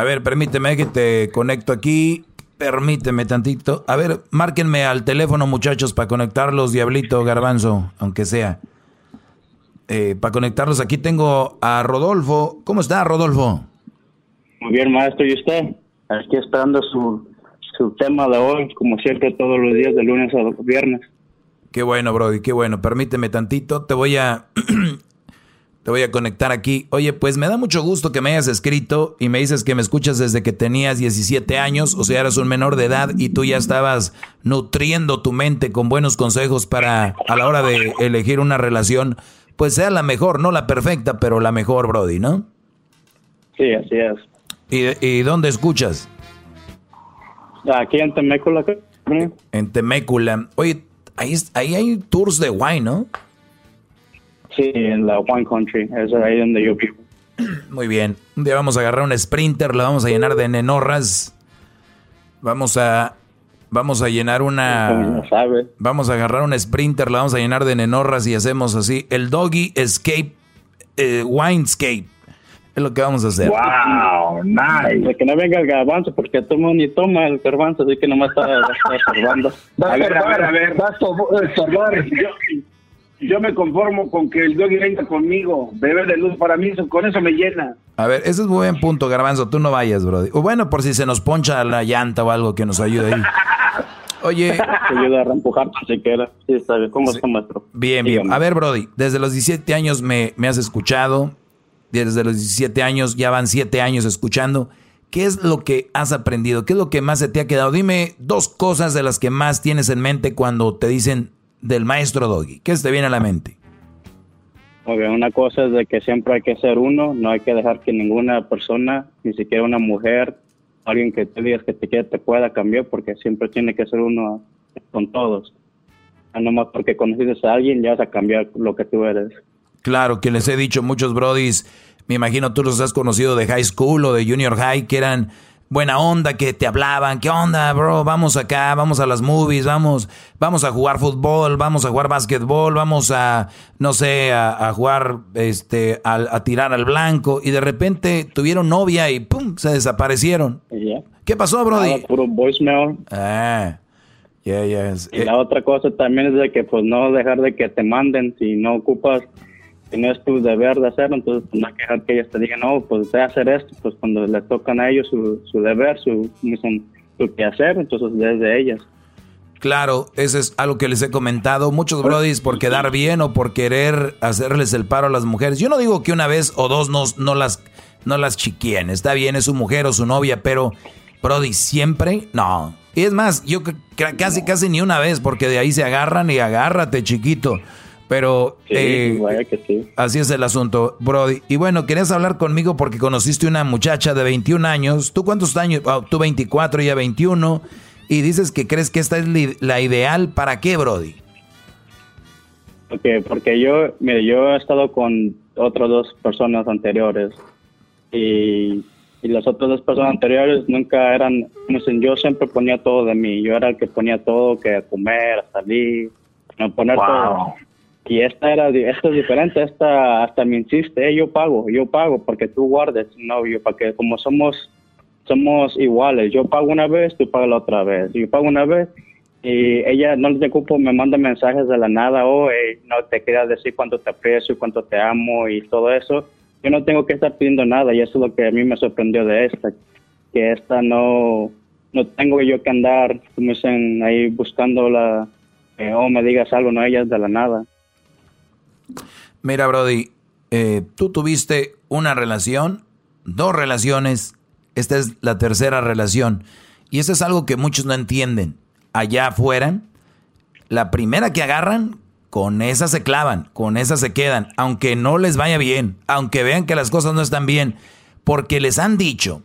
A ver, permíteme que te conecto aquí. Permíteme tantito. A ver, márquenme al teléfono, muchachos, para conectarlos, Diablito, Garbanzo, aunque sea. Eh, para conectarlos, aquí tengo a Rodolfo. ¿Cómo está, Rodolfo? Muy bien, maestro. ¿Y usted? Aquí esperando su, su tema de hoy, como siempre, todos los días, de lunes a viernes. Qué bueno, Brody, qué bueno. Permíteme tantito. Te voy a (clears throat) Te voy a conectar aquí. Oye, pues me da mucho gusto que me hayas escrito y me dices que me escuchas desde que tenías 17 años, o sea, eras un menor de edad y tú ya estabas nutriendo tu mente con buenos consejos para a la hora de elegir una relación, pues sea la mejor, no la perfecta, pero la mejor, Brody, ¿no? Sí, así es. ¿Y, y dónde escuchas? Aquí en Temécula. En Temécula. Oye, ahí, ahí hay tours de wine, ¿no? Sí, en la One Country, es ahí donde yo vivo. Muy bien. Un día vamos a agarrar un sprinter, lo vamos a llenar de nenorras. Wamos a vamos a llenar una vamos a agarrar un sprinter, lo vamos a llenar de nenorras y hacemos así el doggy escape eh, winescape. Es lo que vamos a hacer. Wow, nice. que no venga el garbanzo porque todo ni toma el garbanzo, así que nomás está, (laughs) está observando. a, ver, a ver, a ver, va a yo me conformo con que el doggy venga conmigo, bebé de luz para mí, con eso me llena. A ver, ese es buen punto, Garbanzo, tú no vayas, bro. O bueno, por si se nos poncha la llanta o algo que nos ayude ahí. (laughs) Oye. Te ayuda a reempujar si quieres. Sí, está bien. ¿Cómo está, maestro? Bien, bien. A ver, Brody, desde los 17 años me, me has escuchado. Desde los 17 años, ya van 7 años escuchando. ¿Qué es lo que has aprendido? ¿Qué es lo que más se te ha quedado? Dime dos cosas de las que más tienes en mente cuando te dicen del maestro Doggy? ¿Qué se te viene a la mente? una cosa es de que siempre hay que ser uno, no hay que dejar que ninguna persona, ni siquiera una mujer, alguien que te digas que te quiere, te pueda cambiar, porque siempre tiene que ser uno con todos. No más porque conoces a alguien ya vas a cambiar lo que tú eres. Claro, que les he dicho muchos brodis, me imagino tú los has conocido de high school o de junior high, que eran buena onda que te hablaban, ¿qué onda, bro? Vamos acá, vamos a las movies, vamos, vamos a jugar fútbol, vamos a jugar básquetbol, vamos a, no sé, a, jugar, este, a, tirar al blanco y de repente tuvieron novia y pum, se desaparecieron. ¿Qué pasó, Brody? puro voicemail. Ah. Yeah, yeah. Y la otra cosa también es de que pues no dejar de que te manden si no ocupas si no es tu deber de hacerlo, entonces pues, no hay que dejar que ellos te digan, no, pues de hacer esto, pues cuando le tocan a ellos su, su deber, su, su, su que hacer, entonces desde ellas. Claro, eso es algo que les he comentado. Muchos brodis por quedar bien o por querer hacerles el paro a las mujeres. Yo no digo que una vez o dos no, no las, no las chiquien. Está bien, es su mujer o su novia, pero brody, siempre no. Y es más, yo casi, casi ni una vez, porque de ahí se agarran y agárrate, chiquito. Pero eh, así es el asunto, Brody. Y bueno, querías hablar conmigo porque conociste una muchacha de 21 años. ¿Tú cuántos años? Oh, tú 24, ya 21. Y dices que crees que esta es la ideal. ¿Para qué, Brody? Okay, porque yo, mire, yo he estado con otras dos personas anteriores. Y, y las otras dos personas anteriores nunca eran, yo siempre ponía todo de mí. Yo era el que ponía todo, que comer, salir, no poner todo y esta era esta es diferente, esta hasta me insiste, yo pago, yo pago porque tú guardes novio, para que como somos somos iguales, yo pago una vez, tú pagas la otra vez, yo pago una vez y ella no le ocupo, me manda mensajes de la nada, oh, no te quería decir cuánto te aprecio, cuánto te amo y todo eso. Yo no tengo que estar pidiendo nada y eso es lo que a mí me sorprendió de esta, que esta no, no tengo yo que andar, como dicen, ahí buscando la, eh, oh, me digas algo, no, ella es de la nada. Mira, Brody, eh, tú tuviste una relación, dos relaciones, esta es la tercera relación. Y eso es algo que muchos no entienden. Allá afuera, la primera que agarran, con esa se clavan, con esa se quedan, aunque no les vaya bien, aunque vean que las cosas no están bien, porque les han dicho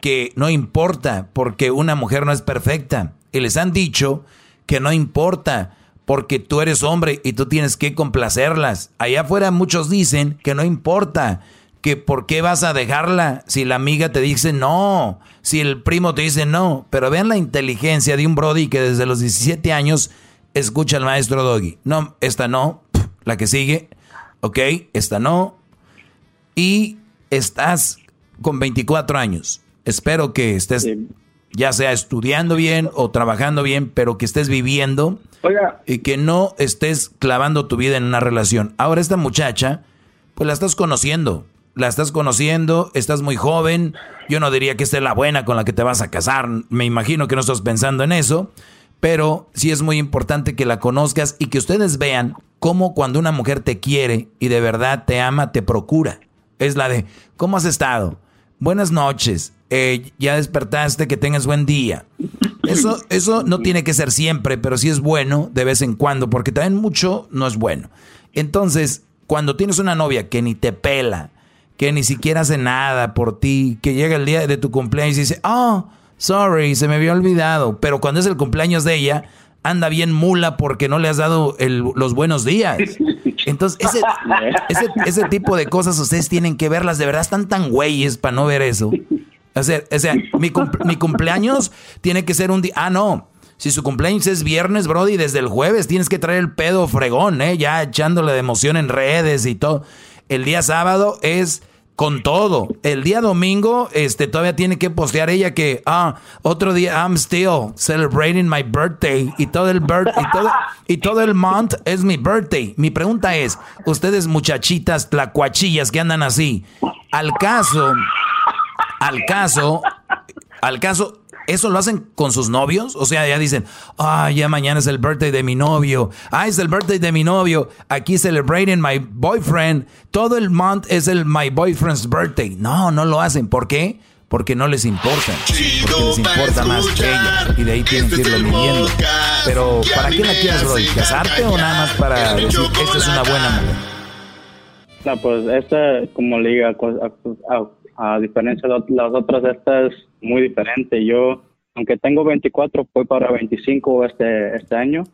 que no importa, porque una mujer no es perfecta, y les han dicho que no importa, porque tú eres hombre y tú tienes que complacerlas. Allá afuera muchos dicen que no importa, que por qué vas a dejarla si la amiga te dice no, si el primo te dice no. Pero vean la inteligencia de un Brody que desde los 17 años escucha al maestro Doggy. No, esta no, la que sigue, ok, esta no. Y estás con 24 años. Espero que estés ya sea estudiando bien o trabajando bien, pero que estés viviendo y que no estés clavando tu vida en una relación. Ahora esta muchacha, pues la estás conociendo, la estás conociendo, estás muy joven, yo no diría que esta es la buena con la que te vas a casar, me imagino que no estás pensando en eso, pero sí es muy importante que la conozcas y que ustedes vean cómo cuando una mujer te quiere y de verdad te ama, te procura. Es la de, ¿cómo has estado? Buenas noches, eh, ya despertaste, que tengas buen día. Eso, (clears throat) eso no tiene que ser siempre, pero sí es bueno de vez en cuando, porque también mucho no es bueno. Entonces, cuando tienes una novia que ni te pela, que ni siquiera hace nada por ti, que llega el día de tu cumpleaños y dice, oh, sorry, se me había olvidado, pero cuando es el cumpleaños de ella, anda bien mula porque no le has dado los buenos días. Entonces, ese, (laughs) ese, ese, tipo de cosas ustedes tienen que verlas, de verdad están tan güeyes para no ver eso. O mi cumpleaños tiene que ser un día. Ah, no. Si su cumpleaños es viernes, Brody, desde el jueves tienes que traer el pedo fregón, ¿eh? Ya echándole de emoción en redes y todo. El día sábado es con todo. El día domingo, este, todavía tiene que postear ella que, ah, otro día, I'm still celebrating my birthday. Y todo el birth, y todo, y todo el month es mi birthday. Mi pregunta es, ustedes muchachitas tlacuachillas que andan así, al caso, al caso, al caso, ¿eso lo hacen con sus novios? O sea, ya dicen, ah, ya mañana es el birthday de mi novio. Ah, es el birthday de mi novio. Aquí celebrating my boyfriend. Todo el month es el my boyfriend's birthday. No, no lo hacen. ¿Por qué? Porque no les importa. Porque les importa más que ella. Y de ahí tienen que irlo midiendo. Pero, ¿para qué la quieres, Roy? ¿Casarte o nada más para decir, esta es una buena mujer? No, pues esta, como le diga, a diferencia de las otras, esta es muy diferente. Yo, aunque tengo 24, voy para 25 este, este año.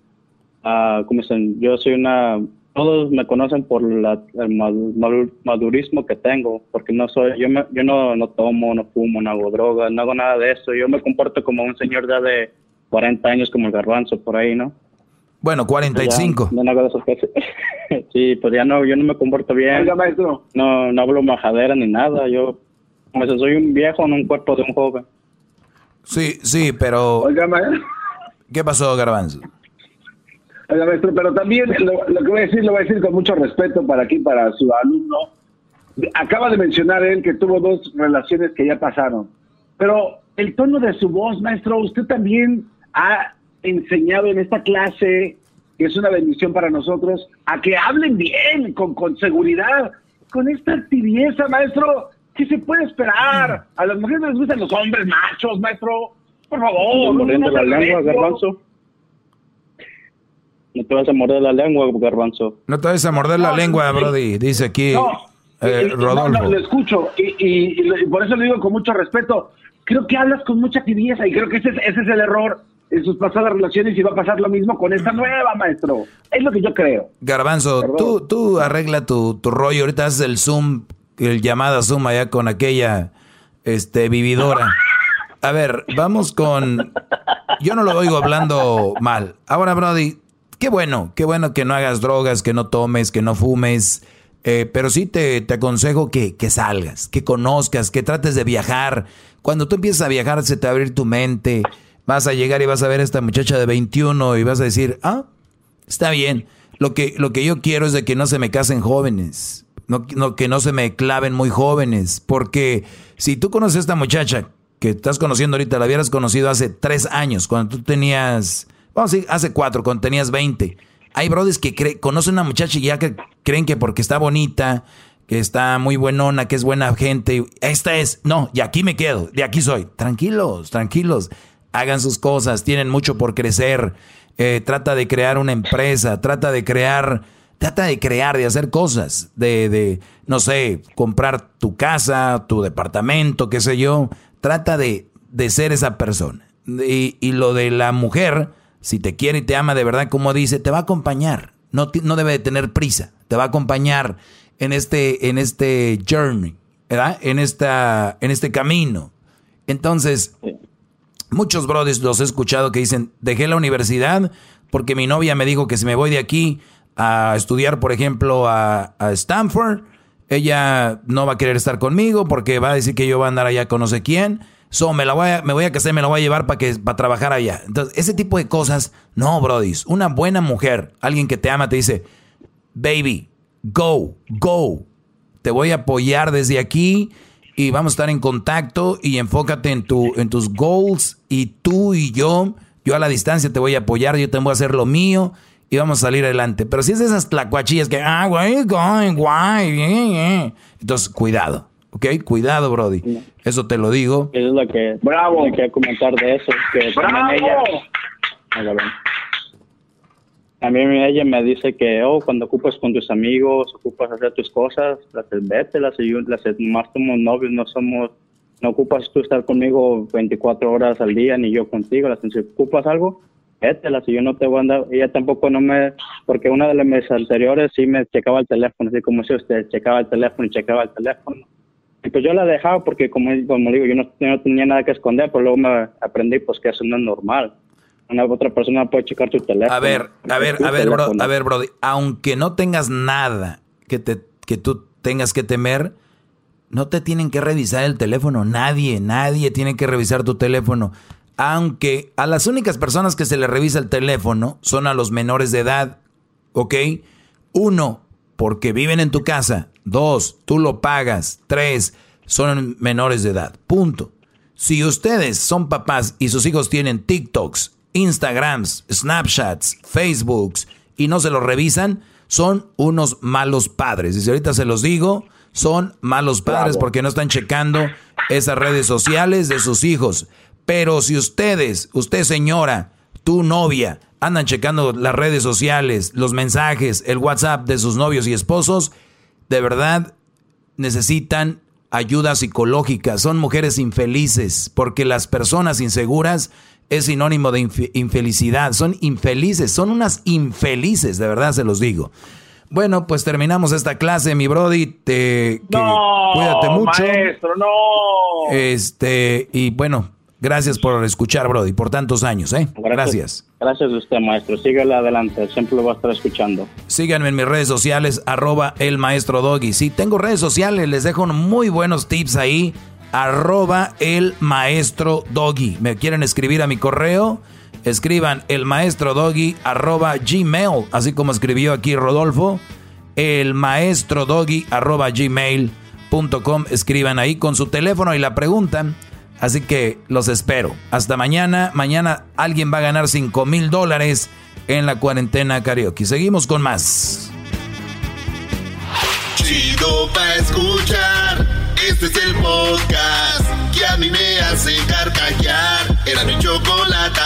Uh, como dicen, yo soy una, todos me conocen por la, el madurismo que tengo, porque no soy, yo, me, yo no, no tomo, no fumo, no hago droga, no hago nada de eso. Yo me comporto como un señor ya de 40 años, como el garbanzo por ahí, ¿no? Bueno, 45. no, no (laughs) sí, pues ya no, yo no me comporto bien. No, no hablo majadera ni nada. Yo como si soy un viejo en un cuerpo de un joven. Sí, sí, pero... ¿Qué pasó, Garbanzo? maestro, pero también lo, que voy a decir, lo voy a decir con mucho respeto para aquí, para su alumno. Acaba de mencionar él que tuvo dos relaciones que ya pasaron, pero el tono de su voz, maestro, usted también ha enseñado en esta clase, que es una bendición para nosotros, a que hablen bien, con, con seguridad, con esta tibieza, maestro. ¿Qué se puede esperar? A las mujeres les gustan los hombres machos, maestro. Por favor. No, no, la lengua, garbanzo. No te vas a morder la lengua, garbanzo. No te vas a morder la lengua, Brody, dice aquí eh, Rodolfo. No, lo escucho y, y, por eso lo digo con mucho respeto. Creo que hablas con mucha tibieza y creo que ese, ese es el error en sus pasadas relaciones y va a pasar lo mismo con esta nueva, maestro. Es lo que yo creo. Garbanzo, tú, tú arregla tu, tu rollo. Ahorita haces el Zoom, el llamada Zoom allá con aquella este, vividora. A ver, vamos con... Yo no lo oigo hablando mal. Ahora, Brody, qué bueno, qué bueno que no hagas drogas, que no tomes, que no fumes. Eh, pero sí te, te aconsejo que, que, salgas, que conozcas, que trates de viajar. Cuando tú empiezas a viajar, se te va a abrir tu mente. Vas a llegar y vas a ver a esta muchacha de 21 y vas a decir, ah, está bien. Lo que, lo que yo quiero es de que no se me casen jóvenes. No, que no se me claven muy jóvenes. Porque si tú conoces a esta muchacha que estás conociendo ahorita, la hubieras conocido hace tres años, cuando tú tenías, vamos a decir, hace cuatro, cuando tenías 20. Hay brothers que conocen a una muchacha y ya que creen que porque está bonita, que está muy buenona, que es buena gente, esta es, no, y aquí me quedo, de aquí soy. Tranquilos, tranquilos, hagan sus cosas, tienen mucho por crecer. Eh, trata de crear una empresa, trata de crear, trata de crear, de hacer cosas, de, de, no sé, comprar tu casa, tu departamento, qué sé yo, trata de, de ser esa persona. Y, y, lo de la mujer, si te quiere y te ama de verdad, como dice, te va a acompañar. No, no debe de tener prisa. Te va a acompañar en este, en este journey, ¿verdad? En, esta, en este camino. Entonces, muchos brothers los he escuchado que dicen, dejé la universidad porque mi novia me dijo que si me voy de aquí a estudiar, por ejemplo, a, Stanford, ella no va a querer estar conmigo porque va a decir que yo voy a andar allá con no sé quién. So, me, la voy a, me voy a casar, me la voy a llevar para que trabajar allá. Entonces, ese tipo de cosas, no, Brody. Una buena mujer, alguien que te ama, te dice, baby, go, go. Te voy a apoyar desde aquí y vamos a estar en contacto y enfócate en, tu, en tus goals y tú y yo, yo a la distancia te voy a apoyar, yo te voy a hacer lo mío y vamos a salir adelante. Pero si es de esas tlacuachillas que, ah, güey, guay, entonces cuidado, ¿ok? Cuidado, Brody. Eso te lo digo. Eso es lo que, Bravo. que comentar de eso. Que ¡Bravo! Ella, a mí ella me dice que, oh, cuando ocupas con tus amigos, ocupas hacer tus cosas, las vete, las, las más somos novios, no somos, no ocupas tú estar conmigo 24 horas al día, ni yo contigo, las, si ocupas algo, la si yo no te voy a andar, ella tampoco no me, porque una de las meses anteriores sí me checaba el teléfono, así como si usted checaba el teléfono y checaba el teléfono. Y pues yo la dejaba porque, como, como digo, yo no, no, tenía nada que esconder, pero luego me aprendí pues que eso no es normal. Una otra persona puede checar tu teléfono. A ver, a ver, a ver, bro, a ver, Brody, aunque no tengas nada que, te, que tú tengas que temer, no te tienen que revisar el teléfono, nadie, nadie tiene que revisar tu teléfono aunque a las únicas personas que se le revisa el teléfono son a los menores de edad, ¿ok? Uno, porque viven en tu casa. Dos, tú lo pagas. Tres, son menores de edad. Punto. Si ustedes son papás y sus hijos tienen TikToks, Instagrams, Snapchats, Facebooks y no se los revisan, son unos malos padres. Y si ahorita se los digo, son malos padres porque no están checando esas redes sociales de sus hijos. Pero si ustedes, usted señora, tu novia, andan checando las redes sociales, los mensajes, el WhatsApp de sus novios y esposos, de verdad necesitan ayuda psicológica. Son mujeres infelices porque las personas inseguras es sinónimo de infelicidad. Son infelices, son unas infelices, de verdad se los digo. Bueno, pues terminamos esta clase, mi Brody. Te, cuídate mucho. Maestro, no. Este, y bueno, Gracias por escuchar, Brody, por tantos años, ¿eh? Gracias. Gracias, a usted, maestro. Síguele adelante, siempre lo va a estar escuchando. Síganme en mis redes sociales, arroba el maestro Doggy. Sí, tengo redes sociales, les dejo muy buenos tips ahí, arroba el maestro Doggy. Me quieren escribir a mi correo, escriban el maestro doggy arroba gmail, así como escribió aquí Rodolfo, el maestro doggy arroba gmail.com, escriban ahí con su teléfono y la preguntan. Así que los espero. Hasta mañana. Mañana alguien va a ganar 5 mil dólares en la cuarentena karaoke. Seguimos con más. Chido pa escuchar. Este es el podcast que a mí me hace carcajear. Era mi chocolate.